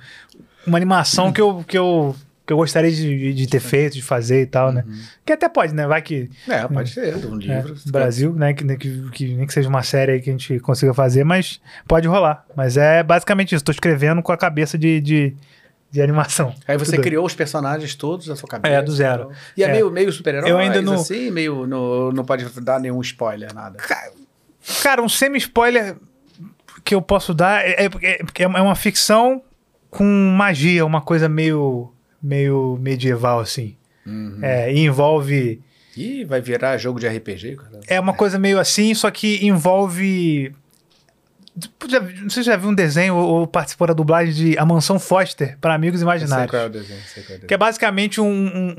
Uma animação que eu. Que eu que eu gostaria de, de ter feito, de fazer e tal, né? Que até pode, né? Vai que É, pode ser, de um é, livro. Brasil, né? Que, que, que nem que seja uma série aí que a gente consiga fazer, mas pode rolar. Mas é basicamente isso. Tô escrevendo com a cabeça de, de, de animação. Aí você Tudo. criou os personagens todos da sua cabeça. É, do zero. E é, É. meio, meio super-herói, Eu ainda não- assim, meio... No, não pode dar nenhum spoiler, nada. Cara, um semi-spoiler que eu posso dar é, é, é, é uma ficção com magia, uma coisa meio, meio medieval, assim. Uhum. É, e envolve. Ih, vai virar jogo de RPG, cara. É uma coisa meio assim, só que envolve. Não sei se já viu um desenho ou ou participou da dublagem de A Mansão Foster para Amigos Eu sei Imaginários. qual é o desenho, sei qual é o Que desenho. é basicamente um-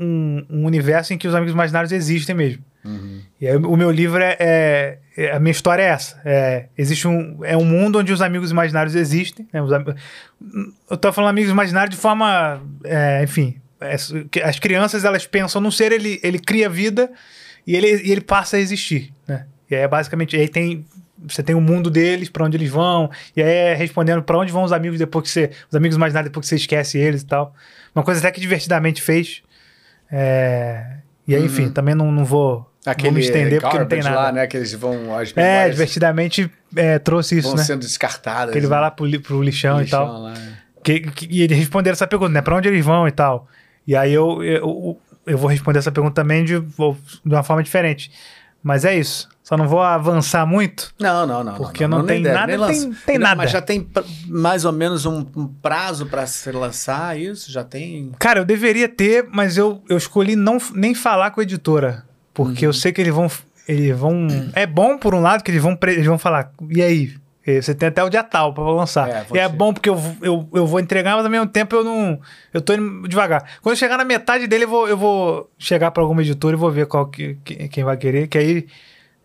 um- um universo em que os amigos imaginários existem mesmo. Uhum. E aí, o meu livro é, é- é- A minha história é essa. É, existe um, é um mundo onde os amigos imaginários existem. né? Os eu tô falando amigos imaginários de forma. é, enfim. é, as crianças elas pensam num ser, ele, ele cria vida e ele, e ele passa a existir. Né? E aí é basicamente. Aí tem. Você tem o mundo deles, pra onde eles vão, e aí é respondendo pra onde vão os amigos depois que você. Os amigos imaginários depois que você esquece eles e tal. Uma coisa até que divertidamente fez. É, e aí, enfim, também não, não vou, Aquele me estender porque não tem nada. lá, né? Que eles vão... As É, divertidamente é, trouxe isso, vão né? sendo descartadas. Que ele vai né? lá pro, pro lixão, e Lixão tal. lá, né? Que, que- e eles responderam essa pergunta, né? Pra onde eles vão e tal. E aí eu, eu, eu vou responder essa pergunta também de, de uma forma diferente. Mas é isso. Só não vou avançar muito. Não, não, não. Porque não tem nem deve, nada, tem- tem Não, nada. Mas já tem mais ou menos um, um prazo pra se lançar isso? Já tem... Cara, eu deveria ter, mas eu, eu escolhi não, nem falar com a editora. Porque Uhum. eu sei que eles vão. Eles vão. É bom, por um lado, que eles vão, eles vão falar. E aí? Eh, Você tem até o dia tal pra lançar. É, e é te- bom porque eu, vou- eu, eu vou entregar, mas ao mesmo tempo eu não. Eu tô indo devagar. Quando eu chegar na metade dele, eu vou, eu vou chegar pra alguma editora e vou ver qual que, que- quem vai querer, que aí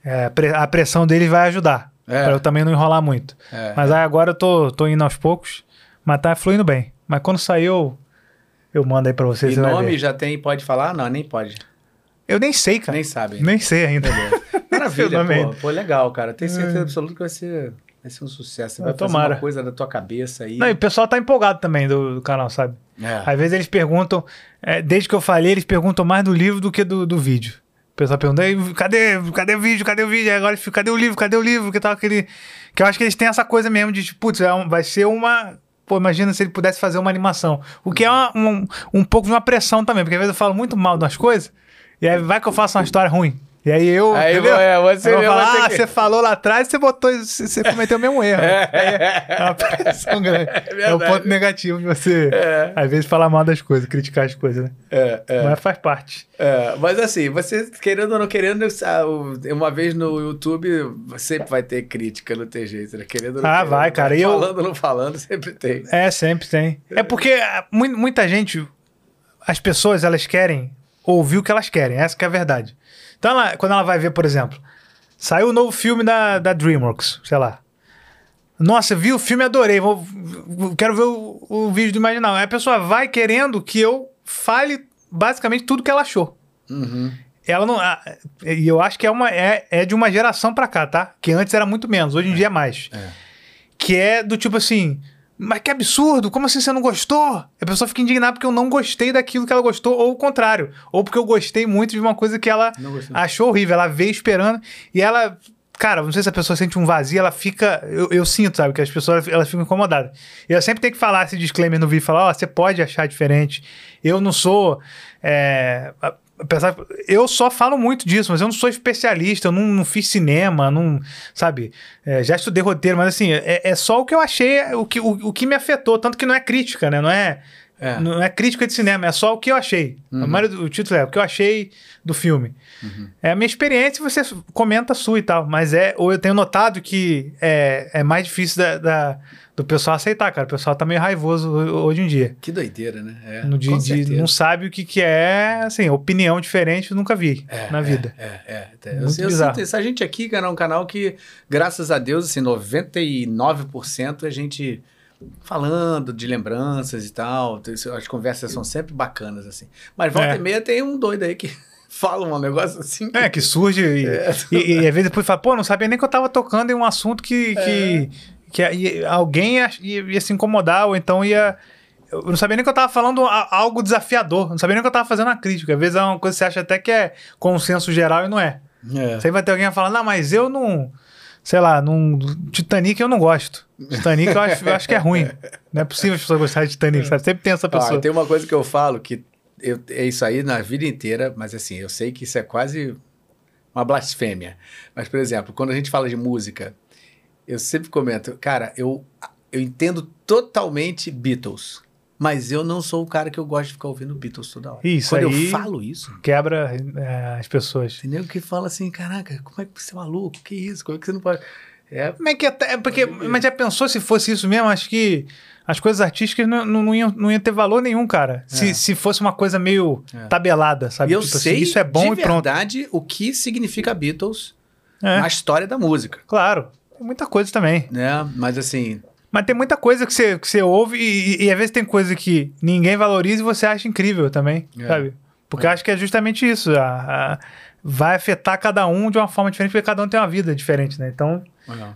é, a pressão deles vai ajudar. É. Pra eu também não enrolar muito. É. Mas aí agora eu tô, tô indo aos poucos, mas tá fluindo bem. Mas quando sair, eu, eu mando aí pra vocês. E você nome já tem, pode falar? Não, nem pode. Eu nem sei, cara. Nem sabe. Nem sei ainda. Maravilha, pô, ainda. pô, legal, cara. Tenho certeza absoluta que vai ser, vai ser um sucesso. Você Ah, vai fazer tomara. uma coisa da tua cabeça aí. Não, e o pessoal tá empolgado também do, do canal, sabe? É. Às vezes eles perguntam, é, desde que eu falei, eles perguntam mais do livro do que do, do vídeo. O pessoal pergunta, "Ei, cadê, cadê o vídeo? Cadê o vídeo? Aí agora ficam, cadê o livro? Cadê o livro? Que tal aquele. Que eu acho que eles têm essa coisa mesmo de, tipo, putz, é vai ser uma. Pô, imagina se ele pudesse fazer uma animação. O que é uma- um, um pouco de uma pressão também, porque às vezes eu falo muito mal das coisas, e aí vai que eu faço uma história ruim. E aí eu. Aí, entendeu? é, você eu vou falar, ter ah, que- você falou lá atrás, você botou. Você você cometeu o mesmo erro. É, é uma pressão grande. É, o verdade. ponto negativo de você, às vezes, falar mal das coisas, criticar as coisas, né? É, é. Mas faz parte. É, mas assim, você querendo ou não querendo, o- uma vez no YouTube, sempre vai ter crítica, não tem jeito, né? Querendo ou não Ah, querendo, vai, cara, eu- Falando ou não falando, sempre tem. É, sempre tem. É porque ah, mu- muita gente, as pessoas, elas querem ouvir o que elas querem, essa que é a verdade. Então, ela- quando ela vai ver, por exemplo, saiu o novo filme da, da DreamWorks, sei lá. Nossa, vi o filme adorei, vou, quero ver o, o vídeo do Imaginal. Aí a pessoa vai querendo que eu fale basicamente tudo que ela achou. Uhum. Ela não. E eu acho que é, uma, é, é de uma geração pra cá, tá? Que antes era muito menos, hoje em dia é mais. Que é do tipo assim. Mas que absurdo, como assim você não gostou? A pessoa fica indignada porque eu não gostei daquilo que ela gostou, ou o contrário. Ou porque eu gostei muito de uma coisa que ela achou horrível. Ela veio esperando e ela. Cara, não sei se a pessoa sente um vazio, ela fica. Eu, eu sinto, sabe? Que as pessoas elas ficam incomodadas. E eu sempre tenho que falar esse disclaimer no vídeo: falar, ó, você pode achar diferente. Eu não sou. é, apesar, eu só falo muito disso, mas eu não sou especialista, eu não, não fiz cinema, não, sabe? É, já estudei roteiro, mas assim, é, é só o que eu achei, o que, o, o que me afetou, tanto que não é crítica, né? Não é, É. não é crítica de cinema, é só o que eu achei. A maioria do, o título é o que eu achei do filme. É a minha experiência, você comenta a sua e tal, mas é, ou eu tenho notado que é, é mais difícil da, da- do pessoal aceitar, cara. O pessoal tá meio raivoso ho- hoje em dia. Que doideira, né? É, No dia de não sabe o que, que é, assim, opinião diferente, eu nunca vi É, na é, vida. É, é. é. Eu, Muito eu bizarro. sinto isso. A gente aqui, cara, é um canal que, graças a Deus, assim, 99% a gente falando de lembranças e tal. As conversas são sempre bacanas, assim. Mas volta É. e meia tem um doido aí que fala um negócio assim. É, que surge e, e, e às vezes depois fala, pô, não sabia nem que eu tava tocando em um assunto que, que, que ia- alguém ia, ia- ia se incomodar, ou então ia. Eu não sabia nem que eu tava falando a- algo desafiador, não sabia nem que eu tava fazendo uma crítica. Às vezes é uma coisa que você acha até que é consenso geral e não é. É. Você vai ter alguém a falar, não, mas eu não. Sei lá, num Titanic eu não gosto. Titanic eu acho, eu acho que é ruim. Não é possível as pessoas gostarem de Titanic, sabe? Sempre tem essa pessoa. tem uma coisa que eu falo que eu- é isso aí na vida inteira, mas assim, eu sei que isso é quase uma blasfêmia. Mas, por exemplo, quando a gente fala de música, eu sempre comento, cara, eu, eu entendo totalmente Beatles, mas eu não sou o cara que eu gosto de ficar ouvindo Beatles toda hora. Isso quando eu falo isso, Quebra é, as pessoas. tem nego que fala assim, caraca, como é que você é maluco? Que isso? Como é que você não pode... É, Como é que até, é porque, mas já pensou se fosse isso mesmo? Acho que as coisas artísticas não, não, não, iam, não iam ter valor nenhum, cara. Se, se fosse uma coisa meio É. tabelada, sabe? e eu Tipo assim, sei isso é bom de e pronto. verdade o que significa Beatles É, na história da música, Claro. Muita coisa também. né? Mas assim, Mas tem muita coisa que você, que você ouve e, e, e às vezes tem coisa que ninguém valoriza e você acha incrível também, É. sabe? Porque eu acho que é justamente isso. a- a- vai afetar cada um de uma forma diferente, porque cada um tem uma vida diferente, né? Então,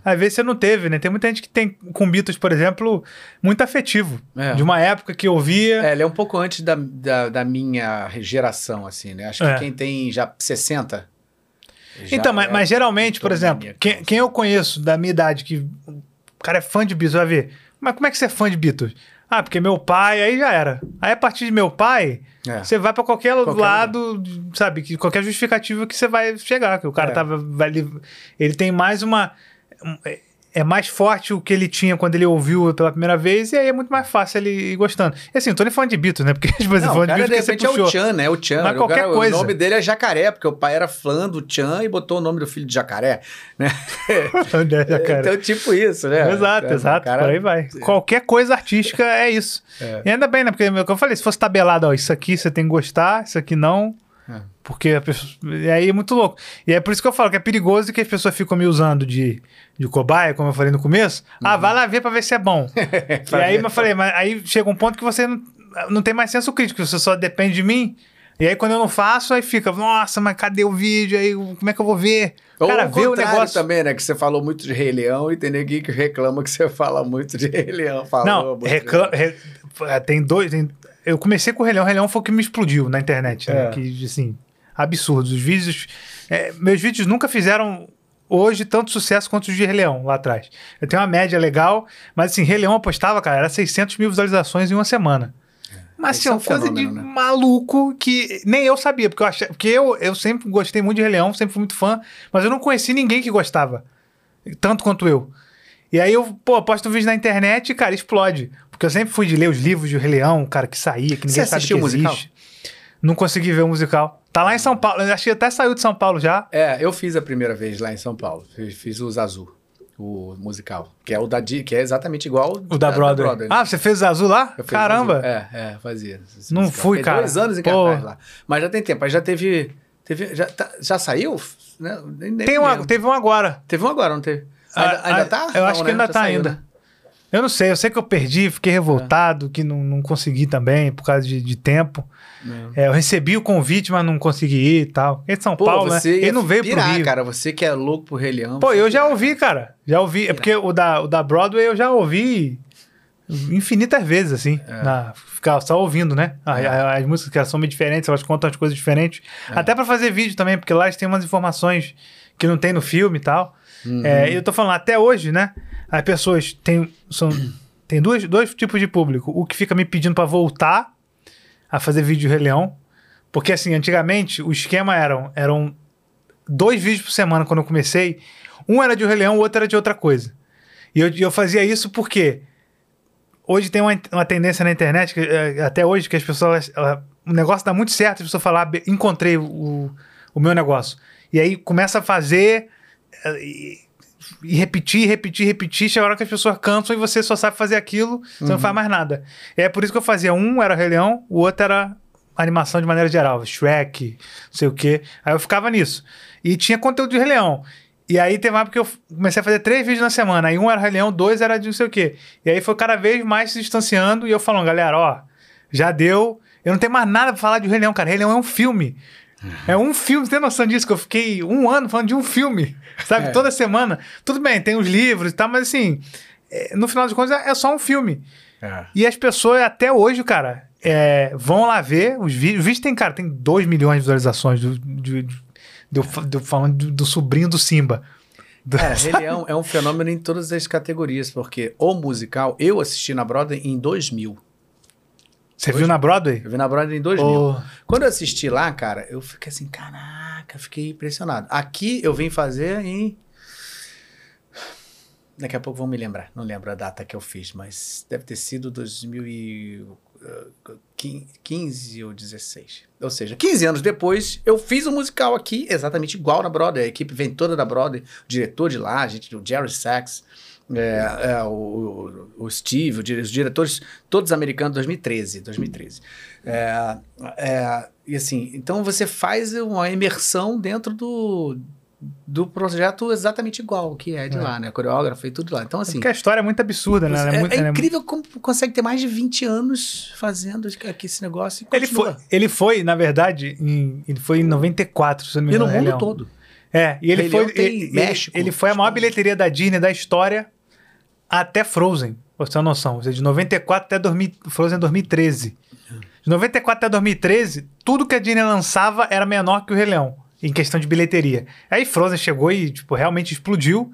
às vezes você não teve, né? Tem muita gente que tem com Beatles, por exemplo, muito afetivo. É. De uma época que ouvia. É, ele é um pouco antes da, da, da minha geração, assim, né? Acho que É. quem tem já 60. já então, mas, é mas geralmente, por exemplo, quem, quem eu conheço da minha idade, que o cara é fã de Beatles, vai ver. Mas como é que você é fã de Beatles? Ah, porque meu pai, aí já era. Aí a partir de meu pai, É. você vai pra qualquer, Qualquer lado, sabe? Que qualquer justificativa que você vai chegar. Que o cara É. tava. Vai, ele tem mais uma. É- é mais forte o que ele tinha quando ele ouviu pela primeira vez, e aí é muito mais fácil ele ir gostando. E assim, não tô nem falando de Beatles, né? Porque tipo, você Não, falando cara, de de Beatles que repente, é o. Chan, né? O Chan. Mas O qualquer cara- coisa. O nome dele é Jacaré, porque o pai era fã do Chan e botou o nome do filho de Jacaré, né? É, cara? Então, tipo isso, né? Exato, É, exato. cara- Por aí vai. Qualquer coisa artística é isso. É. E ainda bem, né? Porque, como eu falei, se fosse tabelado, ó, isso aqui você tem que gostar, isso aqui não. É. Porque a pessoa. E aí é muito louco. E é por isso que eu falo que é perigoso que as pessoas ficam me usando de, de cobaia, como eu falei no começo. Ah, vai lá ver pra ver se é bom. e Uhum. Aí eu falei, mas aí chega um ponto que você não, não tem mais senso crítico, você só depende de mim. E aí quando eu não faço, aí fica, nossa, mas cadê o vídeo? Aí como é que eu vou ver? Ou Cara, o vê o negócio. também, né? Que você falou muito de Rei Leão e tem ninguém que reclama que você fala muito de Rei Leão. Falou Não, muito de recla- re- é, tem dois. tem- eu comecei com o Rei Leão. O Rei Leão foi o que me explodiu na internet. Né? É. Que, assim, absurdo. Os vídeos. é, meus vídeos nunca fizeram hoje tanto sucesso quanto os de Rei Leão lá atrás. Eu tenho uma média legal, mas assim, Rei Leão eu postava, cara, era 600 mil visualizações em uma semana. Mas Isso assim, é uma um coisa de né? maluco que nem eu sabia, porque eu achei, porque eu, eu sempre gostei muito de Rei Leão, sempre fui muito fã, mas eu não conheci ninguém que gostava, tanto quanto eu. E aí eu, pô, posto um vídeo na internet e, cara, explode. Porque eu sempre fui de ler os livros de Rei Leão, cara, que saía, que ninguém Você sabe que o musical? existe. Não consegui ver o musical. Tá lá em São Paulo, acho que até saiu de São Paulo já. É, eu fiz a primeira vez lá em São Paulo. Fiz, fiz o Zazu, o musical. Que é o da que é exatamente igual O da, Brother. Ah, você fez o azul lá? Caramba. Zazu. É, é, fazia. Não musical. fui, Fiquei cara. dois anos em Pô. cartaz lá. Mas já tem tempo. Aí já teve. teve já, tá- já saiu? Né? Nem, nem Tem lembro. teve um agora. Teve um agora, não teve? Ainda, Ah, ainda ah, tá? Eu Não, acho que né? ainda Já tá saiu, ainda. né? Eu não sei, eu sei que eu perdi, fiquei revoltado, que não, não consegui também, por causa de, de tempo. É, eu recebi o convite, mas não consegui ir e tal. É de São Pô, Paulo, né? Ele não veio pro pirar, Rio. cara. Você que é louco por Rei Leão. Pô, eu já pirar. ouvi, cara. Já ouvi. É porque o da, o da Broadway eu já ouvi infinitas vezes, assim. Na, ficar só ouvindo, né? A- É. As músicas que elas são meio diferentes, elas contam as coisas diferentes. É. Até pra fazer vídeo também, porque lá eles têm umas informações que não tem no filme e tal. Uhum. É, e eu tô falando, até hoje, né? As pessoas têm. São, tem dois, dois tipos de público. O que fica me pedindo pra voltar a fazer vídeo de Rei Leão. Porque, assim, antigamente o esquema eram, eram dois vídeos por semana quando eu comecei. Um era de Rei Leão, o outro era de outra coisa. E eu, eu fazia isso porque hoje tem uma, uma tendência na internet, que, eh, até hoje, que as pessoas. o negócio dá muito certo, a pessoa falar, "Be- encontrei o, o meu negócio. E aí começa a fazer. eh, E, e repetir, repetir, repetir, chega a hora que as pessoas cansam e você só sabe fazer aquilo, você não faz mais nada. E é por isso que eu fazia um era Rei Leão, o outro era animação de maneira geral, Shrek, não sei o quê. Aí eu ficava nisso. E tinha conteúdo de Rei Leão. E aí teve uma época que eu comecei a fazer três vídeos na semana. Aí um era Rei Leão, dois era de não sei o quê. E aí foi cada vez mais se distanciando e eu falando, galera, ó, já deu. Eu não tenho mais nada pra falar de Rei Leão, cara. Rei Leão é um filme. É um filme, você tem noção disso? Que eu fiquei um ano falando de um filme, sabe? É. Toda semana. Tudo bem, tem os livros e tal, mas assim, é, no final das contas é só um filme. É. E as pessoas até hoje, cara, é, vão lá ver os vídeos. O vídeo tem, cara, tem 2 milhões de visualizações do, de- de- do, do- falando do, do sobrinho do Simba. Do- É, Rei Leão é um fenômeno em todas as categorias, porque o musical, eu assisti na Broadway em 2000. Você viu na Broadway? Eu vi na Broadway em 2000. Oh. Quando eu assisti lá, cara, eu fiquei assim, caraca, fiquei impressionado. Aqui eu vim fazer em. Daqui a pouco vão me lembrar. Não lembro a data que eu fiz, mas deve ter sido 2015 ou 16. Ou seja, 15 anos depois, eu fiz um musical aqui, exatamente igual na Broadway. A equipe vem toda da Broadway, o diretor de lá, a gente, o Jerry Sachs, é, é, o, o- Steve, os diretores todos americanos, 2013, 2013. É, é, e assim, então você faz uma imersão dentro do, do projeto exatamente igual que é de É. lá, né? Coreógrafo e tudo lá. Então, assim. Porque a história é muito absurda, né? Ela é, muito- é é incrível como consegue ter mais de 20 anos fazendo aqui esse negócio Ele foi, ele foi, na verdade, em, ele foi em 94, se não me E no engano. Mundo todo. É, e ele Rei foi. Ele, México, ele foi a maior bilheteria da Disney da história até Frozen, pra você ter uma noção. Ou seja, de 94 até 2000, Frozen 2013. De 94 até 2013, tudo que a Disney lançava era menor que o Rei Leão, em questão de bilheteria. Aí Frozen chegou e, tipo, realmente explodiu.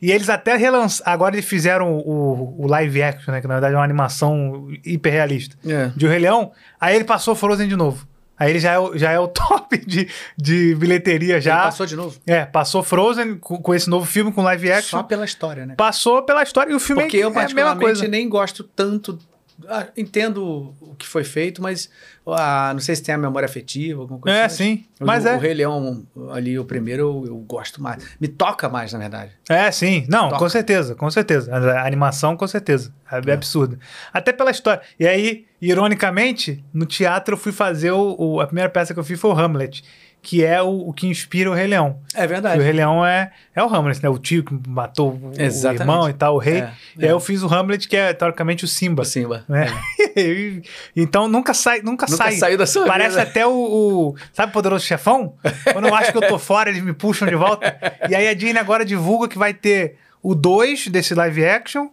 E eles até relançaram. Agora eles fizeram o, o live action, né? Que na verdade é uma animação hiperrealista É. de O Rei Leão, aí ele passou Frozen de novo. Aí ele já é o, já é o top de, de bilheteria já. Ele passou de novo. É, passou Frozen com, com esse novo filme, com live action. Só pela história, né? Passou pela história e o filme Porque é, eu, é a mesma particularmente, coisa. nem gosto tanto. Ah, entendo o que foi feito, mas ah, não sei se tem a memória afetiva, alguma coisa É, assim. sim. Mas o, é. O Rei Leão, ali, o primeiro, eu, eu gosto mais. Me toca mais, na verdade. É, sim. Não, Toca. com certeza, com certeza. A animação, com certeza. É, absurdo. Até pela história. E aí, ironicamente, no teatro eu fui fazer o, o- a primeira peça que eu fiz foi o Hamlet, que é o, o que inspira o Rei Leão. É Que o verdade. Rei Leão é, é o Hamlet, né? O tio que matou o, o irmão e tal, o rei. É, e aí eu fiz o Hamlet, que é teoricamente o Simba. O Simba. né? E- então nunca sai, nunca, Nunca sai. saiu da sua Parece vida. até o, o- Sabe o Poderoso Chefão? Quando eu acho que eu tô fora, eles me puxam de volta. E aí a Disney agora divulga que vai ter o 2 desse live action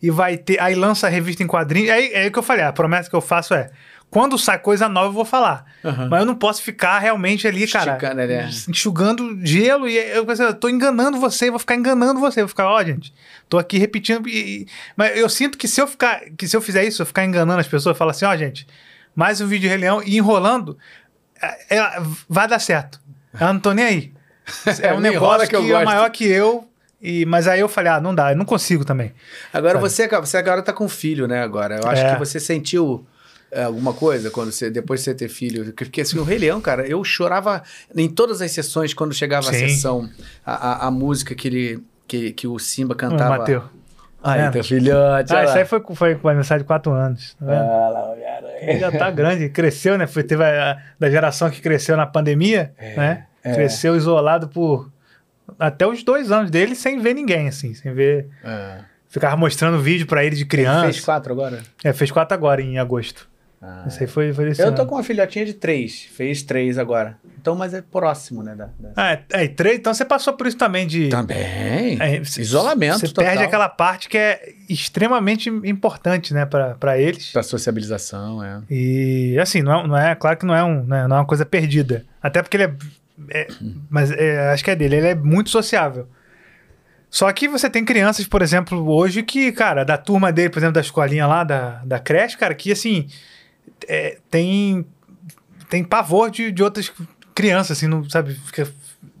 e vai ter. Aí lança a revista em quadrinhos. Aí é aí que eu falei: a promessa que eu faço é. Quando sai coisa nova, eu vou falar. Aham. Mas eu não posso ficar realmente ali, cara, Esticando, né? enxugando gelo e eu pensei, eu tô enganando você, vou ficar enganando você, vou ficar, ó, gente, tô aqui repetindo e, mas eu sinto que se eu ficar, que se eu fizer isso, eu ficar enganando as pessoas, falar assim, ó, gente, mais um vídeo de Rei Leão e enrolando, é- é- vai dar certo. Eu não tô nem aí. É um negócio que que, é maior que eu. E, mas aí eu falei, ah, não dá, eu não consigo também. Agora Sabe? você, você agora tá com filho, né? Agora. Eu acho É. que você sentiu alguma coisa quando você, depois de você ter filho. Porque assim, o Rei Leão, cara, eu chorava em todas as sessões quando chegava a Sim. sessão, a, a, a música que ele. Que, que o Simba cantava. Bateu. Aí, É. teu filhote. Ah, isso aí foi, foi com aniversário de 4 anos. Tá? Ah, lá. Ele já tá grande, cresceu, né? Foi, teve a, da geração que cresceu na pandemia, né? é. Cresceu isolado por até os dois anos dele sem ver ninguém, assim, sem ver. É. Ficava mostrando vídeo pra ele de Ele criança. fez quatro agora? É, fez quatro agora em agosto. Ah. Isso aí foi, foi esse Eu ano. tô com uma filhotinha de três. Fez três agora. Então, mas é próximo, né? Da, da- Ah, é, é, três, então você passou por isso também de. Também. É, Isolamento Você total. perde aquela parte que é extremamente importante, né, pra pra eles. Pra sociabilização, é. E assim, não é, não é claro que não é, um, né, não é uma coisa perdida. Até porque ele é. é- mas é, acho que é dele, ele é muito sociável. Só que você tem crianças, por exemplo, hoje que, cara, da turma dele, por exemplo, da escolinha lá, da, da creche, cara, que assim. É, tem. tem pavor de, de outras crianças, assim, não sabe? Fica.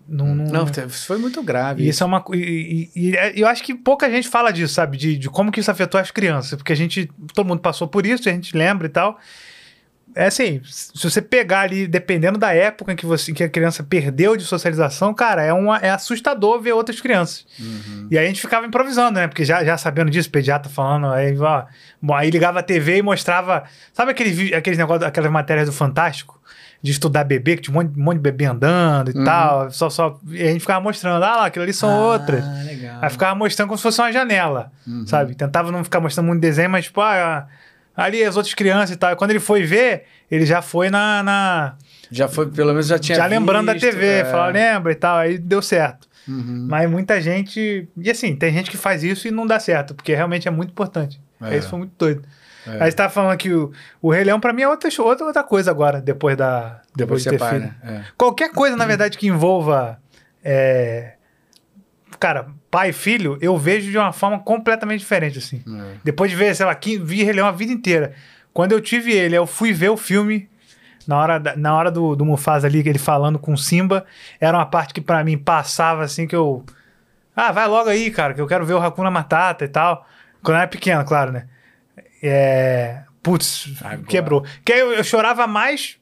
Não, não, Não, te- foi muito grave. E isso é uma. co- E, e- e é- eu acho que pouca gente fala disso, sabe? De, de como que isso afetou as crianças. Porque a gente. Todo mundo passou por isso, a gente lembra e tal. É assim, se você pegar ali, dependendo da época em que, você, que a criança perdeu de socialização, cara, é, uma, é assustador ver outras crianças. E aí a gente ficava improvisando, né? Porque já, já sabendo disso, o pediatra falando, aí, ó, aí ligava a TV e mostrava. Sabe aqueles, vi- aqueles negócios, aquelas matérias do Fantástico? De estudar bebê, que tinha um monte, um monte de bebê andando e tal. Só, só, e a gente ficava mostrando, ah lá, aquilo ali são outras. Ah, legal. Aí ficava mostrando como se fosse uma janela, sabe? Tentava não ficar mostrando muito desenho, mas, tipo, ah, ali as outras crianças e tal. E quando ele foi ver, ele já foi na. na- Já foi, pelo menos já tinha já lembrando da visto, TV, é. lembra e tal. Aí deu certo. Uhum. Mas muita gente. E assim, tem gente que faz isso e não dá certo, porque realmente é muito importante. É. Isso foi muito doido. É. Aí você tava falando que o, o Rei Leão, pra mim, é outra, outra, outra coisa agora, depois da. Depois Depois, de ter pai, filho. né? É. Qualquer coisa, na verdade, que envolva. é, Cara, pai e filho, eu vejo de uma forma completamente diferente, assim. É. Depois de ver, sei lá, vi Rei Leão a vida inteira. Quando eu tive ele, eu fui ver o filme. Na hora, da- na hora do, do Mufasa ali, ele falando com o Simba, era uma parte que pra mim passava assim que eu. Ah, vai logo aí, cara, que eu quero ver o Hakuna Matata e tal. Quando eu era pequeno, claro, né? É. Putz, Agora. quebrou. Que aí eu, eu chorava mais.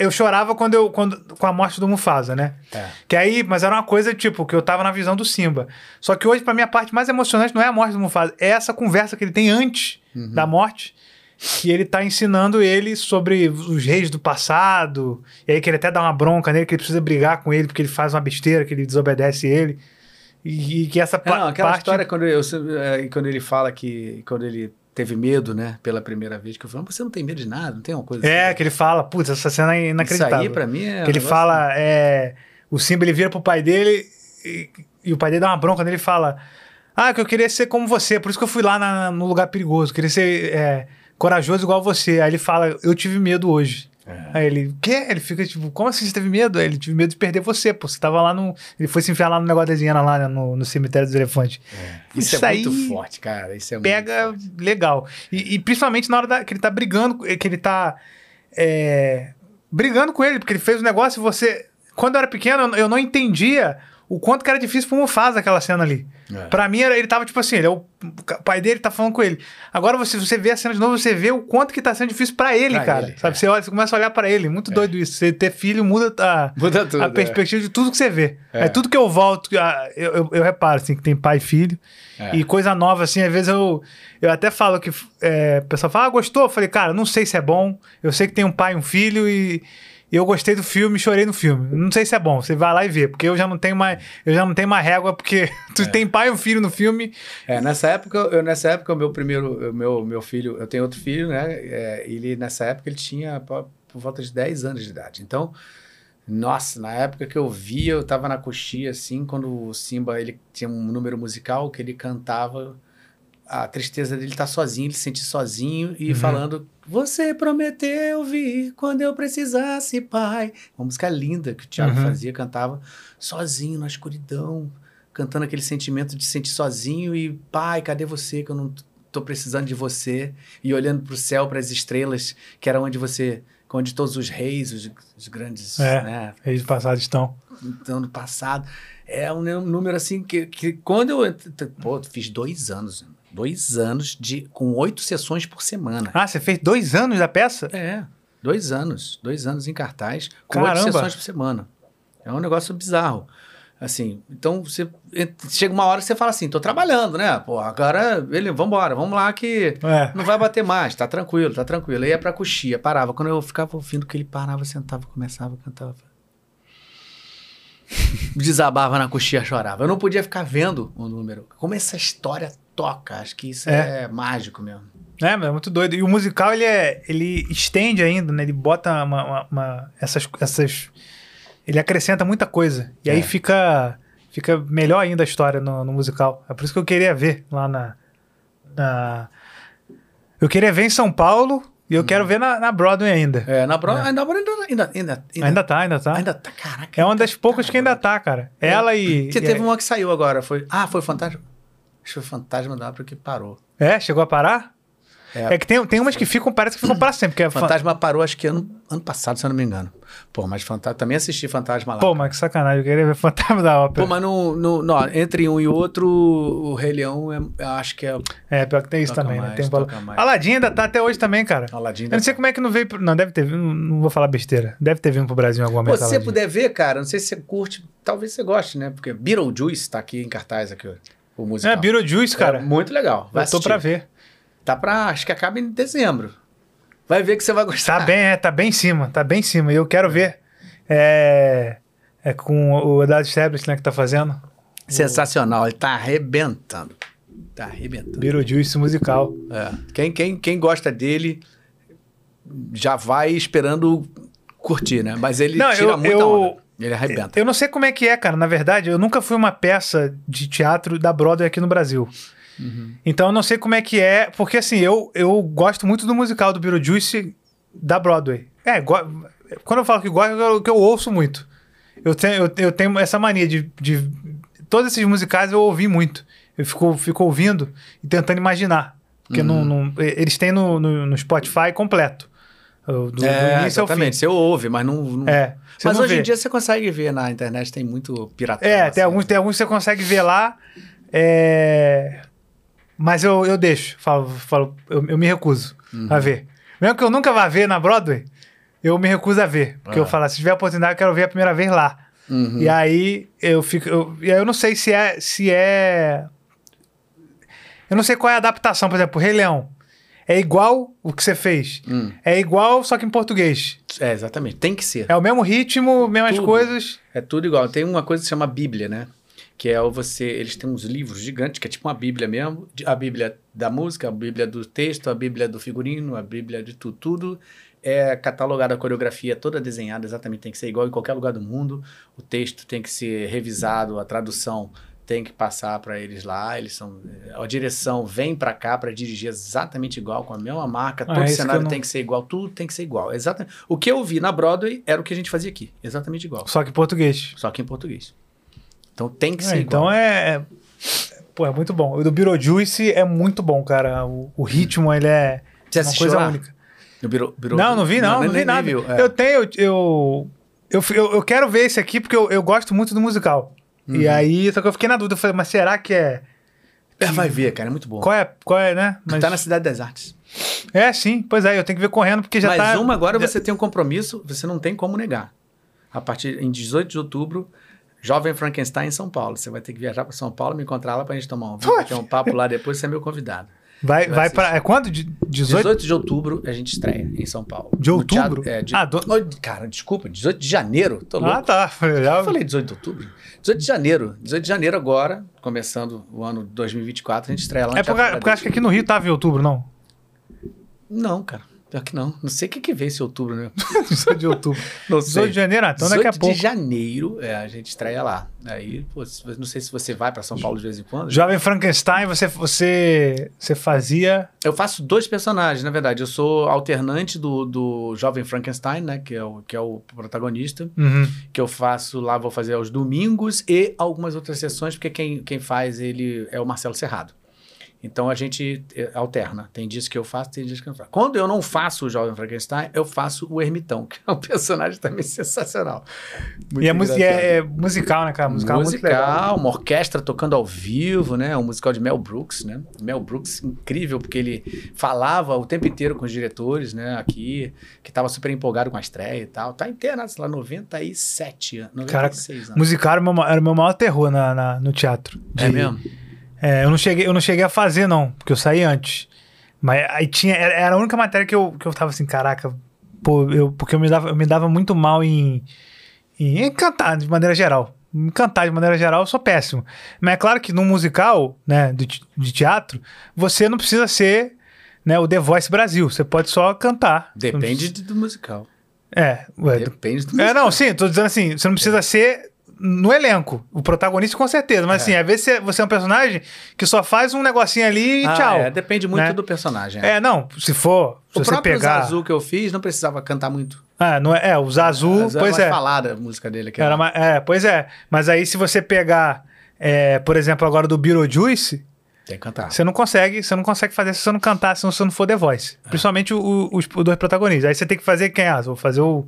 Eu chorava quando eu. Quando, com a morte do Mufasa, né? É. Que aí, mas era uma coisa, tipo, que eu tava na visão do Simba. Só que hoje, pra mim, a parte mais emocionante não é a morte do Mufasa, é essa conversa que ele tem antes Uhum. da morte, que ele tá ensinando ele sobre os reis do passado, e aí que ele até dá uma bronca nele, que ele precisa brigar com ele porque ele faz uma besteira, que ele desobedece ele. E, e que essa É, não, aquela parte. história quando, eu, é, quando ele fala que quando ele teve medo, né, pela primeira vez, que eu falo, você não tem medo de nada, não tem uma coisa É, assim? que ele fala, putz, essa cena é inacreditável. Isso aí, pra mim, é. que um ele fala, é, o Simba ele vira pro pai dele e, e o pai dele dá uma bronca nele e fala: Ah, que eu queria ser como você, por isso que eu fui lá na- no lugar perigoso, queria ser é, corajoso igual você. Aí ele fala: Eu tive medo hoje. É. Aí ele, quê? Ele fica tipo, como assim você teve medo? Aí ele tive medo de perder você, pô. Você tava lá no. Ele foi se enfiar lá no negócio da Ziana, lá né, no, no cemitério dos elefantes. Isso, Isso é muito forte, cara. Isso é muito pega legal. E, e principalmente na hora da- que ele tá brigando, que ele tá é, brigando com ele, porque ele fez um negócio e você. Quando eu era pequeno, eu não entendia o quanto que era difícil pro Mufasa aquela cena ali. É. Pra mim, era- ele tava tipo assim, ele é o, o pai dele tá falando com ele. Agora, você, você vê a cena de novo, você vê o quanto que tá sendo difícil pra ele, Pra cara. ele, sabe? é. Você, olha, você começa a olhar pra ele. Muito doido isso. Você ter filho muda a, Muda tudo, a é. perspectiva de tudo que você vê. É. É, tudo que eu volto, ah, eu, eu, eu reparo, assim, que tem pai e filho. É. E coisa nova, assim, às vezes eu, eu até falo que é, o pessoal fala, ah, gostou? Eu falei, cara, não sei se é bom. Eu sei que tem um pai e um filho e, e eu gostei do filme, chorei no filme. Não sei se é bom, você vai lá e vê, porque eu já não tenho mais, eu já não tenho mais régua, porque tu tem pai e um filho no filme. É, nessa época, eu, nessa época, o meu primeiro, o meu, meu filho, eu tenho outro filho, né? É, ele, nessa época, ele tinha por, por volta de 10 anos de idade. Então, nossa, na época que eu via, eu tava na coxia, assim, quando o Simba, ele tinha um número musical que ele cantava a tristeza dele estar sozinho, ele se sentir sozinho e falando: Você prometeu vir quando eu precisasse, pai. Uma música linda que o Thiago Uhum. fazia, cantava sozinho na escuridão, cantando aquele sentimento de se sentir sozinho e, pai, cadê você que eu não tô precisando de você? E olhando para o céu, para as estrelas, que era onde você, onde todos os reis, os, os grandes, É. né, Eles passados estão. então, no passado. É um nú- número assim que, que quando eu. Pô, fiz dois anos. Dois anos de, com oito sessões por semana. Ah, você fez dois anos da peça? É, dois anos. Dois anos em cartaz, com Caramba. oito sessões por semana. É um negócio bizarro. Assim, então você chega uma hora que você fala assim, tô trabalhando, né? Pô, agora, ele, vambora, vamos lá que É. não vai bater mais, tá tranquilo, tá tranquilo. Aí ia pra coxia, parava. Quando eu ficava ouvindo que ele parava, sentava, começava, cantava. Desabava na coxia, chorava. Eu não podia ficar vendo o número. Como essa história toca, acho que isso é, É. mágico mesmo. É, mas é muito doido. E o musical, ele, é, ele estende ainda, né? Ele bota uma, uma- uma- essas, essas... Ele acrescenta muita coisa. E É. aí fica, fica melhor ainda a história no, no musical. É por isso que eu queria ver lá na... na- Eu queria ver em São Paulo e eu quero ver na, na Broadway ainda. É, na Broadway, ainda, ainda, ainda, ainda, Ainda tá, ainda tá. ainda tá, caraca. É uma das poucas que ainda tá, cara. Ela e... Porque e teve aí- uma que saiu agora, foi... Ah, foi Fantasma... Acho que foi Fantasma da Ópera que parou. É, chegou a parar? É, que tem, tem umas que ficam, parece que ficam para sempre. Que é fan- Fantasma parou, acho que ano, ano passado, se eu não me engano. Pô, mas Fantasma, também assisti Fantasma lá. Pô, mas que sacanagem, eu queria ver Fantasma da Ópera. Pô, mas no, no, no- entre um e outro, o Rei Leão, é, eu acho que é. É, pior que tem isso também, né? mais, Tem um. Aladdin ainda tá até hoje também, cara. Aladdin Eu ainda não sei tá. como é que não veio. pro- Não, deve ter. Não, não vou falar besteira. Deve ter vindo pro Brasil em algum Pô, momento. se você puder ver, cara, não sei se você curte, talvez você goste, né? Porque Beetlejuice tá aqui em cartaz aqui, ó, o musical. É, Beetlejuice, cara. É muito legal. Vai eu tô assistir. pra ver. Tá pra. Acho que acaba em dezembro. Vai ver que você vai gostar. Tá bem, é, tá bem em cima, tá bem em cima. E eu quero ver. É. É com o Eduardo Stablish, né, que tá fazendo. Sensacional, ele tá arrebentando. Tá arrebentando. Beetlejuice musical. É. Quem, quem, quem gosta dele já vai esperando curtir, né? Mas ele Não, tira eu- muita eu- onda. Ele arrebenta. Eu não sei como é que é, cara. Na verdade, eu nunca fui uma peça de teatro da Broadway aqui no Brasil. Uhum. Então eu não sei como é que é, porque assim, eu, eu gosto muito do musical do Beetlejuice da Broadway. É, quando eu falo que gosto, é que eu ouço muito. Eu tenho, eu, eu tenho essa mania de, de. Todos esses musicais eu ouvi muito. Eu fico, fico ouvindo e tentando imaginar. Porque Uhum. não, não- eles têm no, no, no Spotify completo. Do, do é, exatamente. Você ouve, mas não. não- É. Mas não hoje vê. em dia você consegue ver na internet, tem muito pirata. É, tem alguns, tem alguns que você consegue ver lá. é, Mas eu, eu deixo. Falo, falo, eu, eu me recuso Uhum. a ver. Mesmo que eu nunca vá ver na Broadway, eu me recuso a ver. Porque Ah. eu falo, se tiver oportunidade, eu quero ver a primeira vez lá. Uhum. E aí eu fico. Eu, e aí eu não sei se é. Se é. Eu não sei qual é a adaptação, por exemplo, Rei Leão. É igual o que você fez. Hum. É igual, só que em português. É, exatamente. Tem que ser. É o mesmo ritmo, mesmas Tudo. coisas. É tudo igual. Tem uma coisa que se chama Bíblia, né? Que é o você. Eles têm uns livros gigantes, que é tipo uma Bíblia mesmo. A Bíblia da música, a Bíblia do texto, a Bíblia do figurino, a Bíblia de tudo. Tudo é catalogado, a coreografia toda desenhada, exatamente tem que ser igual em qualquer lugar do mundo. O texto tem que ser revisado, a tradução tem que passar para eles lá. Eles são. A direção vem para cá para dirigir exatamente igual, com a mesma marca. Ah, Todo que cenário eu não- tem que ser igual, tudo tem que ser igual. Exatamente. O que eu vi na Broadway era o que a gente fazia aqui. Exatamente igual. Só que em português. Só que em português. Então tem que É, ser então igual. é, é- Pô, é muito bom. O do Beetlejuice é muito bom, cara. O, o ritmo, ele é Você uma coisa lá? única. No Biro- Biro- Não, não vi, não. Não, nem- vi nem nada. viu, é. Eu tenho. Eu, eu, eu, eu quero ver esse aqui porque eu, eu gosto muito do musical. E Uhum. aí, só que eu fiquei na dúvida. Eu falei, mas será que é. É, vai ver, cara, é muito bom. Qual é, qual é né? Mas, Tá na Cidade das Artes. É, sim. Pois é, eu tenho que ver correndo porque já Mas tá. uma agora você tem um compromisso, você não tem como negar. A partir em 18 de outubro, Jovem Frankenstein em São Paulo. Você vai ter que viajar para São Paulo, me encontrar lá pra gente tomar um vinho, ter um papo lá depois, você é meu convidado. Vai, vai vai pra. É quando? De- 18? 18 de outubro a gente estreia em São Paulo. De outubro? teatro- é, de, Ah, do- Cara, desculpa, 18 de janeiro. Tô louco. Ah, tá. Já- Eu falei 18 de outubro? 18 de janeiro. 18 de janeiro agora, começando o ano de 2024, a gente estreia lá no É porque, Teatro porque eu acho que aqui no Rio tava em outubro, não. Não, cara. Pior que não. Não sei o que, que vem esse outubro, né? 18 de outubro. Não 18 de janeiro, ah, então daqui a 18 pouco. de janeiro é, a gente estreia lá. Aí, pô, não sei se você vai pra São Paulo de vez em quando. Jovem Frankenstein, você, você, você fazia. Eu faço dois personagens, na verdade. Eu sou alternante do, do Jovem Frankenstein, né? Que é, o, que é o protagonista. Uhum. Que eu faço lá, vou fazer aos domingos e algumas outras sessões, porque quem, quem faz ele é o Marcelo Serrado. Então a gente eh, alterna. Tem dias que eu faço, tem dias que eu não faço. Quando eu não faço o Jovem Frankenstein, eu faço o Ermitão, que é um personagem também sensacional. Muito E é, e engraçado. é- é musical, né, cara? Musical, muito musical, legal. uma orquestra tocando ao vivo, né? Um musical de Mel Brooks, né? Mel Brooks, incrível, porque ele falava o tempo inteiro com os diretores, né? Aqui, que tava super empolgado com a estreia e tal. Tá inteira, sei lá, 97 anos, 96 anos. Musical era o meu, era o meu maior terror na, na- no teatro. É De- mesmo? É, eu, não cheguei, eu não cheguei a fazer, não, porque eu saí antes. Mas aí tinha. Era a única matéria que eu, que eu tava assim, caraca, pô, eu, porque eu me dava, eu me dava muito mal em, em, em cantar de maneira geral. Em cantar de maneira geral, eu sou péssimo. Mas é claro que num musical, né, de, de teatro, você não precisa ser né, o The Voice Brasil. Você pode só cantar. Depende de- do musical. É, ué, Depende do é, musical. não, sim, tô dizendo assim, você não precisa ser no elenco, o protagonista com certeza, mas assim, às vezes você, você é um personagem que só faz um negocinho ali e Ah, tchau. é, depende muito né? do personagem. É, não, se for, se o você próprio pegar... Zazu que eu fiz não precisava cantar muito. Ah, não é, é, o Zazu, Zazu pois era é. falada a música dele. Que Era mais- é, pois é, mas aí se você pegar, é, por exemplo, agora do Beetlejuice, Tem que cantar. Você não consegue, você não consegue fazer se você não cantar, se você não for The Voice. Principalmente o- os, os dois protagonistas. Aí você tem que fazer quem? Ah, vou fazer o,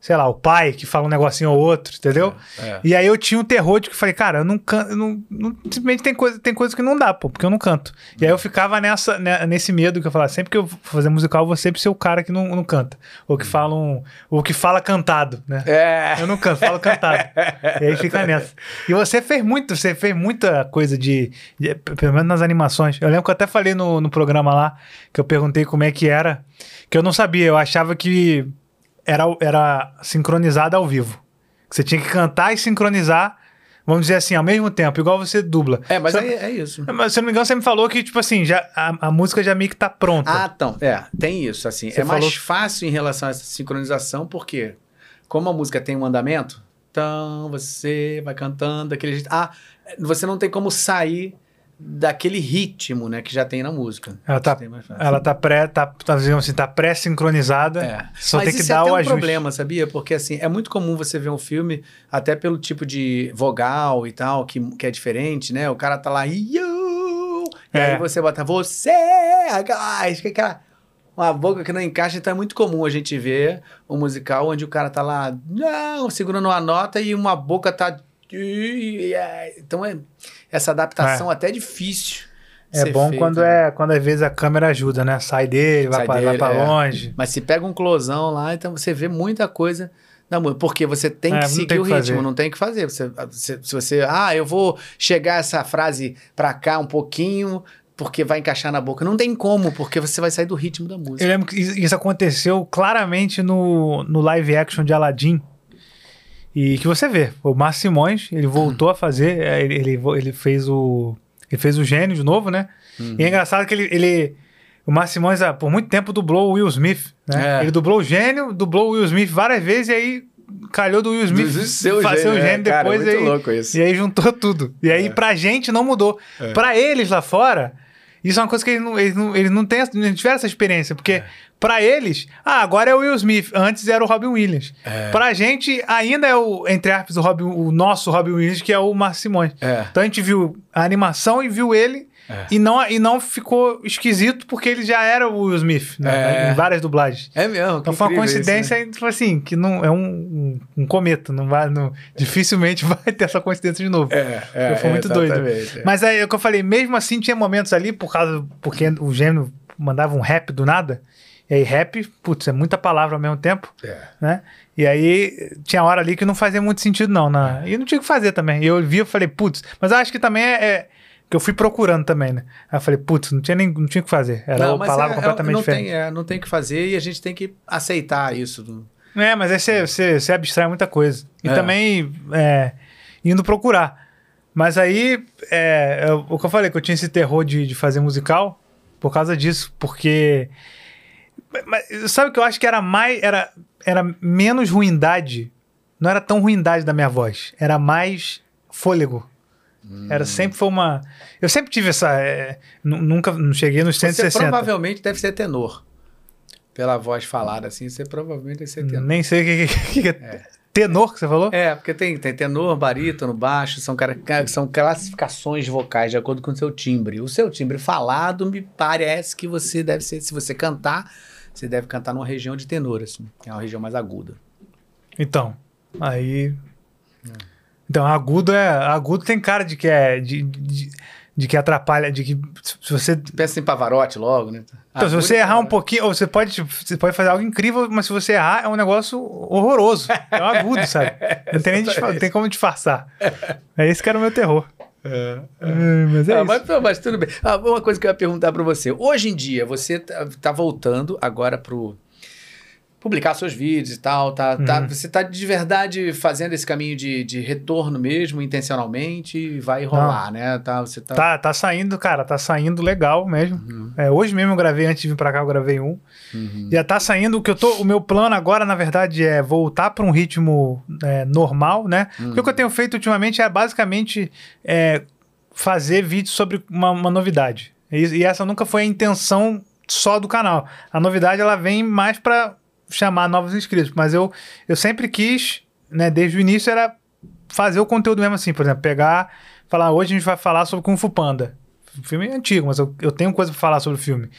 sei lá, o pai que fala um negocinho ou outro, entendeu? é. E aí eu tinha um terror de que eu falei, cara, eu não canto, não, não- simplesmente tem coisa, tem coisa que não dá, pô, porque eu não canto. E aí eu ficava nessa, né, nesse medo que eu falava, sempre que eu fazer musical, eu vou sempre ser o cara que não, não canta. Ou que fala um, ou que fala cantado, né? É. Eu não canto, falo cantado. e aí fica nessa. E você fez muito, você fez muita coisa de, de- Pelo menos nas animações. Eu lembro que eu até falei no, no programa lá, que eu perguntei como é que era, que eu não sabia, eu achava que era, era sincronizado ao vivo. Você tinha que cantar e sincronizar, vamos dizer assim, ao mesmo tempo, igual você dubla. É, mas Só- é, é isso. mas, se eu não me engano, você me falou que, tipo assim, já, a, a música já meio que tá pronta. Ah, então, é, tem isso, assim. Você é mais falou- fácil em relação a essa sincronização, porque como a música tem um andamento, então você vai cantando daquele jeito. Ah, você não tem como sair daquele ritmo, né, que já tem na música. ela tá, fácil. ela tá pré, tá, tá, digamos assim, tá pré-sincronizada. É. Só Mas tem que isso dar é o um ajuste. problema, sabia? Porque assim, é muito comum você ver um filme, até pelo tipo de vogal e tal, que, que é diferente, né? O cara tá lá, you, e É. aí você bota você, guys, que é aquela. Uma boca que não encaixa, então é muito comum a gente ver um musical onde o cara tá lá, não, segurando uma nota e uma boca tá. Então é, essa adaptação até é difícil. É bom feita, quando né? é quando às vezes a câmera ajuda, né? Sai dele, vai pra é. longe. Mas se pega um closão lá, então você vê muita coisa música. Porque você tem É, que não seguir tem o que ritmo, fazer. não tem o que fazer. Você, você- se você, ah, eu vou chegar essa frase pra cá um pouquinho, porque vai encaixar na boca. Não tem como, porque você vai sair do ritmo da música. Eu lembro que isso isso aconteceu claramente no, no live action de Aladdin. E que você vê, o Márcio Simões, ele voltou a fazer, é, ele, ele, ele fez o. Ele fez o gênio de novo, né? Uhum. E é engraçado que ele. ele o Márcio Simões, por muito tempo, dublou o Will Smith, né? É. Ele dublou o gênio, dublou o Will Smith várias vezes e aí calhou do Will Smith Do seu fazer gênio, o é, gênio cara, depois. muito e aí, louco isso. É. E aí juntou tudo. E aí pra gente não mudou. Pra eles lá fora, isso é uma coisa que eles não, eles não, eles não, têm, não tiveram essa experiência. Porque É. pra eles, ah, agora é o Will Smith. Antes era o Robin Williams. É. Pra gente, ainda é o, entre aspas, o, Robin, o nosso Robin Williams, que é o Márcio Simões. É. Então a gente viu a animação e viu ele. E, não, e não ficou esquisito porque ele já era o Will Smith, né? É. Em várias dublagens. É mesmo. Então foi uma coincidência, tipo assim, que não é um, um, um cometa, não vai, não, dificilmente vai ter essa coincidência de novo. É, é, foi muito doido. exatamente, é. Mas aí é o que eu falei, mesmo assim tinha momentos ali, por causa, porque o gênio mandava um rap do nada, e aí rap, putz, é muita palavra ao mesmo tempo, É. né? E aí tinha hora ali que não fazia muito sentido não, na, e não tinha o que fazer também. E eu vi, eu falei, putz, mas eu acho que também é... é que eu fui procurando também, né? Aí eu falei, putz, não tinha nem não tinha o que fazer. Era uma mas palavra é- é- completamente não diferente. Tem, é, não tem o que fazer e a gente tem que aceitar isso. É, mas aí você, você, você abstrai muita coisa. E É. também é, indo procurar. Mas aí, é, é o que eu falei, que eu tinha esse terror de, de fazer musical por causa disso. Porque. Mas, sabe o que eu acho que era mais. Era, era menos ruindade. Não era tão ruindade da minha voz. Era mais fôlego. Era sempre foi uma. Eu sempre tive essa. é, nu- nunca não cheguei nos Você 160. provavelmente deve ser tenor. Pela voz falada assim, você provavelmente deve ser tenor. Nem sei o que, que, que, que é. Tenor que você falou? É, porque tem, tem tenor, barítono, baixo, são, são classificações vocais de acordo com o seu timbre. O seu timbre falado me parece que você deve ser, se você cantar, você deve cantar numa região de tenor, assim, que é uma região mais aguda. Então, aí. Então, agudo é. Agudo tem cara de que é. De, de, de que atrapalha. De que. Se você. Pensa em Pavarotti logo, né? Então, se você errar um pouquinho. Ou você pode, tipo, você pode fazer algo incrível, mas se você errar, é um negócio horroroso. É um agudo, sabe? Não tem, nem disfa- não tem como disfarçar. É esse que era o meu terror. É, mas é Ah, mas, mas tudo bem. Ah, uma coisa que eu ia perguntar pra você. Hoje em dia, você tá, tá voltando agora pro publicar seus vídeos e tal, tá, Uhum. tá- você tá de verdade fazendo esse caminho de, de retorno mesmo, intencionalmente, e vai rolar, né? Tá, você tá... Tá, tá saindo, cara, tá saindo legal mesmo. É, hoje mesmo eu gravei, antes de vir pra cá, eu gravei um. Já tá saindo. O que eu tô. O meu plano agora, na verdade, é voltar pra um ritmo é, normal, né? Porque o que eu tenho feito ultimamente é basicamente é, fazer vídeos sobre uma, uma novidade. E, e essa nunca foi a intenção só do canal. A novidade ela vem mais pra chamar novos inscritos. Mas eu, eu sempre quis, né, desde o início, era fazer o conteúdo mesmo assim. Por exemplo, pegar, falar, hoje a gente vai falar sobre Kung Fu Panda. O filme é antigo, mas eu, eu tenho coisa pra falar sobre o filme.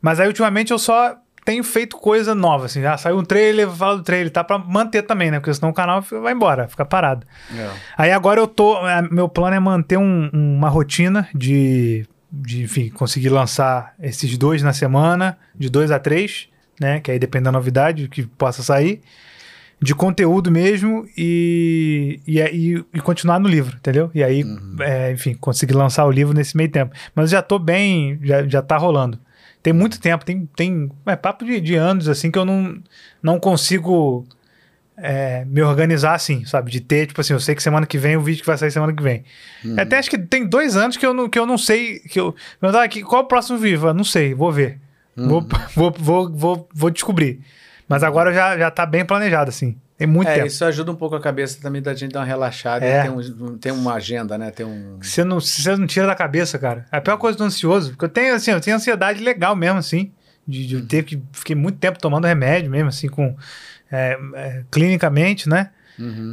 Mas aí, ultimamente, eu só tenho feito coisa nova, assim. Ah, saiu um trailer, eu falo do trailer, tá? Pra manter também, né? Porque senão o canal vai embora, fica parado. É. Aí agora eu tô. é, Meu plano é manter um- uma rotina de, de, enfim, conseguir lançar esses dois na semana, de dois a três, né? Que aí depende da novidade que possa sair. De conteúdo mesmo e, e, e, e continuar no livro, entendeu? E aí, é, enfim, conseguir lançar o livro nesse meio tempo. Mas já tô bem, já, já tá rolando. Tem muito tempo, tem, tem é, papo de, de anos, assim, que eu não, não consigo é, me organizar assim, sabe? De ter, tipo assim, eu sei que semana que vem o vídeo que vai sair semana que vem. Até acho que tem dois anos que eu não, que eu não sei. Que eu, aqui, qual é o próximo vídeo? Eu Não sei, vou ver. Vou, vou, vou, vou, vou descobrir. Mas agora já, já tá bem planejado, assim. Tem muito É, tempo. isso ajuda um pouco a cabeça também da gente dar uma relaxada É. e ter, um, ter uma agenda, né? Ter um. Você não, você não tira da cabeça, cara. É a pior coisa do ansioso. Porque eu tenho, assim, eu tenho ansiedade legal mesmo, assim. De, de ter que. Fiquei muito tempo tomando remédio mesmo, assim, com. é, é, clinicamente, né?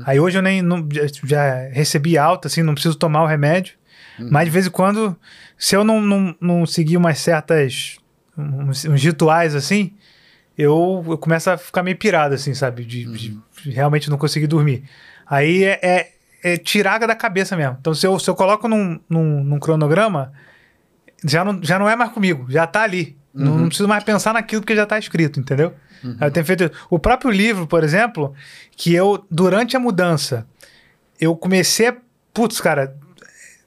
Aí hoje eu nem. não- já, já recebi alta, assim, não preciso tomar o remédio. Mas de vez em quando, se eu não, não, não seguir umas certas. Uns, uns rituais, assim. Eu, eu começo a ficar meio pirado, assim, sabe? De, de realmente não conseguir dormir. Aí é, é, é tirar da cabeça mesmo. Então, se eu, se eu coloco num, num, num cronograma, já não, já não é mais comigo, já tá ali. Não, não preciso mais pensar naquilo porque já tá escrito, entendeu? Aí Eu tenho feito. O próprio livro, por exemplo, que eu, durante a mudança, eu comecei a. Putz, cara,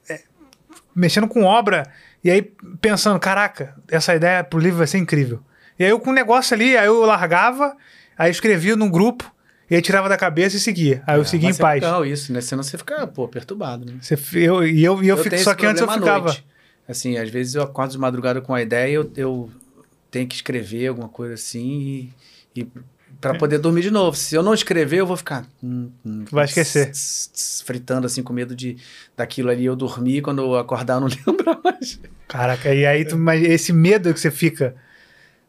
é, mexendo com obra, e aí pensando, caraca, essa ideia pro livro vai ser incrível. E aí eu com um negócio ali, aí eu largava, aí eu escrevia num grupo, e aí tirava da cabeça e seguia. Aí eu seguia em Mas é paz. legal isso, né? Senão você fica, pô, perturbado, né? Você, eu, e eu, e eu, fico, tenho só que antes eu ficava. Assim, às vezes eu acordo de madrugada com uma ideia e eu, eu tenho que escrever alguma coisa assim e, e para poder dormir de novo. Se eu não escrever, eu vou ficar hum, hum, Vai esquecer. fritando assim com medo de daquilo ali eu dormir quando eu acordar eu não lembro mais. Caraca, e aí tu, mas esse medo que você fica,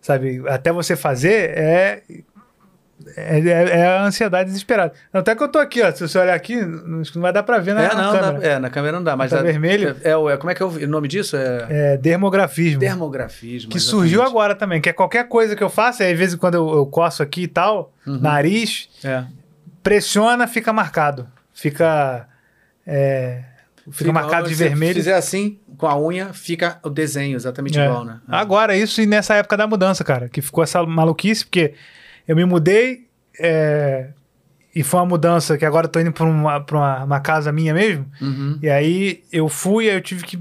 sabe, até você fazer é. É, é- é a ansiedade desesperada. Até que eu tô aqui, ó. Se você olhar aqui, não acho que não vai dar pra ver na, é, na não, câmera. dá- é, na câmera não dá, mas Tá dá- vermelho? É, é, é- como é que é o nome disso? É, É dermografismo. dermografismo. que surgiu exatamente. agora também, que é qualquer coisa que eu faço, aí às vezes quando eu, eu coço aqui e tal, Uhum. nariz, É. pressiona, fica marcado. Fica. é, fica, marcado de se vermelho. fizer assim, com a unha, fica o desenho exatamente igual, né? Agora, isso e nessa época da mudança, cara, que ficou essa maluquice, porque eu me mudei é, e foi uma mudança que agora eu tô indo pra uma, pra uma, uma casa minha mesmo. Uhum. E aí eu fui, aí eu tive que.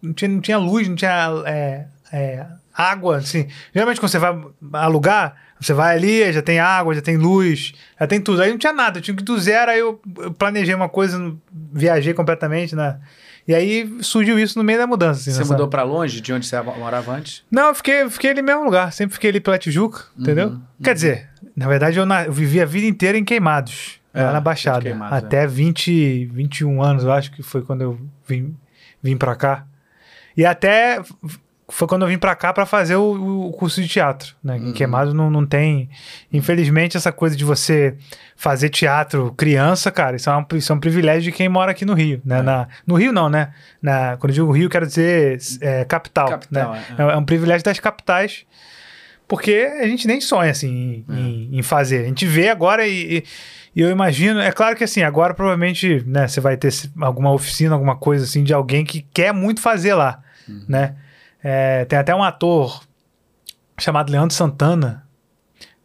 Não tinha, não tinha luz, não tinha é, é, água, assim. Geralmente quando você vai alugar, você vai ali, já tem água, já tem luz, já tem tudo. Aí não tinha nada, eu tinha que ir do zero, aí eu, eu planejei uma coisa, viajei completamente, né? E aí surgiu isso no meio da mudança. assim, Você nessa- mudou pra longe de onde você morava antes? não, eu fiquei, fiquei ali no mesmo lugar. Sempre fiquei ali pela Tijuca, entendeu? Quer dizer, na verdade, eu, na- eu vivi a vida inteira em Queimados, É, lá na Baixada. Queimados, até 20, 21 anos, eu acho que foi quando eu vim, vim pra cá. E até foi quando eu vim pra cá pra fazer o, o curso de teatro. Né? Em Queimados não, não tem. Infelizmente, essa coisa de você fazer teatro criança, cara, isso é um, isso é um privilégio de quem mora aqui no Rio. Né? Na, no Rio, não, né? Na, quando eu digo Rio, quero dizer é, capital. Capital, né? é. É, é um privilégio das capitais. Porque a gente nem sonha assim em, em- em fazer. A gente vê agora e, e- eu imagino. É claro que assim, agora provavelmente né, você vai ter alguma oficina, alguma coisa assim de alguém que quer muito fazer lá. Né? É, tem até um ator chamado Leandro Santana.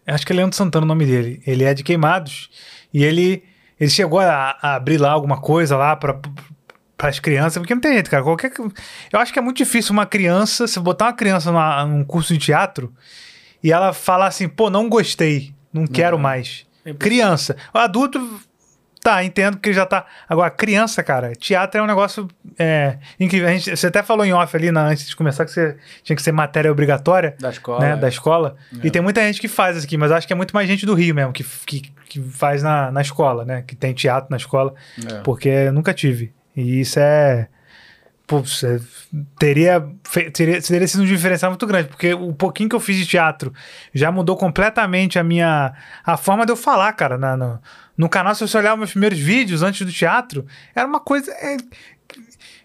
Acho que é Leandro Santana o nome dele. Ele é de Queimados. E ele, ele chegou a, a abrir lá alguma coisa lá para para as crianças, porque não tem jeito, cara. Qualquer, eu acho que é muito difícil uma criança, se botar uma criança numa- num curso de teatro e ela falar assim, pô, não gostei, não quero mais. É. Criança. O adulto, tá, entendo que já tá. Agora, criança, cara, teatro é um negócio é, incrível. A gente, você até falou em off ali na, antes de começar que você tinha que ser matéria obrigatória Da escola. né, é. da escola. E tem muita gente que faz isso aqui, mas acho que é muito mais gente do Rio mesmo, que, que, que faz na, na escola, né? Que tem teatro na escola, É. porque eu nunca tive. E isso é. Pô, você teria, teria, teria sido um diferencial muito grande, porque o pouquinho que eu fiz de teatro já mudou completamente a minha. a forma de eu falar, cara. Na, no, no canal, se você olhar meus primeiros vídeos antes do teatro, era uma coisa. é,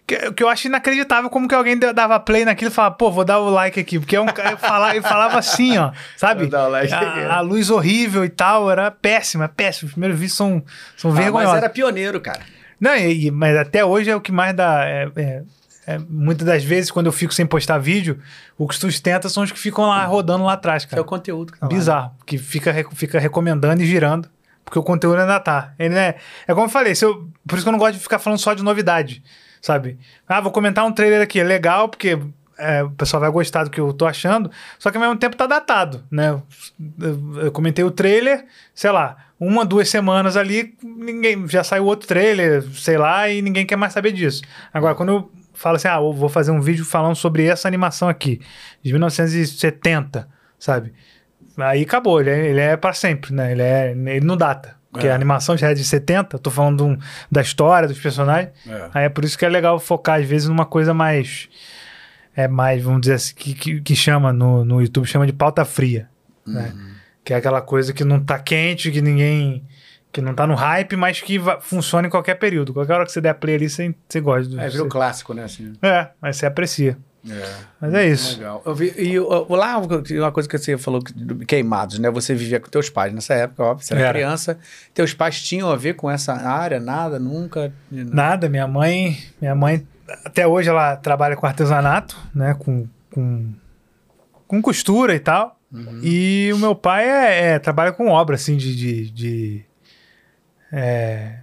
que, que eu acho inacreditável como que alguém dava play naquilo e falava, pô, vou dar o like aqui. Porque é um cara falava, ele falava assim, ó, sabe? Like a, a luz horrível e tal, era péssima, péssima. Os primeiros vídeos são, são Ah, mas vergonhosos. era pioneiro, cara. Não, e- mas até hoje é o que mais dá. é- é- é, muitas das vezes, quando eu fico sem postar vídeo, o que sustenta são os que ficam lá rodando lá atrás, É cara. o conteúdo que tá lá. Bizarro. Que fica, fica recomendando e girando. Porque o conteúdo ainda tá. Ele é, é como eu falei, se eu, por isso que eu não gosto de ficar falando só de novidade, sabe? Ah, vou comentar um trailer aqui, é legal, porque é, o pessoal vai gostar do que eu tô achando, só que ao mesmo tempo tá datado, né? Eu, eu comentei o trailer, sei lá, uma, duas semanas ali, ninguém já saiu outro trailer, sei lá, e ninguém quer mais saber disso. Agora, quando eu falo assim, ah, vou fazer um vídeo falando sobre essa animação aqui, de 1970, sabe? Aí acabou, ele é, ele é para sempre, né? Ele, é, ele não data. Porque É. a animação já é de 70, tô falando um- da história, dos personagens. É. Aí é por isso que é legal focar, às vezes, numa coisa mais. É mais, vamos dizer assim, que, que, que chama no, no YouTube, chama de pauta fria. Né? Uhum. Que é aquela coisa que não tá quente, que ninguém. que não tá no hype, mas que funciona em qualquer período. Qualquer hora que você der play ali, você, você gosta do. É, virou você- clássico, né? Assim. é, mas você aprecia. É. Mas é isso. Legal. Eu vi, e o- lá, uma coisa que você falou, que- do- queimados, né? Você vivia com teus pais nessa época, óbvio, você era, Era. criança. Teus pais tinham a ver com essa área? Nada? Nunca? Nada, minha mãe, minha mãe até hoje ela trabalha com artesanato, né, com, com, com costura e tal. E o meu pai é, é- trabalha com obra assim de, de, de- é,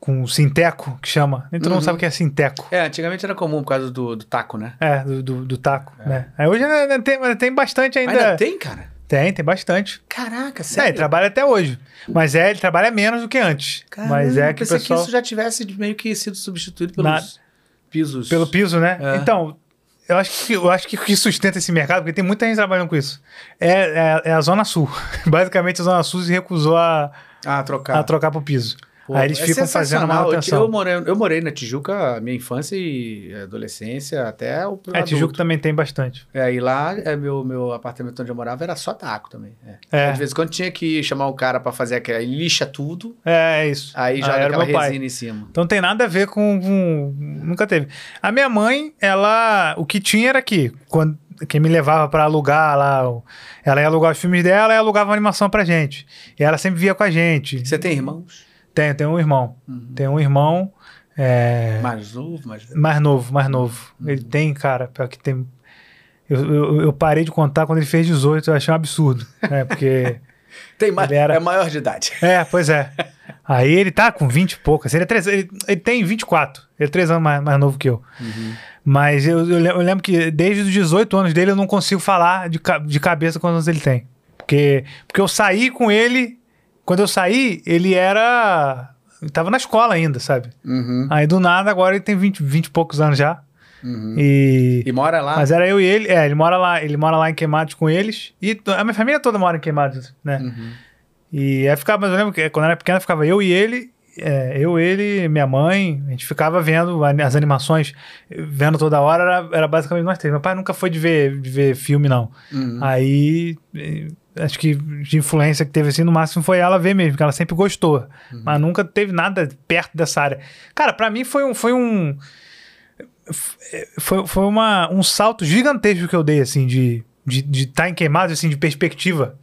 com sinteco que chama. Nem todo mundo sabe o que é sinteco. É, antigamente era comum por causa do, do taco, né? É, do, do, do taco, né? Aí hoje ainda tem, tem bastante ainda. Ainda tem, cara? Tem, tem bastante. Caraca, É, sério? ele trabalha até hoje. Mas é, ele trabalha menos do que antes. Caramba, mas é que pensei pessoal... que isso já tivesse meio que sido substituído pelos Na- pisos. Pelo piso, né? É. Então, eu acho, que, eu acho que o que sustenta esse mercado, porque tem muita gente trabalhando com isso, é, é, é a Zona Sul. Basicamente, a Zona Sul se recusou a, Ah, trocar. a trocar pro piso. Pô, Aí eles é ficam fazendo sensacional. Eu- manutenção. Eu, morei, eu morei na Tijuca, minha infância e adolescência, até o É, Tijuca adulto. também tem bastante. É, e lá, é, meu, meu apartamento onde eu morava era só taco também. É. É. De vez em quando tinha que chamar um cara pra fazer aquela, lixa tudo, É, é isso. aí joga era aquela meu pai. resina em cima. Então tem nada a ver com, com- Nunca teve. A minha mãe, ela. O que tinha era que. Quando, quem me levava pra alugar lá. o- Ela ia alugar os filmes dela e alugava animação pra gente. E ela sempre via com a gente. Você tem irmãos? Tem, tem um irmão. Tem um irmão. É, Mais novo, mais velho? mais novo, mais novo. Ele tem, cara, pior que tem. Eu, eu, eu parei de contar quando ele fez 18, eu achei um absurdo. né? Porque. Tem mais, era- é maior de idade. É, pois é. Aí ele tá com 20 e poucas. Ele, é três, ele, ele tem 24. Ele é 3 anos mais, mais novo que eu. Mas eu, eu, le- eu lembro que desde os 18 anos dele eu não consigo falar de, de cabeça quantos anos ele tem. Porque, porque eu saí com ele. Quando eu saí, ele era. Ele tava na escola ainda, sabe? Uhum, Aí do nada, agora ele tem 20, 20 e poucos anos já. uhum. E. E mora lá? Mas era eu e ele, é, ele mora lá, ele mora lá em Queimados com eles. E a minha família toda mora em Queimados, né? Uhum. E aí ficava, mas eu lembro que quando eu era pequeno ficava eu e ele, é, eu, ele, minha mãe, a gente ficava vendo as animações, vendo toda hora, era, era basicamente nós três. Meu pai nunca foi de ver, de ver filme, não. Uhum. Aí, acho que de influência que teve assim, no máximo foi ela ver mesmo, que ela sempre gostou. Mas nunca teve nada perto dessa área. Cara, pra mim foi um. Foi um foi, foi uma, um salto gigantesco que eu dei, assim, de estar de, estar em queimados, assim, de perspectiva,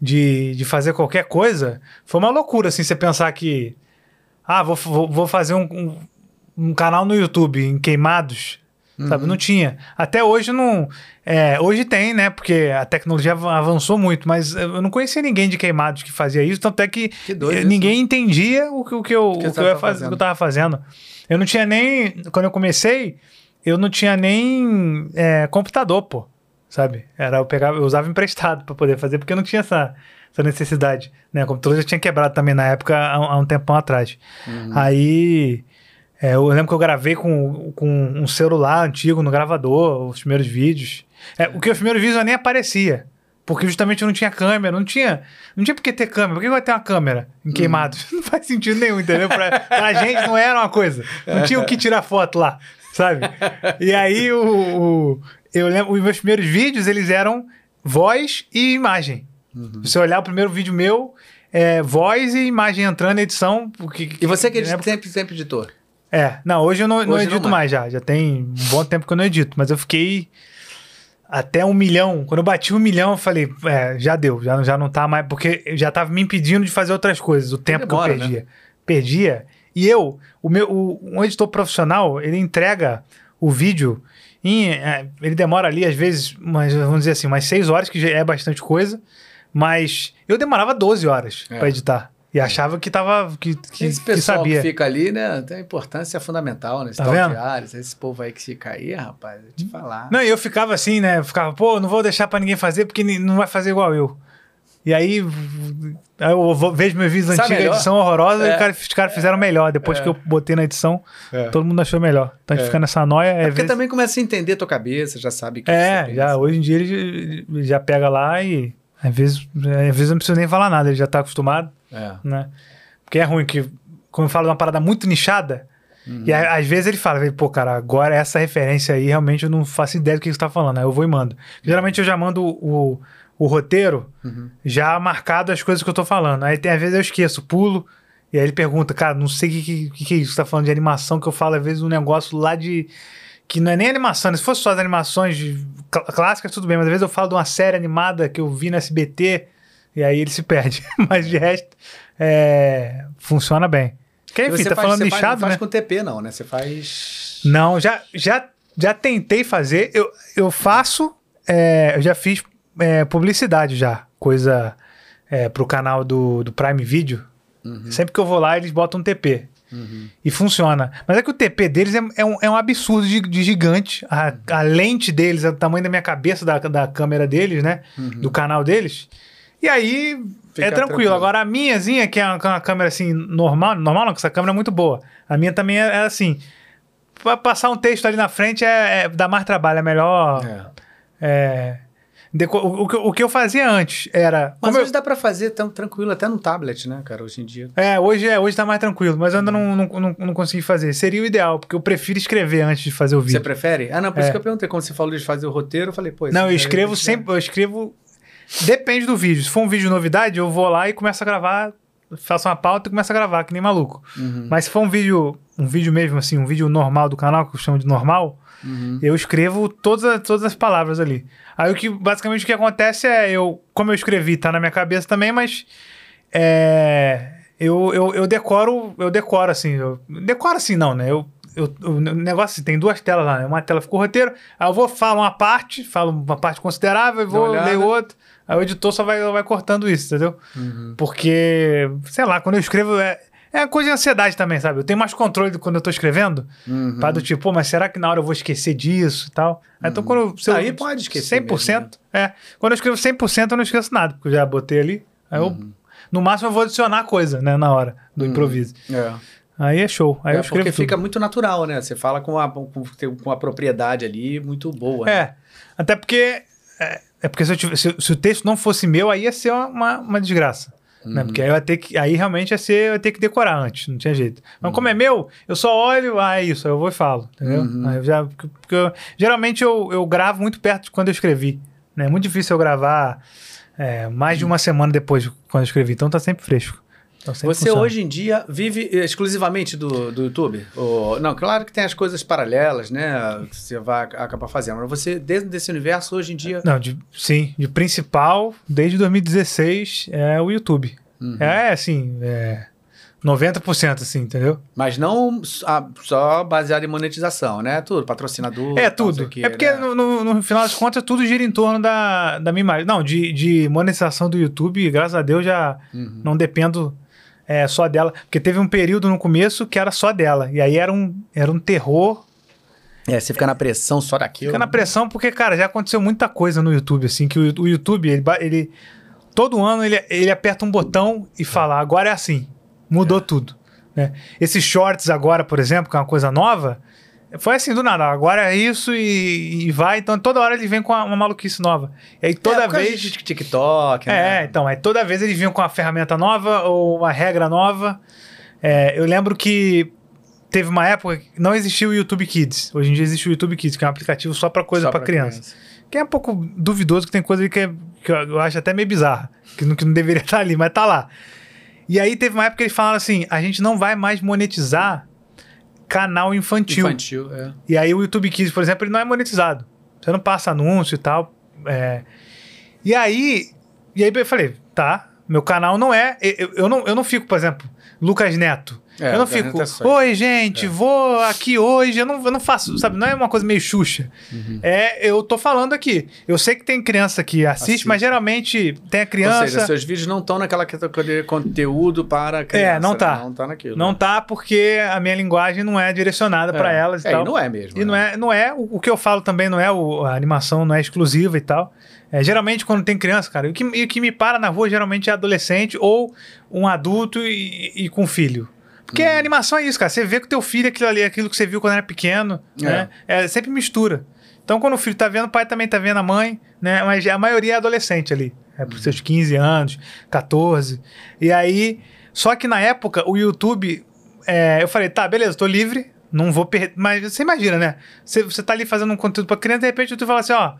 de, de fazer qualquer coisa. Foi uma loucura, assim, você pensar que, ah, vou, vou, vou fazer um, um, um canal no YouTube em queimados, sabe? Não tinha. Até hoje não. É, hoje tem, né? Porque a tecnologia av- avançou muito, mas eu não conhecia ninguém de queimados que fazia isso, tanto é que, Que doido eh, isso, ninguém entendia o que, o que eu, que o que eu, ia tava fazer, fazendo. o que eu tava fazendo. Eu não tinha nem. Quando eu comecei, eu não tinha nem é, computador, pô. Sabe? Era, eu, pegava, eu usava emprestado pra poder fazer, porque eu não tinha essa, essa necessidade. Né? O computador já tinha quebrado também na época, há, um- há um tempão atrás. Aí. É, eu lembro que eu gravei com, com um celular antigo no gravador, os primeiros vídeos. É, o que os primeiros vídeos eu nem aparecia. Porque justamente eu não tinha câmera, não tinha. Não tinha por que ter câmera. Por que vai ter uma câmera em queimados? Não faz sentido nenhum, entendeu? Pra, pra gente não era uma coisa. Não tinha o que tirar foto lá, sabe? E aí o, o- eu lembro, os meus primeiros vídeos, eles eram voz e imagem. Você olhar o primeiro vídeo meu, é voz e imagem entrando na edição. Porque, E você que na época- sempre, sempre editor? É, não, hoje eu não, não Hoje não edito mais. mais já. Já tem um bom tempo que eu não edito, mas eu fiquei até um milhão. Quando eu bati um milhão, eu falei, é, já deu, já, já não tá mais, porque já tava me impedindo de fazer outras coisas, o tempo demora, que eu perdia. Perdia. E eu, o meu, o, um editor profissional, ele entrega o vídeo em. é, ele demora ali, às vezes, umas, vamos dizer assim, umas seis horas, que já é bastante coisa, mas eu demorava 12 horas É. pra editar. E achava que tava. que, que, Esse que pessoal que, sabia. fica ali, né, tem importância fundamental nesse Tá tal vendo? de Ares. Esse povo aí que fica aí, rapaz, vou te falar. Não, e eu ficava assim, né? Eu ficava, pô, não vou deixar pra ninguém fazer porque não vai fazer igual eu. E aí, eu vejo meus vídeos Sabe antigos, edição horrosa, É. e cara- os caras fizeram melhor. Depois que eu botei na edição, É. todo mundo achou melhor. Então a gente É. fica nessa noia. É, Porque vezes- também começa a entender a tua cabeça, já sabe que é que já, hoje em dia ele já- já pega lá e às vezes, às vezes eu não preciso nem falar nada, ele já tá acostumado, É. né? Porque é ruim que, quando eu falo de uma parada muito nichada, Uhum. e às vezes ele fala, pô, cara, agora essa referência aí, realmente eu não faço ideia do que você tá falando. Aí eu vou e mando. Geralmente eu já mando o, o roteiro Uhum. já marcado as coisas que eu tô falando. Aí tem, às vezes eu esqueço, pulo, e aí ele pergunta, cara, não sei o que, que, que, é isso, você tá falando de animação, que eu falo às vezes um negócio lá de. Que não é nem animação, né? se fosse só as animações de- cl- clássicas, tudo bem, mas às vezes eu falo de uma série animada que eu vi no SBT, e aí ele se perde. mas de resto, é, funciona bem. Porque, E enfim, você tá faz- falando você faz- nichado, não faz né? com TP não, né? Você faz... Não, já, já, já tentei fazer. Eu, eu faço. é, eu já fiz é, publicidade já. Coisa é, pro canal do, do Prime Video. Sempre que eu vou lá, eles botam um TP. E funciona. Mas é que o TP deles é, é um, é um absurdo de, de gigante. A, a lente deles é do tamanho da minha cabeça, da, da câmera deles, né? Do canal deles. E aí Fica é tranquilo. tranquilo. Agora a minhazinha, que é uma, uma câmera assim, normal, normal não, que essa câmera é muito boa. A minha também é, é assim. Pra passar um texto ali na frente é, é- dá mais trabalho, é melhor. É. é, deco- o, o que eu- o que eu fazia antes era. Mas como eu- hoje dá pra fazer tão tranquilo, até no tablet, né, cara, hoje em dia. é, hoje, é, hoje tá mais tranquilo, mas eu ainda não, não, não, não consegui fazer. Seria o ideal, porque eu prefiro escrever antes de fazer o Você vídeo. prefere? Ah, não, por É. isso que eu perguntei. Quando você falou de fazer o roteiro, eu falei, pô... Não, eu escrevo sempre, eu escrevo. Depende do vídeo. Se for um vídeo novidade, eu vou lá e começo a gravar, faço uma pauta e começo a gravar, que nem maluco. Uhum. Mas se for um vídeo, um vídeo mesmo assim, um vídeo normal do canal, que eu chamo de normal, Uhum. eu escrevo todas, as- todas as palavras ali. Aí o que basicamente o que acontece é eu, como eu escrevi, tá na minha cabeça também, mas é, eu, eu, eu decoro, eu decoro assim, eu, decoro assim não, né? Eu, eu, o negócio assim, tem duas telas lá, né? Uma tela fica o roteiro, aí eu vou falo uma parte, falo uma parte considerável, e vou ler outra. Aí o editor só vai, vai cortando isso, entendeu? Uhum. Porque, sei lá, quando eu escrevo é, é coisa de ansiedade também, sabe? Eu tenho mais controle do quando eu tô escrevendo. Uhum. Pra do tipo, pô, mas será que na hora eu vou esquecer disso e tal? Aí, Então, quando eu, se eu- Aí pode esquecer 100%, mesmo, né? é. Quando eu escrevo 100%, eu não esqueço nada, porque eu já botei ali. Aí Uhum. eu, no máximo, eu vou adicionar coisa, né, na hora do improviso. É. Aí é show. Aí É, eu escrevo porque tudo. fica muito natural, né? Você fala com a, com, com a propriedade ali muito boa. né? É. Até porque. É, é porque se, eu tive- se- se o texto não fosse meu, aí ia ser uma, uma, desgraça. Uhum. Né? Porque aí, eu ia ter que, aí realmente ia ser, eu ia ter que decorar antes, não tinha jeito. Mas como é meu, eu só olho, ah, é isso, aí eu vou e falo, entendeu? Uhum. Eu já, porque porque eu- geralmente eu, eu gravo muito perto de quando eu escrevi. Né? É muito difícil eu gravar é, mais de uma semana depois de quando eu escrevi, então tá sempre fresco. Sempre Você funciona. hoje em dia vive exclusivamente do, do YouTube? Ou- não, claro que tem as coisas paralelas, né? Que você vai acabar fazendo. Mas você, dentro desse universo, hoje em dia. Não, de- sim, de principal, desde 2016, é o YouTube. Uhum. É, assim, é 90%, assim, entendeu? Mas não só baseado em monetização, né? Tudo, patrocinador. É tudo. o quê, é porque, né? no, no- no final das contas, tudo gira em torno da, da minha imagem. Não, de, de monetização do YouTube, graças a Deus, já Uhum. não dependo é, só dela. Porque teve um período no começo que era só dela. E aí era um, era um terror. É, você fica na pressão só daquilo. Fica na pressão, porque, cara, já aconteceu muita coisa no YouTube, assim, que o, o YouTube, ele, ele- Todo ano ele, ele aperta um botão e fala, agora é assim. Mudou tudo. Né? Esses shorts agora, por exemplo, que é uma coisa nova, foi assim, do nada. Agora é isso e, e vai. Então toda hora ele vem com uma, uma maluquice nova. E aí toda é, vez. de TikTok, É, né? então, aí toda vez eles vinham com uma ferramenta nova ou uma regra nova. É, eu lembro que teve uma época que não existia o YouTube Kids. Hoje em dia existe o YouTube Kids, que é um aplicativo só pra coisa pra pra criança. Que é um pouco duvidoso, que tem coisa que, é- que eu, eu acho até meio bizarra, que não, que não deveria estar ali, mas tá lá. E aí teve uma época que eles falaram assim: a gente não vai mais monetizar canal infantil. Infantil, é. E aí o YouTube Kids, por exemplo, ele não é monetizado. Você não passa anúncio e tal. é. E aí, e aí eu falei, tá, meu canal não é. Eu, eu, não, eu não fico, por exemplo, Lucas Neto. É, eu não fico, é oi, gente, vou aqui hoje. Eu não, eu não faço, sabe? Não é uma coisa meio xuxa. Uhum. É, eu tô falando aqui. Eu sei que tem criança que assiste, Assiste. mas geralmente tem a Ou criança. seja, seus vídeos não estão naquela categoria de conteúdo para criança. É, não tá. né? Não tá naquilo. Não né? tá porque a minha linguagem não é direcionada pra É. elas e É, tal. e não é mesmo. E não né? é, não é o, o que eu falo também não é o, a animação não é exclusiva e tal. É, geralmente quando tem criança, cara, o que, e o que me para na rua geralmente é adolescente ou um adulto e, e com filho. Porque Uhum. a animação é isso, cara. Você vê o teu filho é aquilo ali, aquilo que você viu quando era pequeno, né? É sempre mistura. Então quando o filho tá vendo, o pai também tá vendo a mãe, né? Mas a maioria é adolescente ali. É Uhum. por seus 15 anos, 14. E aí, só que na época o YouTube, é, eu falei, tá, beleza, tô livre, não vou perder. Mas você imagina, né? Você, você tá ali fazendo um conteúdo pra criança, de repente o YouTube fala assim, ó,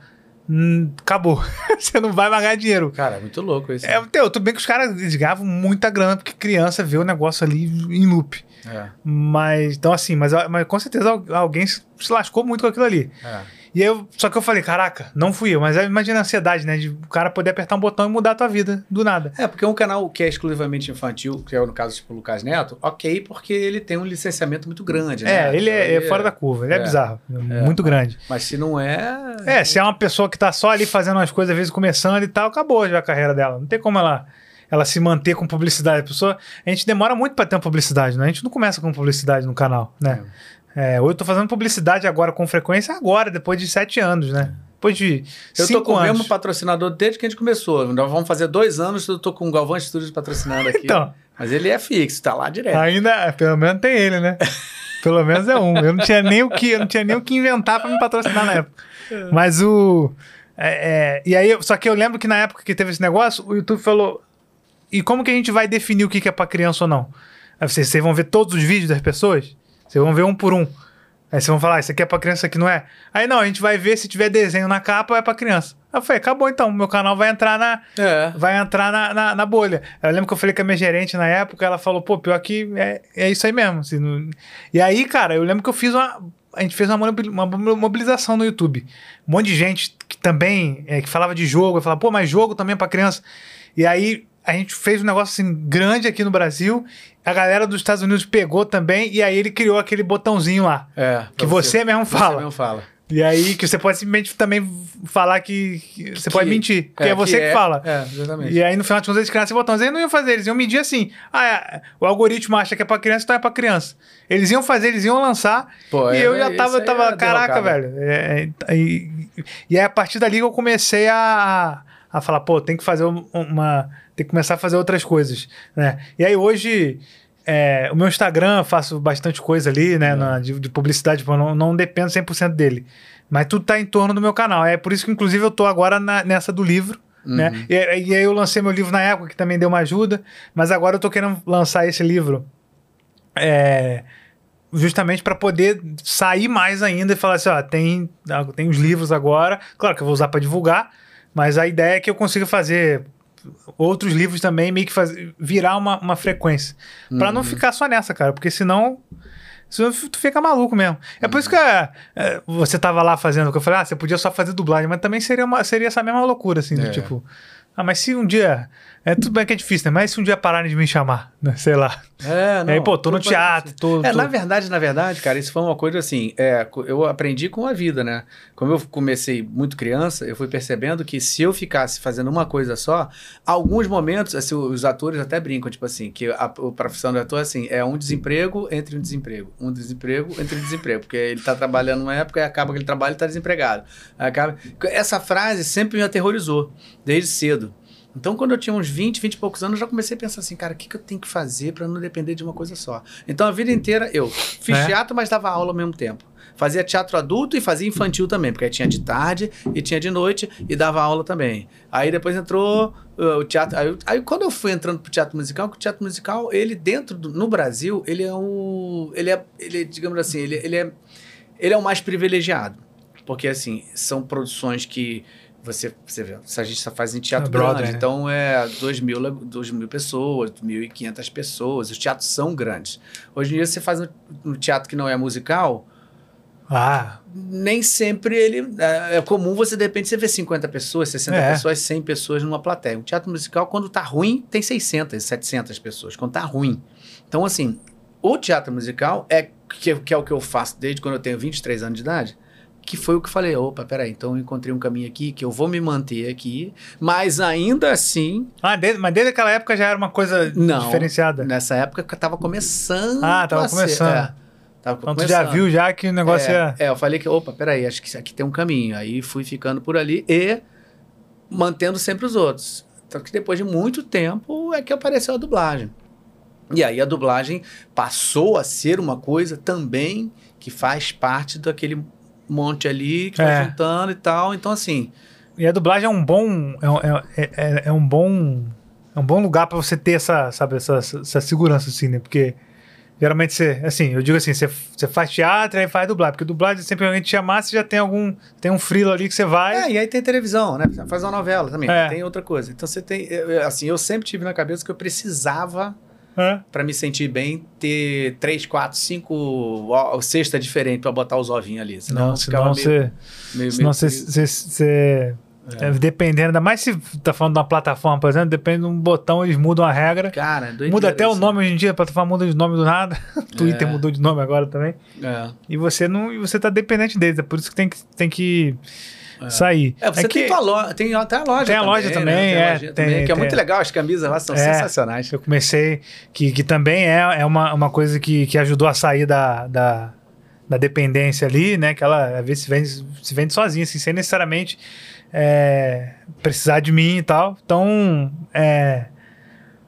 hum, acabou. você não vai mais ganhar dinheiro. Cara, é muito louco isso. É, teu, tudo bem que os caras eles ganhavam muita grana, porque criança vê o negócio ali em loop. É, Mas, então assim, mas, mas com certeza al- alguém se se lascou muito com aquilo ali. é. E eu, só que eu falei, caraca, não fui eu. Mas imagina a ansiedade, né? De o cara poder apertar um botão e mudar a tua vida do nada. É, porque um canal que é exclusivamente infantil, que é no caso tipo o Lucas Neto, ok, porque ele tem um licenciamento muito grande, né? É, ele é, é fora da curva, ele é, é. bizarro, muito grande. Mas se não é. É, se é uma pessoa que tá só ali fazendo as coisas, às vezes começando e tal, acabou já a carreira dela. Não tem como ela, ela se manter com publicidade. A pessoa, a gente demora muito pra ter uma publicidade, né? A gente não começa com publicidade no canal, né? É, hoje eu tô fazendo publicidade agora com frequência, agora, depois de sete anos, né? Depois de Eu cinco tô com o anos. mesmo patrocinador desde que a gente começou. Nós vamos fazer dois anos que eu tô com o Galvão Studios patrocinando aqui. Então. Mas ele é fixo, tá lá direto. Ainda, pelo menos tem ele, né? Pelo menos é um. Eu não tinha nem o que, eu não tinha nem o que inventar pra me patrocinar na época. Mas o. é, é, e aí, só que eu lembro que na época que teve esse negócio, o YouTube falou: e como que a gente vai definir o que que é pra criança ou não? Aí vocês, vocês vão ver todos os vídeos das pessoas? Vocês vão ver um por um. Aí vocês vão falar, "Ah, isso aqui é pra criança, isso aqui não é? Aí não, a gente vai ver se tiver desenho na capa, é pra criança. Aí eu falei, acabou então, meu canal vai entrar na, É. vai entrar na, na, na bolha. Eu lembro que eu falei com a minha gerente na época, ela falou, pô, pior que é, é isso aí mesmo. assim, não- E aí, cara, eu lembro que eu fiz uma. A gente fez uma, uma mobilização no YouTube. Um monte de gente que também é, que falava de jogo, eu falava, pô, mas jogo também é pra criança. E aí a gente fez um negócio assim grande aqui no Brasil. A galera dos Estados Unidos pegou também, e aí ele criou aquele botãozinho lá. É. Que você mesmo Você fala. mesmo fala. E aí que você pode simplesmente também falar que. que você pode Que- mentir, porque é, você que, é- fala. É, exatamente. E aí, no final de contas, eles criaram esse botão. Eles não iam fazer, eles iam medir assim. Ah, é, o algoritmo acha que é pra criança, então é pra criança. Eles iam fazer, eles iam lançar. Pô, e é- eu já isso tava, aí tava é caraca, velho. É, é, e, e aí, a partir dali, eu comecei a, a falar, pô, tem que fazer um- uma. Tem que começar a fazer outras coisas, né? E aí, hoje. é, o meu Instagram, eu faço bastante coisa ali, né? na- de, de publicidade, não, não dependo 100% dele. Mas tudo tá em torno do meu canal. É por isso que, inclusive, eu tô agora na- nessa do livro. Né? E, e aí eu lancei meu livro na época, que também deu uma ajuda. Mas agora eu tô querendo lançar esse livro é, justamente para poder sair mais ainda e falar assim, ó, tem, tem os livros agora. Claro que eu vou usar para divulgar, mas a ideia é que eu consiga fazer outros livros também, meio que fazer, virar uma, uma frequência. Pra não ficar só nessa, cara, porque senão... Senão tu fica maluco mesmo. É por isso que é, é, você tava lá fazendo, que eu falei, ah, você podia só fazer dublagem, mas também seria, uma, seria essa mesma loucura, assim, do É. tipo, ah, mas se um dia. É tudo bem que é difícil, né? Mas se um dia pararem de me chamar, né? Sei lá. É, E aí, pô, tô no teatro, tô. É, tô- na verdade, na verdade, cara, isso foi uma coisa assim, é, eu aprendi com a vida, né? Como eu comecei muito criança, eu fui percebendo que se eu ficasse fazendo uma coisa só, alguns momentos, assim, os atores até brincam, tipo assim, que a, a profissão do ator, assim, é um desemprego entre um desemprego, um desemprego entre um desemprego, porque ele tá trabalhando numa época e acaba aquele trabalho e tá desempregado. Acaba... Essa frase sempre me aterrorizou, desde cedo. Então, quando eu tinha uns 20, 20 e poucos anos, eu já comecei a pensar assim, cara, o que, que eu tenho que fazer para não depender de uma coisa só? Então, a vida inteira eu fiz É? teatro, mas dava aula ao mesmo tempo. Fazia teatro adulto e fazia infantil também, porque aí tinha de tarde e tinha de noite e dava aula também. Aí depois entrou uh, o teatro. Aí, aí quando eu fui entrando pro teatro musical, que o teatro musical, ele dentro do, no Brasil, ele é o. Ele é, ele, é, digamos assim, ele, ele é. Ele é o mais privilegiado. Porque, assim, são produções que você, você vê, se a gente só faz em teatro Broadway, grande, né? então é 2 mil, le- 2 mil pessoas, 1.500 pessoas, os teatros são grandes. Hoje em dia você faz um, um teatro que não é musical, Ah, nem sempre ele. É, é comum você, de repente, você ver 50 pessoas, 60 É. pessoas, 100 pessoas numa plateia. Um teatro musical, quando tá ruim, tem 600, 700 pessoas. Quando tá ruim. Então, assim, o teatro musical é que, que é o que eu faço desde quando eu tenho 23 anos de idade. Que foi o que falei, opa, peraí, então eu encontrei um caminho aqui que eu vou me manter aqui, mas ainda assim, ah desde- mas desde aquela época já era uma coisa Não. diferenciada. nessa época que eu tava começando. Ah, tava a ser- começando. é, tava Então tu já começando. viu já que o negócio é, é... é, eu falei que, opa, peraí, acho que aqui tem um caminho. Aí fui ficando por ali e mantendo sempre os outros. Só que depois de muito tempo é que apareceu a dublagem. E aí a dublagem passou a ser uma coisa também que faz parte daquele monte ali que É. vai juntando e tal. Então, assim, E a dublagem é um bom. É, um- é- é- é um bom. É um bom lugar pra você ter essa, sabe, essa, essa segurança, assim, né? Porque geralmente você. Assim, eu digo assim, você, você faz teatro e aí faz dublagem. Porque dublagem, sempre que a gente chamar, você já tem algum. Tem um frilo ali que você vai. É, e aí tem televisão, né? Faz uma novela também, É. tem outra coisa. Então você tem, assim, eu sempre tive na cabeça que eu precisava É. Pra me sentir bem, ter três, quatro, cinco cesta diferente pra botar os ovinhos ali. Senão, Não, senão você. meio, Senão você. você- é, dependendo, ainda mais se tá falando de uma plataforma, por exemplo, depende de um botão, eles mudam a regra. Cara, doideira Muda até o nome hoje em dia, a plataforma muda de nome do nada. Twitter É. mudou de nome agora também. É. E você não. E você tá dependente deles. É por isso que tem que, tem que sair. É, você tem que tua loja, tem até a loja Tem a loja né? também, Tem a é, tem- também, que é tem. muito legal, as camisas lá são É. sensacionais. eu comecei, que, que também é, é uma, uma coisa que, que ajudou a sair da, da, da dependência ali, né? Que ela às vezes se vende, se vende sozinha, assim, sem necessariamente é, precisar de mim e tal. Então, é.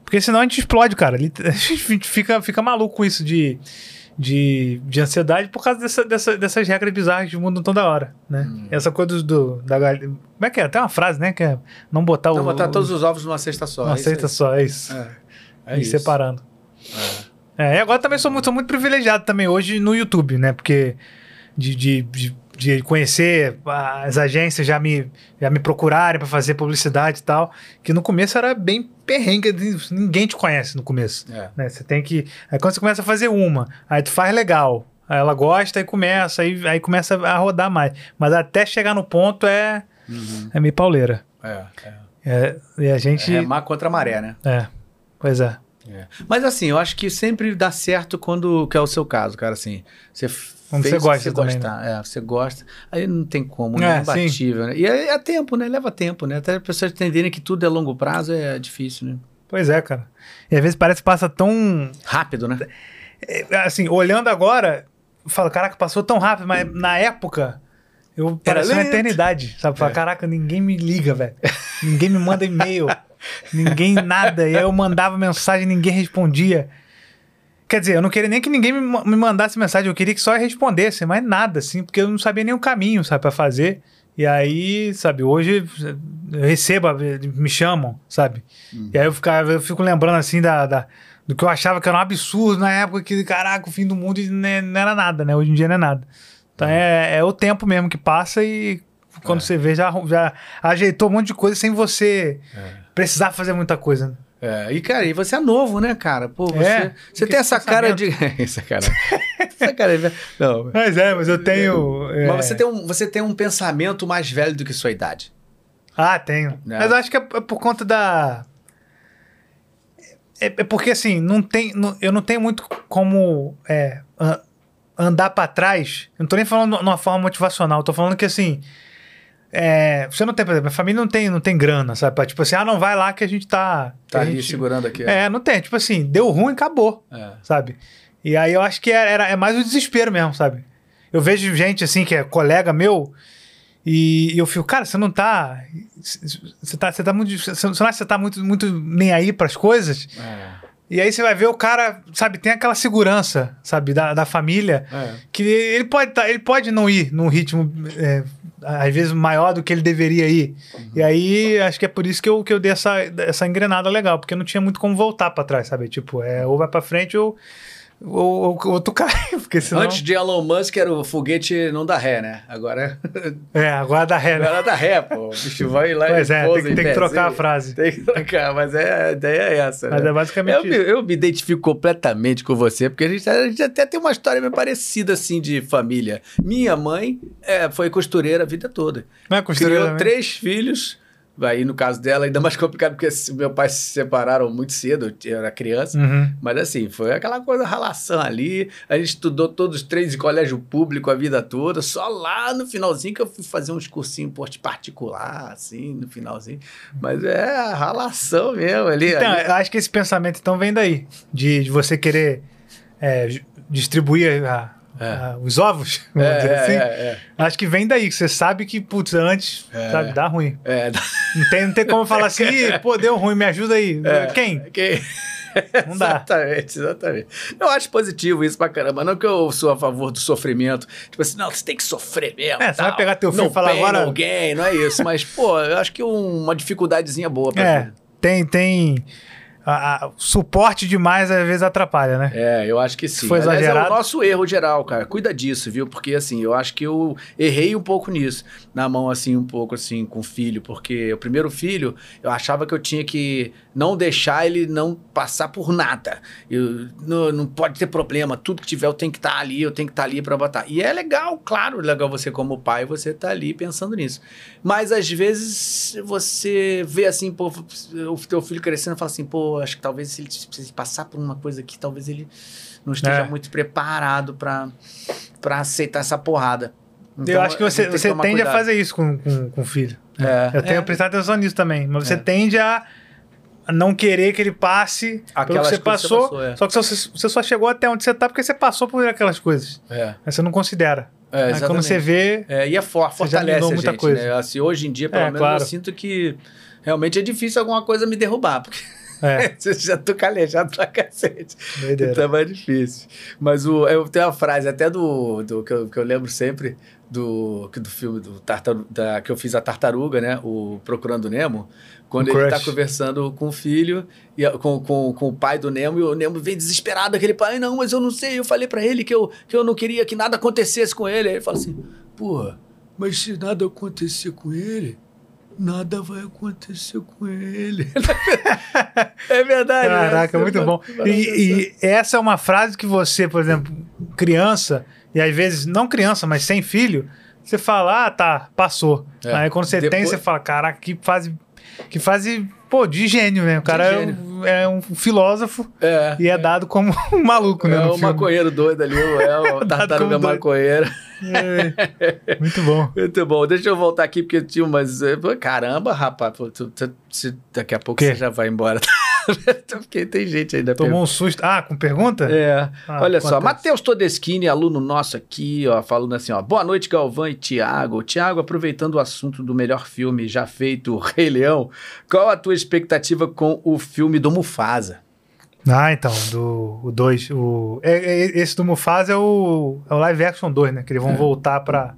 Porque senão a gente explode, cara. A gente fica, fica maluco com isso de, de, de ansiedade por causa dessa, dessa- dessas regras bizarras que mudam toda hora, né? Hum. Essa coisa do, do- da galinha. Como é que é? Tem uma frase, né? Que é não botar Não, o. botar o- todos os ovos numa cesta só. Uma é cesta só, é isso. É, é e isso. separando. É, e agora também sou muito, sou muito privilegiado também hoje no YouTube, né? Porque de, de, de, de conhecer as agências já me, já me procurarem para fazer publicidade e tal, que no começo era bem perrengue, ninguém te conhece no começo. É. Né? Você tem que. Aí quando você começa a fazer uma, aí tu faz legal. Aí ela gosta e começa, aí, aí começa a rodar mais. Mas até chegar no ponto é, é meio pauleira. É, é. É, e a É gente. remar contra a maré, né? É, pois é. É. Mas assim, eu acho que sempre dá certo quando que é o seu caso, cara, assim. Você Quando fez você que gosta também, gostar, É, você gosta. Aí não tem como, É, né? É imbatível, né? E é, é tempo, né? Leva tempo, né? Até as pessoas entenderem que tudo é longo prazo é difícil, né? Pois é, cara. E às vezes parece que passa tão. Rápido, né? é, Assim, olhando agora, eu falo, caraca, passou tão rápido, mas na época. Eu parece uma eternidade, sabe? Fala, caraca, ninguém me liga, velho. Ninguém me manda e-mail. ninguém nada. E aí eu mandava mensagem, ninguém respondia. Quer dizer, eu não queria nem que ninguém me, ma- me mandasse mensagem, eu queria que só respondesse, mas nada, assim, porque eu não sabia nem o caminho, sabe, pra fazer. E aí, sabe, hoje eu recebo, me chamam, sabe? E aí eu, ficava, eu fico lembrando, assim, da, da- do que eu achava que era um absurdo na época, que, caraca, o fim do mundo ne- não era nada, né? Hoje em dia não é nada. Então é, é o tempo mesmo que passa e quando você vê, já, já ajeitou um monte de coisa sem você precisar fazer muita coisa. né? É, e, cara, e você é novo, né, cara? Pô, você, É, você tem essa cara de. essa cara. essa cara de... Não. Mas é, mas eu tenho. é, Mas você tem, um, você tem um pensamento mais velho do que sua idade. Ah, tenho. É. Mas eu acho que é é por conta da. É, é porque assim, não tem, não- eu não tenho muito como é, an- andar pra trás. Eu não tô nem falando numa forma motivacional, eu tô falando que assim. É, você não tem, por exemplo, a família não tem, não tem grana, sabe? Pra, Tipo assim, ah, não vai lá que a gente tá. Tá ali gente- segurando aqui. É, não tem. Tipo assim, deu ruim, acabou É. sabe? E aí eu acho que era, era- é mais o desespero mesmo, sabe? Eu vejo gente assim que é colega meu e eu fico, cara, você não tá. Você tá, você tá muito. Você não acha que você tá muito, muito nem aí pras coisas? É. E aí você vai ver o cara, sabe, tem aquela segurança, sabe, da, da família, É. que ele pode, tá, ele pode não ir num ritmo, é, às vezes, maior do que ele deveria ir. E aí, acho que é por isso que eu, que eu dei essa, essa engrenada legal, porque não tinha muito como voltar pra trás, sabe? Tipo, é, ou vai pra frente ou, ou, ou, ou tu cai, porque senão... Antes de Elon Musk era o foguete não dá ré, né? Agora, É, agora dá ré, né? agora dá ré, pô. O bicho vai lá Pois e é, tem tem que trocar a frase. Tem que trocar, mas é, a ideia é essa. Mas né? é basicamente eu, me, isso. eu me identifico completamente com você, porque a gente, a gente até tem uma história meio parecida, assim, de família. Minha mãe é, foi costureira a vida toda. Não é costureira Criou também? três filhos. Aí, no caso dela, ainda mais complicado, porque se- meu pai se separaram muito cedo, eu era criança. Uhum. Mas assim, foi aquela coisa, ralação ali. A gente estudou todos os três em colégio público a vida toda. Só lá no finalzinho que eu fui fazer uns cursinhos particular, assim, no finalzinho. Mas é ralação mesmo ali. Então, ali. eu acho que esse pensamento então vem daí, de, de você querer é, distribuir a- É. a- os ovos, vamos é, dizer é, assim. é, Acho que vem daí, que você sabe que, putz, antes, É. sabe, dá ruim. é, é. Não tem, não tem como falar assim, "Ih, pô, deu ruim, me ajuda aí. É. Quem? Quem? Não dá. Exatamente, exatamente. Eu acho positivo isso pra caramba. Não que eu sou a favor do sofrimento. Tipo assim, não, você tem que sofrer mesmo. É, você tal. vai pegar teu filho No e falar agora- gain, não é isso. Mas, pô, eu acho que uma dificuldadezinha boa pra É, vida. tem, tem. A- a- suporte demais às vezes atrapalha, né? É, eu acho que sim. foi Aliás, exagerado. É o nosso erro geral, cara. Cuida disso, viu? Porque, assim, eu acho que eu errei um pouco nisso. Na mão, assim, um pouco, assim, com o filho. Porque o primeiro filho, eu achava que eu tinha que não deixar ele não passar por nada. Eu, não, não pode ter problema. Tudo que tiver, eu tenho que estar ali, eu tenho que estar ali pra botar. E é legal, claro, legal você como pai, você tá ali pensando nisso. Mas, às vezes, você vê, assim, pô, o teu filho crescendo e fala assim, pô, acho que talvez se ele precise passar por uma coisa aqui, talvez ele não esteja É. muito preparado para aceitar essa porrada. eu Então, acho que a você, você tende a cuidado. fazer isso com, com, com o filho. É, Eu tenho é. prestado atenção nisso também. Mas você É. tende a a não querer que ele passe pelo que Aquelas você coisas que você passou. passou, é. Só que você, você só chegou até onde você tá porque você passou por aquelas coisas. É, Mas você não considera. é, Aí quando você vê. É, e é for, fortalece a muita gente, coisa. né? Assim, hoje em dia, pelo É, menos, claro. eu sinto que realmente é difícil alguma coisa me derrubar, porque É, você já tô calejado pra cacete. doideira. Então é mais difícil. Mas o, eu tenho uma frase até do, do que, eu, que eu lembro sempre do, do filme do tartaru, da, que eu fiz a tartaruga, né? O Procurando Nemo. Quando O ele tá Crush. conversando com o filho, e, com, com, com o pai do Nemo, e o Nemo vem desesperado, aquele pai, não, mas eu não sei, eu falei pra ele que eu, que eu não queria que nada acontecesse com ele. Aí ele fala assim, porra, mas se nada acontecer com ele, nada vai acontecer com ele. é verdade. né? Caraca, muito bom. E, e essa é uma frase que você, por exemplo, criança, e às vezes, não criança, mas sem filho, você fala, ah, tá, passou. É. Aí quando você tem, Depois- você fala, caraca, que fase. Que fase, pô, de gênio, né? O cara é um, é um filósofo É, e é dado como um maluco, né? é o maconheiro doido ali, é o tartaruga maconheira. É, muito bom. Muito bom. Deixa eu voltar aqui, porque tinha umas. eh, Caramba, rapaz, daqui a pouco Quê? você já vai embora. porque tem gente ainda Tomou um susto. Ah, com pergunta? É. Ah, Olha só. Matheus Todeschini, aluno nosso aqui, ó, falando assim, ó. Boa noite, Galvão e Tiago. Tiago, aproveitando o assunto do melhor filme já feito, Rei Leão, qual a tua expectativa com o filme do Mufasa? Ah, então, do 2. O, é- é- esse do Mufasa é o, é o live action 2, né? Que eles vão voltar pra.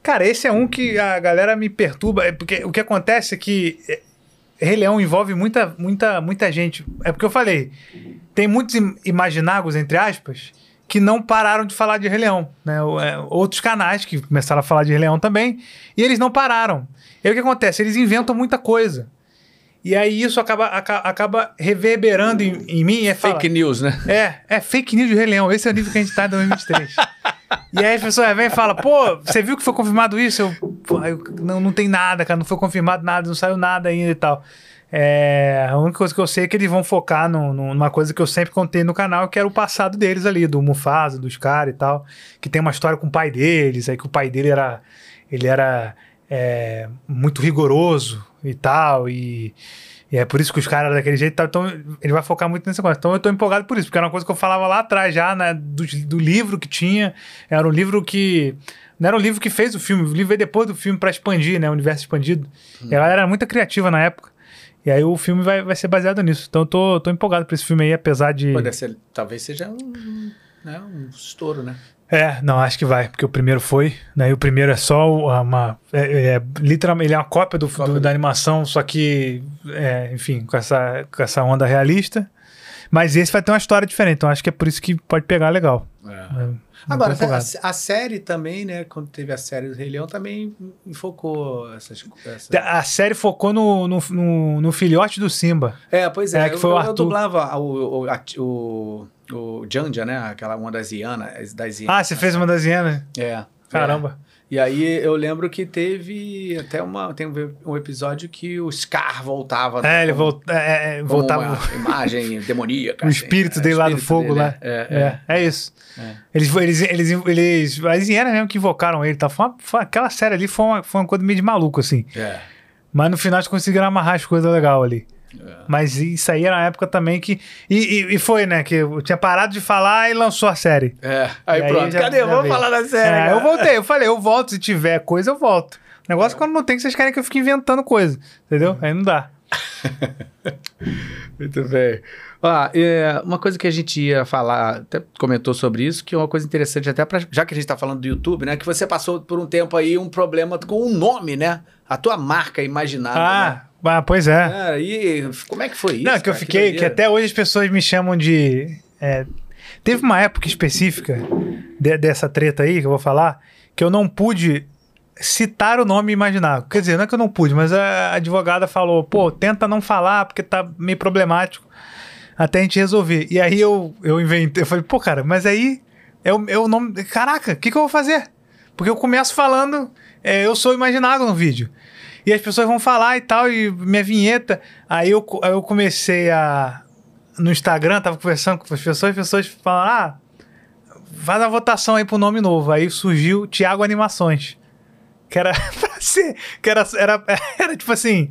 Cara, esse é um que a galera me perturba. É porque o que acontece é que é, Rei Leão envolve muita, muita, muita gente. É porque eu falei, tem muitos im- imaginários, entre aspas, que não pararam de falar de Rei Leão. Né? É, outros canais que começaram a falar de Rei Leão também, e eles não pararam. E aí o que acontece? Eles inventam muita coisa. E aí isso acaba, aca- acaba reverberando em, em mim. É fala, Fake news, né? é, é fake news de Rei Leão. Esse é o nível que a gente tá em 2023. e aí a pessoa vem e fala, pô, você viu que foi confirmado isso? Eu, eu- não, não tem nada, cara, não foi confirmado nada, não saiu nada ainda e tal. É, a única coisa que eu sei é que eles vão focar no- no- numa coisa que eu sempre contei no canal, que era o passado deles ali, do Mufasa, dos caras e tal. Que tem uma história com o pai deles, aí que o pai dele era. Ele era é, muito rigoroso e tal, e. E é por isso que os caras daquele jeito. tal. Então, ele vai focar muito nesse negócio. Então, eu tô empolgado por isso, porque era uma coisa que eu falava lá atrás já, né? Do, do livro que tinha. Era um livro que. Não era um livro que fez o filme, o livro veio depois do filme pra expandir, né? O universo expandido. E ela era muito criativa na época. E aí o filme vai, vai ser baseado nisso. Então, eu tô, tô empolgado por esse filme aí, apesar de. Pode ser, talvez seja um, né, um estouro, né? É, não, acho que vai, porque o primeiro foi, né? E o primeiro é só uma. É, é, literalmente, ele é uma cópia, do, Cópia do- da animação, só que, é, enfim, com essa, com essa onda realista. Mas esse vai ter uma história diferente, então acho que é por isso que pode pegar legal. É. É, Agora, a, a série também, né? Quando teve a série do Rei Leão, também enfocou essas coisas. A série focou no, no, no- no filhote do Simba. É, pois é. É, que eu, foi o eu, Arthur. dublava o, o, a- o, o Janja, né? Aquela uma das hienas. Das hienas. Ah, você fez uma das hienas? É. Caramba. É. E aí eu lembro que teve até uma, tem um episódio que o Scar voltava. É, ele como- volta, é, é, como voltava. imagem demoníaca. O assim. espírito É, dele o lá do fogo dele, lá. É, é. É, é isso. É. Eles, eles, eles, eles, as hienas mesmo que invocaram ele, tá? Foi uma- foi- aquela série ali foi uma, foi uma coisa meio de maluco, assim. É. Mas no final eles conseguiram amarrar as coisas legais ali. É. Mas isso aí era na época também que. E, e, e foi, né? Que eu tinha parado de falar e lançou a série. É. Aí E aí pronto. já- Cadê? já Vamos veio. falar da série. É, eu voltei, eu falei, eu volto, se tiver coisa, eu volto. O negócio é quando não tem, que vocês querem que eu fique inventando coisa. Entendeu? Aí não dá. Muito bem. Ah, é, uma coisa que a gente ia falar, até comentou sobre isso, que é uma coisa interessante até pra, já que a gente está falando do YouTube, né? Que você passou por um tempo aí um problema com o nome, né? A tua marca imaginada. né? Ah, pois é. Cara, e como é que foi isso? Não, que eu cara? fiquei, que, doideira. até hoje as pessoas me chamam de. é, teve uma época específica de- dessa treta aí que eu vou falar, que eu não pude citar o nome imaginável. Quer dizer, não é que eu não pude, mas a advogada falou, pô, tenta não falar porque tá meio problemático até a gente resolver. E aí eu, eu inventei, eu falei, pô, cara, mas aí é o, é o nome. Caraca, o que, que eu vou fazer? Porque eu começo falando, é, eu sou imaginável no vídeo. E as pessoas vão falar e tal, e minha vinheta. Aí eu, eu comecei a. No Instagram, tava conversando com as pessoas, as pessoas falaram: ah, faz a votação aí pro nome novo. Aí surgiu Thiago Animações. Que era pra ser. Que era, era, era tipo assim.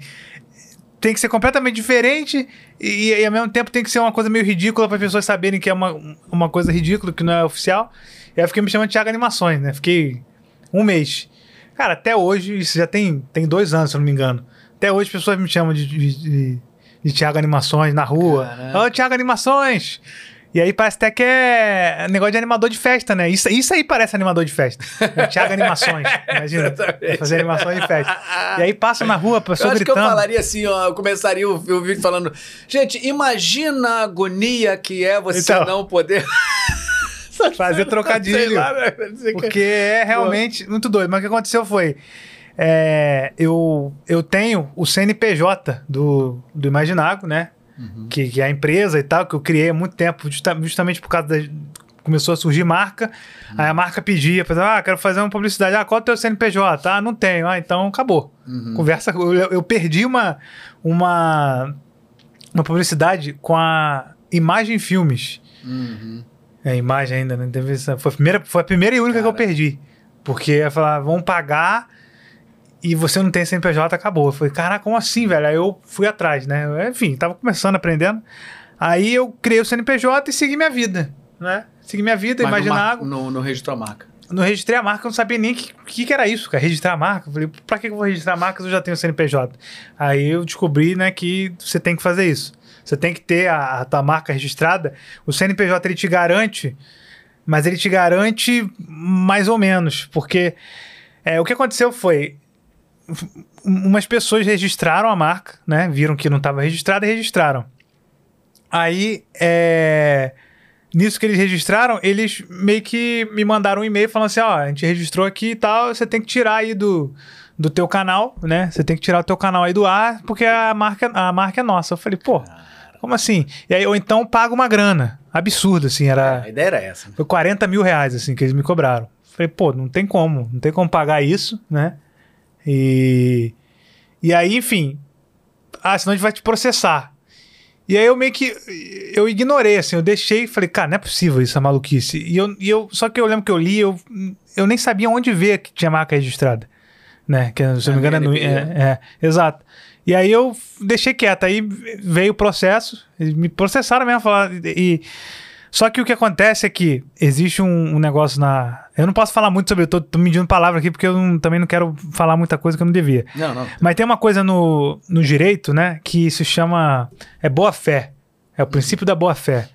Tem que ser completamente diferente e, e ao mesmo tempo tem que ser uma coisa meio ridícula para as pessoas saberem que é uma, uma coisa ridícula, que não é oficial. E aí eu fiquei me chamando de Thiago Animações, né? Fiquei um mês. Cara, até hoje, isso já tem, tem dois anos, se eu não me engano. Até hoje as pessoas me chamam de, de, de, de Thiago Animações na rua. Ô, Thiago Animações! E aí parece até que é negócio de animador de festa, né? Isso, isso aí parece animador de festa. Thiago Animações. Imagina. Fazer animações de festa. E aí passa na rua, a Eu pessoa acho que eu gritando. falaria assim, ó, eu começaria o, o vídeo falando, gente, imagina a agonia que é você Então. não poder Fazer trocadilho. Sei lá, né? Porque é realmente muito doido. Mas o que aconteceu foi. é, eu, eu tenho o CNPJ do, do Imaginago, né? Que, que é a empresa e tal, que eu criei há muito tempo, justa- justamente por causa da. Começou a surgir marca, aí a marca pedia, ah, quero fazer uma publicidade, ah, qual é o teu CNPJ? Ah, não tenho, ah, então acabou. Conversa, eu, eu perdi uma, uma, uma publicidade com a Imagem Filmes. Uhum. É, imagem ainda, né? Deve ser- Foi a primeira, foi a primeira e única que eu Cara. perdi. Porque ia falar, vão pagar e você não tem CNPJ, acabou. Eu falei, caraca, como assim, velho? Aí eu fui atrás, né? Enfim, tava começando, aprendendo. Aí eu criei o CNPJ e segui minha vida, né? Segui minha vida, Mas no imaginar água. No, no registrou a marca. Não registrei a marca, eu não sabia nem o que, que, que era isso, cara. Registrar a marca. Eu falei, pra que eu vou registrar a marca se eu já tenho CNPJ? Aí eu descobri, né, que você tem que fazer isso. Você tem que ter a, a tua marca registrada. O CNPJ ele te garante, mas ele te garante mais ou menos. Porque é, o que aconteceu foi. um- Umas pessoas registraram a marca, né? Viram que não estava registrada e registraram. Aí, é, nisso que eles registraram, eles meio que me mandaram um e-mail falando assim, ó, a gente registrou aqui e tal, você tem que tirar aí do, do teu canal, né? Você tem que tirar o teu canal aí do ar, porque a marca, a marca é nossa. Eu falei, pô, como assim? E aí, ou então paga uma grana. Absurdo, assim, era... A ideia era essa. Foi 40 mil reais, assim, que eles me cobraram. Falei, pô, não tem como, não tem como pagar isso, né? E, e aí, enfim, ah, senão a gente vai te processar. E aí eu meio que, eu ignorei, assim, eu deixei e falei, cara, não é possível isso, a maluquice. E eu, e eu, só que eu lembro que eu li, eu, eu nem sabia onde ver que tinha marca registrada, né? Que, se eu não me engano, é é, é, exato. E aí eu deixei quieto, aí veio o processo, me processaram mesmo, falaram, e, só que o que acontece é que existe um, um negócio na. Eu não posso falar muito sobre. Eu tô, tô medindo palavra aqui porque eu não- também não quero falar muita coisa que eu não devia. Não, não. Mas tem uma coisa no, no direito, né? Que se chama. É boa fé. É o princípio da boa fé.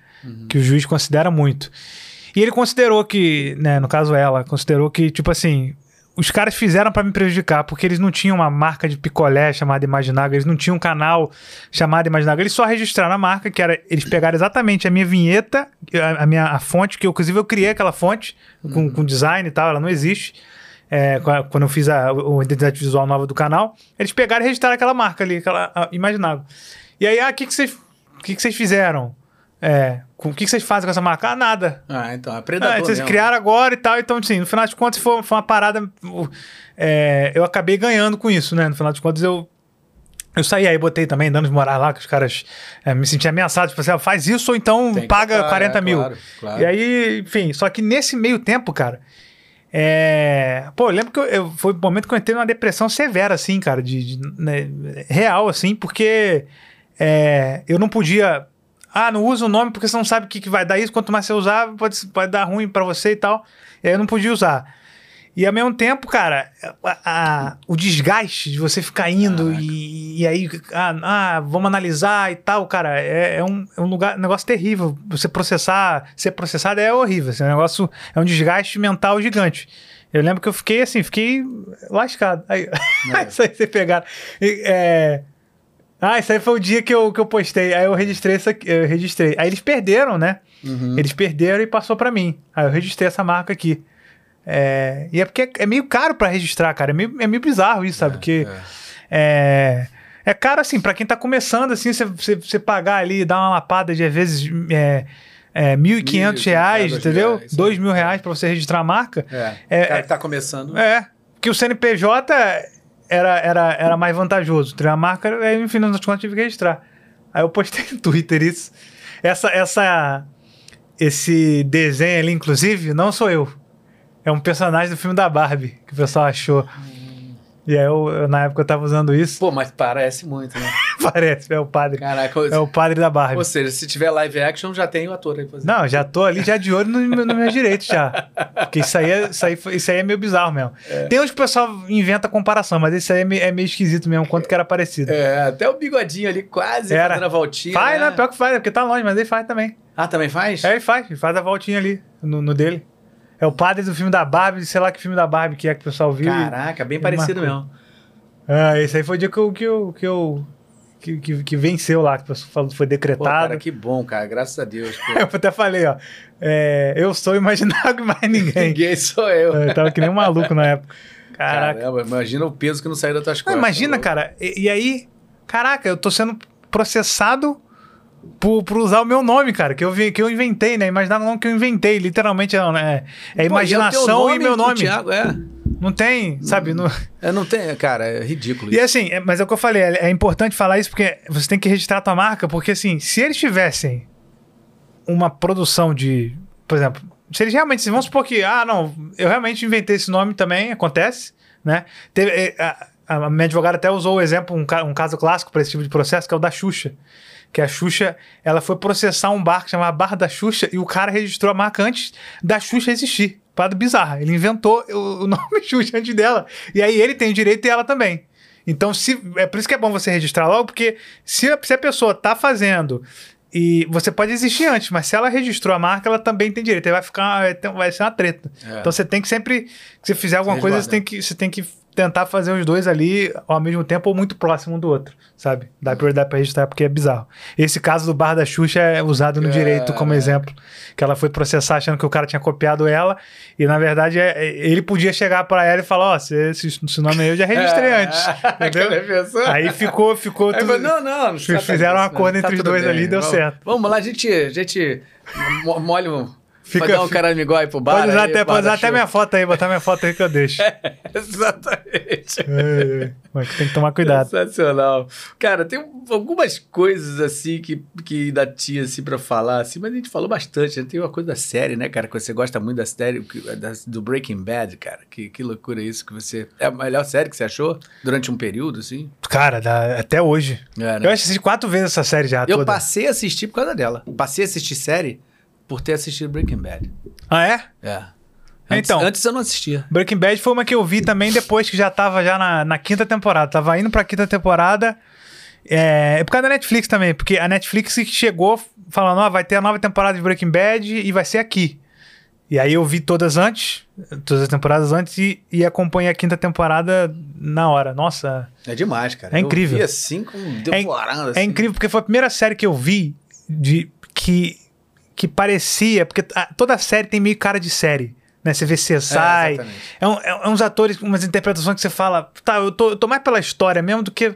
Que o juiz considera muito. E ele considerou que, né, no caso ela, considerou que, tipo assim, os caras fizeram pra me prejudicar, porque eles não tinham uma marca de picolé chamada Imaginago, eles não tinham um canal chamado Imaginago, eles só registraram a marca, que era, eles pegaram exatamente a minha vinheta, a, a minha a fonte, que eu, inclusive eu criei aquela fonte com, com design e tal, ela não existe. é, quando eu fiz a, a identidade visual nova do canal, eles pegaram e registraram aquela marca ali, aquela a, Imaginago. E aí, ah, o que, que vocês que, que vocês fizeram? É, com, o que, que vocês fazem com essa marca? Ah, nada. Ah, então, é Ah, predador vocês mesmo. criaram agora e tal, então, assim, no final de contas foi, foi uma parada. é, eu acabei ganhando com isso, né? No final de contas eu. Eu saí aí, botei também danos morais lá, que os caras é, me sentiam ameaçados. Tipo assim, ah, faz isso ou então Tem paga pagar, 40 é, mil. claro, claro. E aí, enfim, só que nesse meio tempo, cara. É... Pô, eu lembro que eu, eu- foi o momento que eu entrei numa depressão severa, assim, cara, de, de- né, real, assim, porque é, eu não podia. Ah, não usa o nome porque você não sabe o que, que vai dar isso. Quanto mais você usar, pode, pode dar ruim pra você e tal. E aí eu não podia usar. E ao mesmo tempo, cara, a- a- o desgaste de você ficar indo e, e aí, ah, ah, vamos analisar e tal, cara, é, é um, é um lugar, negócio terrível. Você processar, ser processado é horrível. Assim, é um negócio, é um desgaste mental gigante. Eu lembro que eu fiquei assim, fiquei lascado. Aí, isso aí você pegaram. É, ah, isso aí foi o dia que eu, que eu postei. Aí eu registrei isso aqui, eu registrei. Aí eles perderam, né? Eles perderam e passou pra mim. Aí eu registrei essa marca aqui. É, e é porque é meio caro pra registrar, cara. É meio, é meio bizarro isso, sabe? Porque é, é caro assim, pra quem tá começando, assim, você, pagar ali, dar uma lapada de às vezes é, é, 1.500 reais, dois entendeu? reais, Dois mil reais pra você registrar a marca. É, É, o cara é- que tá começando. É, que o CNPJ era, era, era mais vantajoso. Ter a marca, aí, enfim, nas contas tive que registrar. Aí eu postei no Twitter isso. Essa, essa, esse desenho ali, inclusive, não sou eu. É um personagem do filme da Barbie, que o pessoal achou. E aí, eu, eu, na época, eu tava usando isso. Pô, mas parece muito, né? Parece, é o padre. Caraca, É o padre da Barbie. ou seja, se tiver live action, já tem o ator aí fazendo. Não, já tô ali já de olho no, no, meu direito já. Porque isso aí, é, isso, aí, isso aí é meio bizarro mesmo. Tem uns que o pessoal inventa comparação, mas esse aí é meio, é meio esquisito mesmo, quanto que era parecido. É, até o bigodinho ali quase Era. fazendo a voltinha. faz, né? né? Pior que faz, é porque tá longe, mas ele faz também. Ah, também faz? É, ele faz, ele faz a voltinha ali no, no dele. É o padre do filme da Barbie, sei lá que filme da Barbie que é que o pessoal viu. Caraca, bem parecido marcou. mesmo. Ah, esse aí foi o dia que eu. Que, eu, que, eu, que, que, que venceu lá, que o pessoal falou, foi Pô, decretado. cara, que bom, cara. Graças a Deus. pô. Eu até falei, ó. é, eu sou imaginável mais ninguém. Ninguém sou eu. Eu tava que nem um maluco na época. Caraca. Caramba, imagina o peso que não saiu das tuas Não, costas. imagina, tá cara. E, e aí, caraca, eu tô sendo processado por, por usar o meu nome, cara, que eu, vi, que eu inventei, né? Imaginar o nome que eu inventei, literalmente. É, é, é Pô, e é teu imaginação e, meu do nome. Thiago, é. Não tem, sabe? Não... É, não tem, cara, é ridículo E isso. assim, é- mas é o que eu falei, é, é importante falar isso porque você tem que registrar a tua marca, porque assim, se eles tivessem uma produção de, por exemplo, se eles realmente, vamos supor que, ah, não, eu realmente inventei esse nome também, acontece, né? Teve, é, a, a minha advogada até usou o exemplo, um, um caso clássico para esse tipo de processo, que é o da Xuxa. Que a Xuxa, ela foi processar um bar que chamava Bar da Xuxa e o cara registrou a marca antes da Xuxa existir. Parada bizarra. Ele inventou o, o nome Xuxa antes dela. E aí ele tem o direito e ela também. Então, se, é por isso que é bom você registrar logo, porque se a, se a pessoa tá fazendo e você pode existir antes, mas se ela registrou a marca, ela também tem direito. Aí vai ficar, vai ser uma treta. É. Então você tem que sempre, se você fizer alguma coisa, você tem, que, você tem que tentar fazer os dois ali ao mesmo tempo ou muito próximo um do outro, sabe? Dá prioridade pra registrar porque é bizarro. Esse caso do bar da Xuxa é usado no direito como exemplo, que ela foi processar achando que o cara tinha copiado ela e na verdade é- é- ele podia chegar pra ela e falar, ó, se esse, esse nome aí eu já registrei É. aném entendeu? Aí ficou, ficou Aí tudo... não, não, não se Fizeram um acordo né? entre os dois ali e deu vamos, certo. Vamos lá, a gente, a gente mo- molha um... Fica- pode dar um aí pro bar. Pode usar, aí, até, pode usar da até minha foto aí, botar minha foto aí que eu deixo. Exatamente. É, é. Mas tem que tomar cuidado. Sensacional. Cara, tem um- algumas coisas assim que, que ainda tinha assim pra falar, assim, mas a gente falou bastante. né? Tem uma coisa da série, né, cara? Que você gosta muito da série, da- do Breaking Bad, cara. Que, que loucura isso que você. É a melhor série que você achou durante um período, assim? Cara, dá- até hoje. É, né? Eu assisti quatro vezes essa série já Eu toda. passei a assistir por causa dela. Passei a assistir série por ter assistido Breaking Bad. Ah, é? É. Antes, Então. Antes eu não assistia. Breaking Bad foi uma que eu vi também depois que já tava já na, na quinta temporada. Tava indo pra quinta temporada. É, é por causa da Netflix também, porque a Netflix chegou falando, ó, vai ter a nova temporada de Breaking Bad e vai ser aqui. E aí eu vi todas antes, todas as temporadas antes, e, e acompanhei a quinta temporada na hora. Nossa, É demais, cara. É incrível. Eu vi assim, com devorando, assim. é incrível porque foi a primeira série que eu vi de que, que parecia. Porque a- toda série tem meio cara de série. Né? Você vê CSI. É. É, um- é uns atores, umas interpretações que você fala. Tá, eu tô, eu tô mais pela história mesmo do que.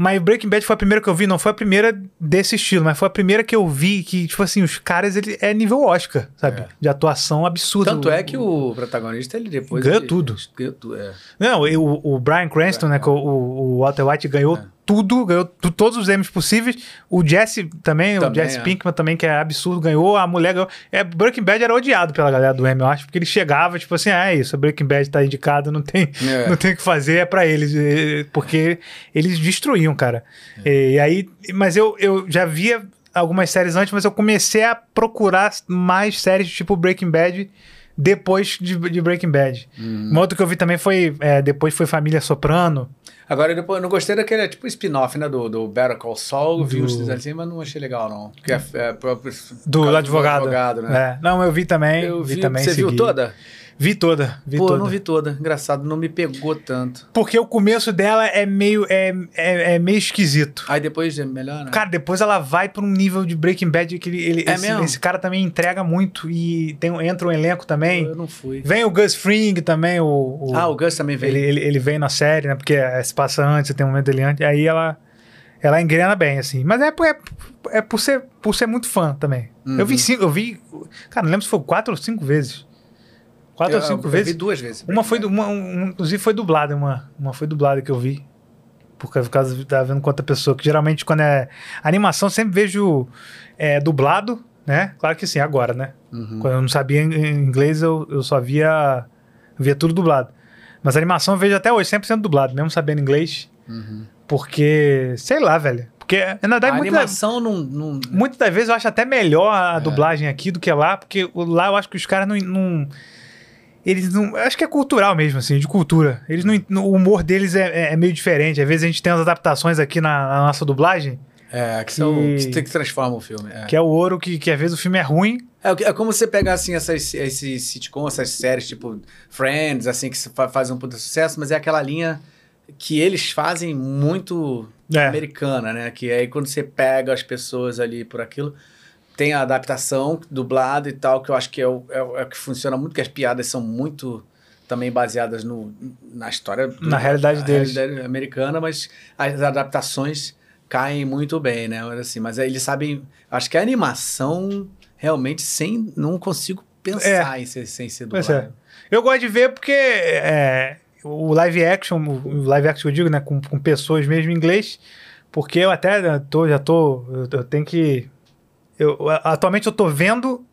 Mas Breaking Bad foi a primeira que eu vi, não foi a primeira desse estilo, mas foi a primeira que eu vi que, tipo assim, os caras, ele é nível Oscar, sabe? É. De atuação absurda. Tanto é que o protagonista, ele depois... Ganhou ele- tudo. Ganhou tudo, é. Não, e o, o Brian Cranston, né? que o, o Walter White ganhou É. tudo, ganhou todos os Emmys possíveis. O Jesse também, o Também, Jesse é. Pinkman também, que é absurdo, ganhou. A mulher ganhou. É, Breaking Bad era odiado pela galera do Emmy, eu acho, porque ele chegava, tipo assim, ah, é isso, Breaking Bad tá indicado, não tem, É. não tem o que fazer, é pra eles. Porque eles destruíam, cara. É. E aí, mas eu, eu já via algumas séries antes, mas eu comecei a procurar mais séries tipo Breaking Bad depois de, de Breaking Bad. Uhum. Uma outra que eu vi também foi. é, depois foi Família Soprano. Agora, depois, eu não gostei daquele, tipo, spin-off, né, do, do Better Call Saul. Vi Do- uns desenhos assim, mas não achei legal, não. Porque é, é próprio... Do por causa advogado. advogado, né? É. Não, eu vi também. Eu vi, vi, também. você viu segui. toda? Vi toda. Vi Pô, toda. eu não vi toda. Engraçado, não me pegou tanto. Porque o começo dela é meio, é, é, é meio esquisito. Aí depois é melhor, né? Cara, depois ela vai pra um nível de Breaking Bad que ele, ele- É esse, mesmo? esse cara também entrega muito e tem, entra um elenco também. eu não fui. Vem o Gus Fring também, o, o- Ah, o Gus também veio. ele, ele, ele vem na série, né? Porque é, se passa antes, tem um momento dele antes. Aí ela, ela engrena bem, assim. Mas é, por- é, é por, ser, por ser muito fã também. Eu Uhum. vi cinco, eu vi. Cara, não lembro se foi quatro ou cinco vezes. Quatro Eu- ou cinco eu vezes. vi duas vezes. Uma foi, uma, um- inclusive foi dublada, uma, uma foi dublada que eu vi. Por causa, de estar vendo com outra pessoa. Que geralmente quando é animação, sempre vejo é, dublado, né? Claro que sim, agora, né? Uhum. Quando eu não sabia inglês, eu, eu só via, via tudo dublado. Mas animação eu vejo até hoje, 100% dublado, mesmo sabendo inglês. Porque, sei lá, velho. Porque, na verdade, A muita- animação não... não... Muitas das vezes eu acho até melhor É. a dublagem aqui do que lá, porque lá eu acho que os caras não. não- eles não. Acho que é cultural mesmo, assim, de cultura. Eles não. O humor deles é, é- é meio diferente. Às vezes a gente tem as adaptações aqui na, na nossa dublagem, É, que, são, Que- que, que transforma o filme. É. que é o ouro, que, que às vezes o filme é ruim. É, é como você pegar, assim, essas, esses sitcom, essas séries, tipo Friends, assim, que fazem um puta sucesso, mas é aquela linha que eles fazem muito É. americana, né? Que aí quando você pega as pessoas ali por aquilo, tem a adaptação dublada e tal, que eu acho que é o, é o- é o que funciona muito, que as piadas são muito também baseadas no, na história... do- Na realidade na deles. realidade americana, mas as adaptações caem muito bem, né? Mas, assim, mas eles sabem... Acho que a animação, realmente, sem... Não consigo pensar em ser, sem ser dublado. é. Eu gosto de ver porque é, o live action, o live action que eu digo, né, com, com pessoas mesmo em inglês, porque eu até né, tô, já tô, eu tenho que, eu, atualmente eu tô vendo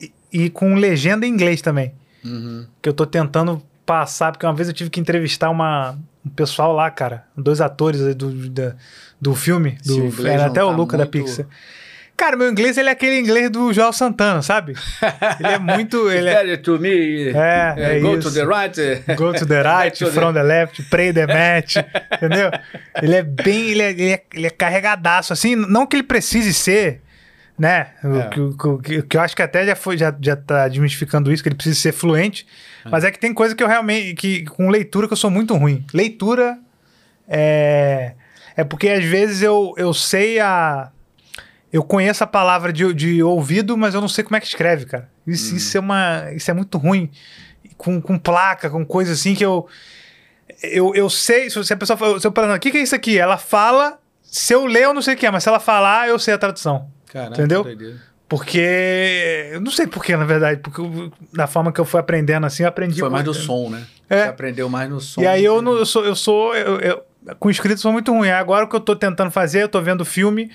e, e com legenda em inglês também, Uhum. que eu tô tentando passar, porque uma vez eu tive que entrevistar uma, um pessoal lá, cara, dois atores do, da- do filme, do, era até o tá Luca da muito- Pixar. Cara, meu inglês ele é aquele inglês do Joel Santana, sabe? Ele é muito. Ele é, to me... É, é go isso. to the right... Go to the right, to the- from the left, pray the match, entendeu? Ele é bem, ele é, ele é, ele é carregadaço, assim, não que ele precise ser, né? O, É. que, o- que, que eu acho que até já, foi, já, já tá desmistificando isso, que ele precisa ser fluente, mas é que tem coisa que eu realmente, que com leitura que eu sou muito ruim. Leitura é, é porque às vezes eu, eu sei a... Eu conheço a palavra de, de ouvido, mas eu não sei como é que escreve, cara. Isso, isso, é, uma, isso é muito ruim. Com, com placa, com coisa assim que eu. Eu, eu sei, se a pessoa fala, se eu o que, que é isso aqui? Ela fala, se eu ler, eu não sei o que é, mas se ela falar, eu sei a tradução. Caraca, Entendeu? Porque. Eu não sei porquê, na verdade, porque eu- da forma que eu fui aprendendo assim, eu aprendi. Foi mais do som, né? É. Você aprendeu mais no som. E aí eu, não, eu sou, eu sou eu, eu- com escrito sou muito ruim. Agora o que eu tô tentando fazer, eu tô vendo filme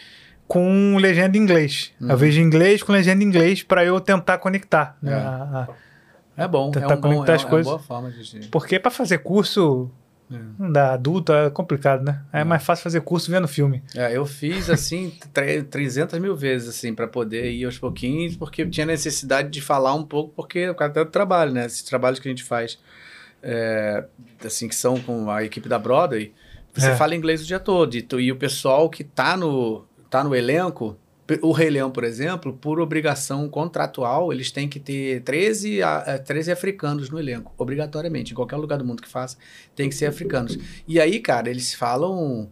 com legenda em inglês. Uhum. Eu vejo em inglês com legenda em inglês pra eu tentar conectar. né? É. A- a- É bom, é, tentar um bom, conectar é, as é uma coisas. boa forma de... Porque pra fazer curso É. não dá adulto é complicado, né? É, mais fácil fazer curso vendo filme. É, eu fiz assim tre- 300 mil vezes assim para poder ir aos pouquinhos, porque eu tinha necessidade de falar um pouco, porque o cara do trabalho, né? Esses trabalhos que a gente faz, é, assim que são com a equipe da Broadway, você É. fala inglês o dia todo e, tu- e o pessoal que tá no tá no elenco O Rei Leão, por exemplo, por obrigação contratual, eles têm que ter 13, a- eh, 13 africanos no elenco, obrigatoriamente. Em qualquer lugar do mundo que faça, tem que ser africanos. E aí, cara, eles falam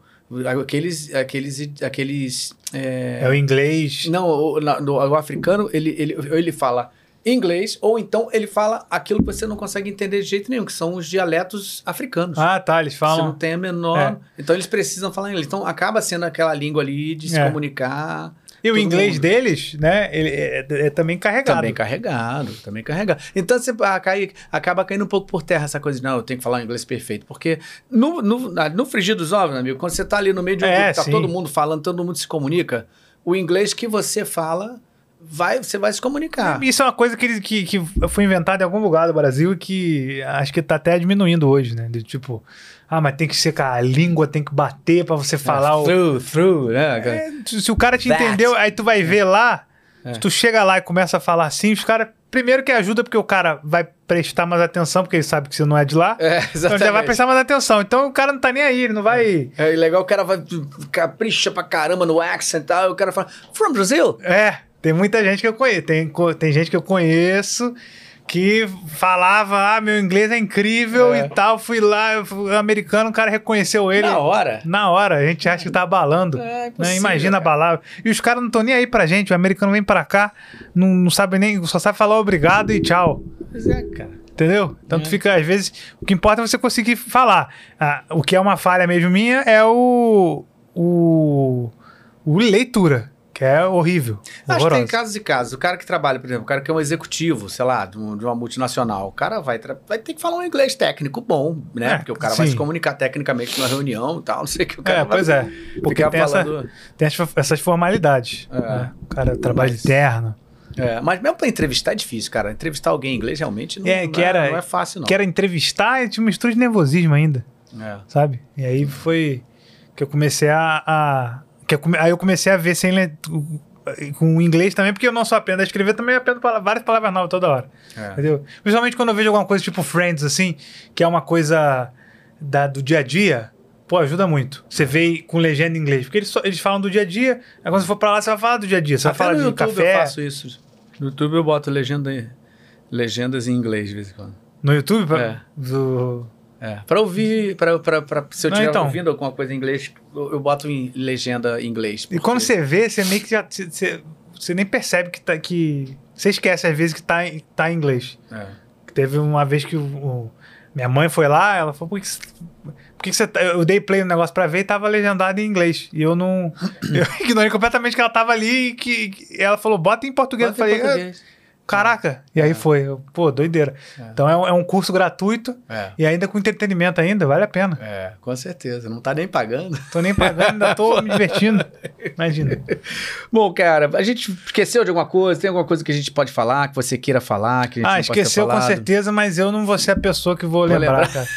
aqueles. aqueles, aqueles é, É o inglês. Não, o, o africano, ele, ele, ele fala inglês, ou então ele fala aquilo que você não consegue entender de jeito nenhum, que são os dialetos africanos. Ah, tá, eles Você não falam. tem a menor. É. Então eles precisam falar inglês. Então acaba sendo aquela língua ali de se É. comunicar. E o inglês mundo. deles, né, ele é, é também carregado. Também carregado, também carregado. Então você ah, cai- acaba caindo um pouco por terra essa coisa de, não, eu tenho que falar inglês perfeito. Porque no, no, na- no frigir dos ovos, amigo, quando você tá ali no meio de um É, grupo tá todo mundo falando, todo mundo se comunica, o inglês que você fala, vai, você vai se comunicar. Isso é uma coisa que, que, que foi inventada em algum lugar do Brasil e que acho que tá até diminuindo hoje, né? De tipo, ah, mas tem que ser com a língua, tem que bater pra você falar o. Through, through, né? É, se o cara te That. entendeu, aí tu vai ver lá, É. se tu chega lá e começa a falar assim, os caras. Primeiro que ajuda porque o cara vai prestar mais atenção, porque ele sabe que você não é de lá. É, Então exatamente. já vai prestar mais atenção. Então o cara não tá nem aí, ele não vai. É legal, o cara vai capricha pra caramba no accent e tal, e o cara fala, from Brazil? É, tem muita gente que eu conheço. Tem, tem gente que eu conheço que falava, ah, meu inglês é incrível É. e tal. Fui lá, fui americano, o cara reconheceu ele. Na hora. Na hora, a gente acha que tá abalando. É né? Imagina abalar. E os caras não estão nem aí pra gente. O americano vem pra cá, não, não sabe nem, só sabe falar obrigado e tchau. Pois é, cara. Entendeu? Então É. fica, às vezes, o que importa é você conseguir falar. Ah, o que é uma falha mesmo minha é o. o. o leitura, que é horrível. Acho que tem casos e casos. O cara que trabalha, por exemplo, o cara que é um executivo, sei lá, de um- uma multinacional, o cara vai, vai ter que falar um inglês técnico bom, né? É, Porque o cara vai sim. se comunicar tecnicamente numa reunião e tal, não sei o que o cara É, vai pois é. Porque tem, essa- falando. tem as- essas formalidades. É. né? O cara trabalha Mas- de terno. É, mas mesmo pra entrevistar é difícil, cara. Entrevistar alguém em inglês realmente não, É, não que era- não é fácil, não. Que era entrevistar e tinha uma mistura de nervosismo ainda, É. sabe? E aí foi que eu comecei a. a- que eu come- aí eu comecei a ver sem le- com o inglês também, porque eu não só aprendo a escrever, também aprendo várias palavras novas toda hora. É. Entendeu? Principalmente quando eu vejo alguma coisa tipo Friends, assim, que é uma coisa da, do dia a dia, pô, ajuda muito. Você vê com legenda em inglês. Porque eles, só- eles falam do dia a dia, aí quando você for pra lá, você vai falar do dia a dia. Você vai Até falar no de YouTube café. eu faço isso. No YouTube eu boto legenda, legendas em inglês de vez em quando. No YouTube? É. do... É. Pra ouvir, pra, pra, pra- se eu estiver então. ouvindo alguma coisa em inglês, eu, eu boto em legenda em inglês. E porque- quando você vê, você meio que já. Você, você- nem percebe que tá. Que, você esquece às vezes que tá, em- tá em inglês. É. Teve uma vez que o, o- minha mãe foi lá, ela falou, por que, você- por que você tá-" Eu dei play no negócio pra ver e tava legendado em inglês. E eu não. eu ignorei completamente que ela tava ali e que, que ela falou, bota em português. Bota em eu falei, português. "Ah, caraca. E aí foi. Eu, Pô, doideira. Então é um, é um curso gratuito É. e ainda com entretenimento ainda, vale a pena. É, com certeza. Não tá nem pagando. Tô nem pagando, ainda tô me divertindo. Imagina. Bom, cara, a gente esqueceu de alguma coisa? Tem alguma coisa que a gente pode falar, que você queira falar, que a gente Ah, esqueceu com certeza, mas eu não vou ser a pessoa que vou, Vou lembrar, cara.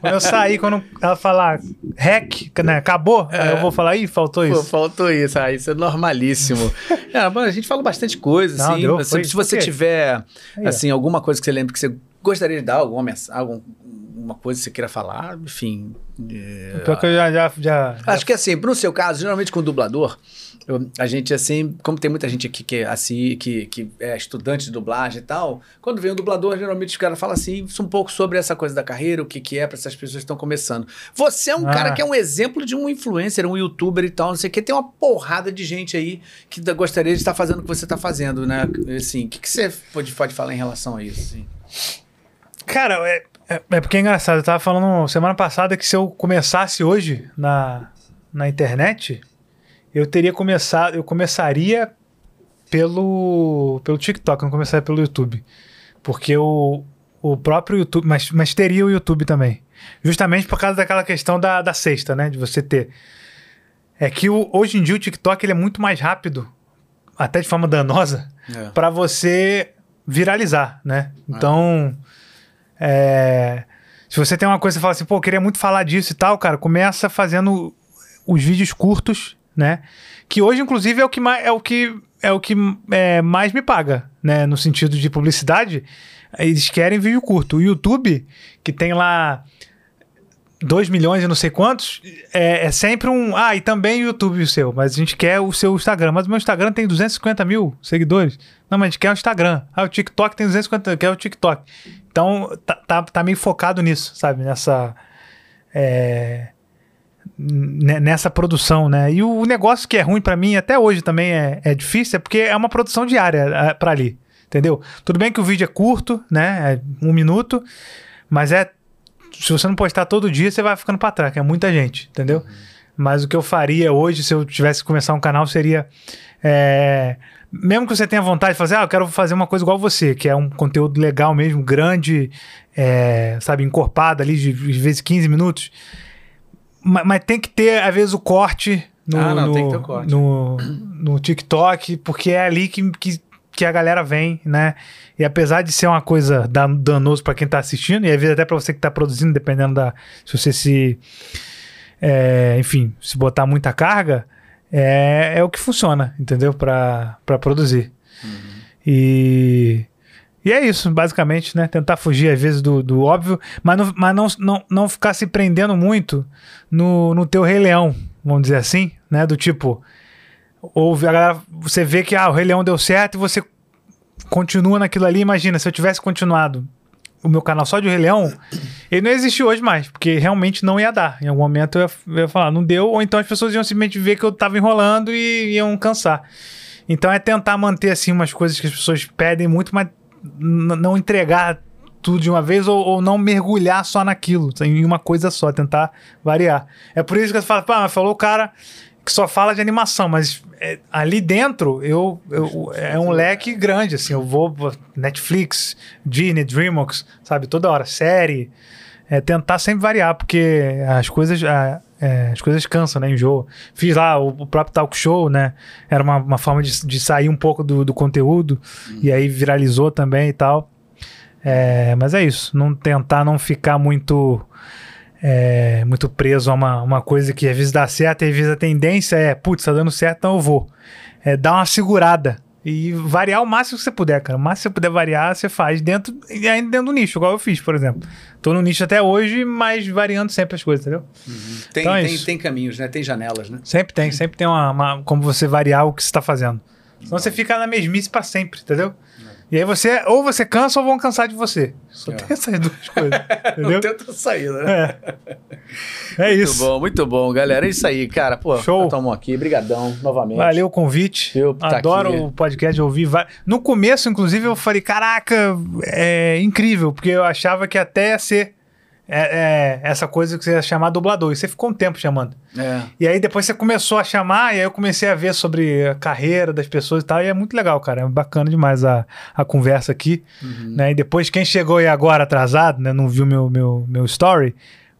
Quando eu sair, quando ela falar hack, né, acabou, aí eu vou falar, ih, faltou Pô, isso. faltou isso, ah, isso é normalíssimo. é, a gente falou bastante coisa, Não, assim. deu, mas foi- se você foi. Tiver, Aí, assim, alguma coisa que você lembre que você gostaria de dar, alguma mensagem, alguma coisa que você queira falar, enfim. é, Pior que eu já, já, já, Acho que assim, no seu caso, geralmente com dublador, eu- a gente assim, como tem muita gente aqui que é assim, que, que é estudante de dublagem e tal, quando vem um dublador, geralmente os caras falam assim, um pouco sobre essa coisa da carreira, o que, que é para essas pessoas que estão começando. Você é um Ah. cara que é um exemplo de um influencer, um youtuber e tal, não sei o que, tem uma porrada de gente aí que gostaria de estar fazendo o que você está fazendo, né? Assim, o que, que você pode, pode falar em relação a isso? Assim? Cara, é, é, é porque é engraçado. Eu tava falando semana passada que se eu começasse hoje na, na internet, eu teria começado. Eu começaria pelo, pelo TikTok, não começaria pelo YouTube. Porque o, o próprio YouTube. Mas, mas teria o YouTube também. Justamente por causa daquela questão da, da sexta, né? De você ter. É que o- hoje em dia o TikTok ele é muito mais rápido, até de forma danosa, É. para você viralizar, né? Então, é, se você tem uma coisa e fala assim, pô, eu queria muito falar disso e tal, cara, começa fazendo os vídeos curtos, né? Que hoje, inclusive, é o que mais, é o que, é o que é, mais me paga, né? No sentido de publicidade, eles querem vídeo curto. O YouTube, que tem lá 2 milhões e não sei quantos, é, é sempre um. Ah, e também o YouTube o seu, mas a gente quer o seu Instagram. Mas o meu Instagram tem 250 mil seguidores. Não, mas a gente quer o Instagram. Ah, o TikTok tem 250, quer o TikTok. Então, tá, tá, tá meio focado nisso, sabe? Nessa. É, nessa produção, né? E o negócio que é ruim pra mim, até hoje também é, é difícil, é porque é uma produção diária é, pra ali, entendeu? Tudo bem que o vídeo é curto, né? É um minuto, mas é. Se você não postar todo dia, você vai ficando pra trás, que é muita gente, entendeu? Mas o que eu faria hoje, se eu tivesse que começar um canal, seria. é, mesmo que você tenha vontade de fazer, ah, eu quero fazer uma coisa igual você, que é um conteúdo legal mesmo, grande, é, sabe, encorpado ali, de, às vezes 15 minutos. Ma- Mas, tem que ter, às vezes, o corte no, Ah, não, no, tem que ter o corte. no, no TikTok, porque é ali que, que, que a galera vem, né? E apesar de ser uma coisa dan- danoso pra quem tá assistindo, e às vezes até pra você que tá produzindo, dependendo da. Se você se. é, enfim, se botar muita carga, é, é o que funciona, entendeu? Pra produzir. E. E é isso, basicamente, né? Tentar fugir, às vezes, do, do óbvio, mas, não, mas não, não, não ficar se prendendo muito no, no teu Rei Leão, vamos dizer assim, né? Do tipo, ou a galera, você vê que ah, o Rei Leão deu certo e você continua naquilo ali. Imagina, se eu tivesse continuado o meu canal só de Rei Leão, ele não existe hoje mais, porque realmente não ia dar. Em algum momento eu ia, eu ia falar, não deu, ou então as pessoas iam simplesmente ver que eu tava enrolando e iam cansar. Então é tentar manter assim umas coisas que as pessoas pedem muito, mas não entregar tudo de uma vez ou, ou não mergulhar só naquilo, em uma coisa só, tentar variar. É por isso que eu falo, pá, falou o cara que só fala de animação, mas é, ali dentro eu, eu- é um leque grande, assim, eu vou Netflix, Disney, DreamWorks, sabe, toda hora, série, é tentar sempre variar, porque as coisas, a- é, as coisas cansam, né, enjoo. Fiz lá o, o próprio talk show, né, era uma, uma forma de, de sair um pouco do, do conteúdo, e aí viralizou também e tal. É, mas é isso, não tentar não ficar muito é, muito preso a uma, uma coisa que às vezes dá certo e às vezes a tendência é, putz, tá dando certo, então eu vou. É dar uma segurada e variar o máximo que você puder, cara. O máximo que você puder variar, você faz dentro e ainda dentro do nicho, igual eu fiz, por exemplo. Tô no nicho até hoje, mas variando sempre as coisas, entendeu? Tem, Então é tem, tem caminhos, né? Tem janelas, né? Sempre tem, sempre tem uma, uma- como você variar o que você tá fazendo. Senão você fica na mesmice pra sempre, entendeu? E aí você, ou você cansa ou vão cansar de você. Só É. tem essas duas coisas, entendeu? Não tenta saída, né? É Muito isso. bom, muito bom, galera. É isso aí, cara. Pô, Show. tomou aqui. Brigadão, novamente. Valeu o convite. Eu tá Adoro aqui. o podcast, eu ouvi. va- No começo, inclusive, eu falei: caraca, é incrível, porque eu achava que até ia ser é, é, essa coisa que você ia chamar dublador. E você ficou um tempo chamando. É. E aí depois você começou a chamar, e aí eu comecei a ver sobre a carreira das pessoas e tal, e é muito legal, cara. É bacana demais a, a conversa aqui. Uhum. Né? E depois, quem chegou aí agora atrasado, né? Não viu meu, meu, meu story,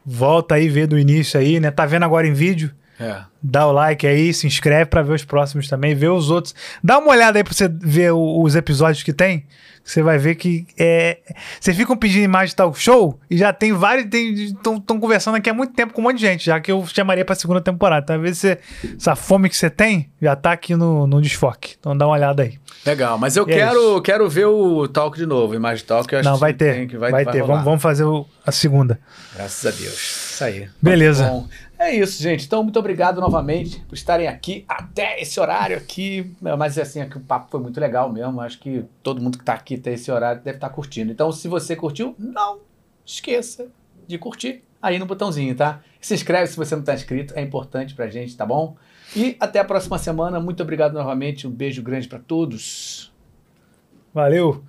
volta aí, vê do início aí, né? Tá vendo agora em vídeo? É. Dá o like aí, se inscreve pra ver os próximos também, vê os outros. Dá uma olhada aí pra você ver o- os episódios que tem. Você vai ver que é. Vocês ficam pedindo imagem de tal show e já tem vários. Estão conversando aqui há muito tempo com um monte de gente, já que eu chamaria pra segunda temporada. Então, às vezes, você, essa fome que você tem já tá aqui no, no desfoque. Então, dá uma olhada aí. Legal, mas eu E é quero, quero ver o Talk de novo, Imagem Talk. Eu acho Não, vai ter. que- vai, ter. Vamos, vamos fazer o- a segunda. Graças a Deus. Isso aí. Beleza. É isso, gente. Então, muito obrigado novamente por estarem aqui até esse horário aqui. Mas assim, aqui o papo foi muito legal mesmo. Acho que todo mundo que está aqui até esse horário deve estar curtindo. Então, se você curtiu, não esqueça de curtir aí no botãozinho, tá? Se inscreve se você não está inscrito, é importante pra gente, tá bom? E até a próxima semana. Muito obrigado novamente. Um beijo grande para todos. Valeu!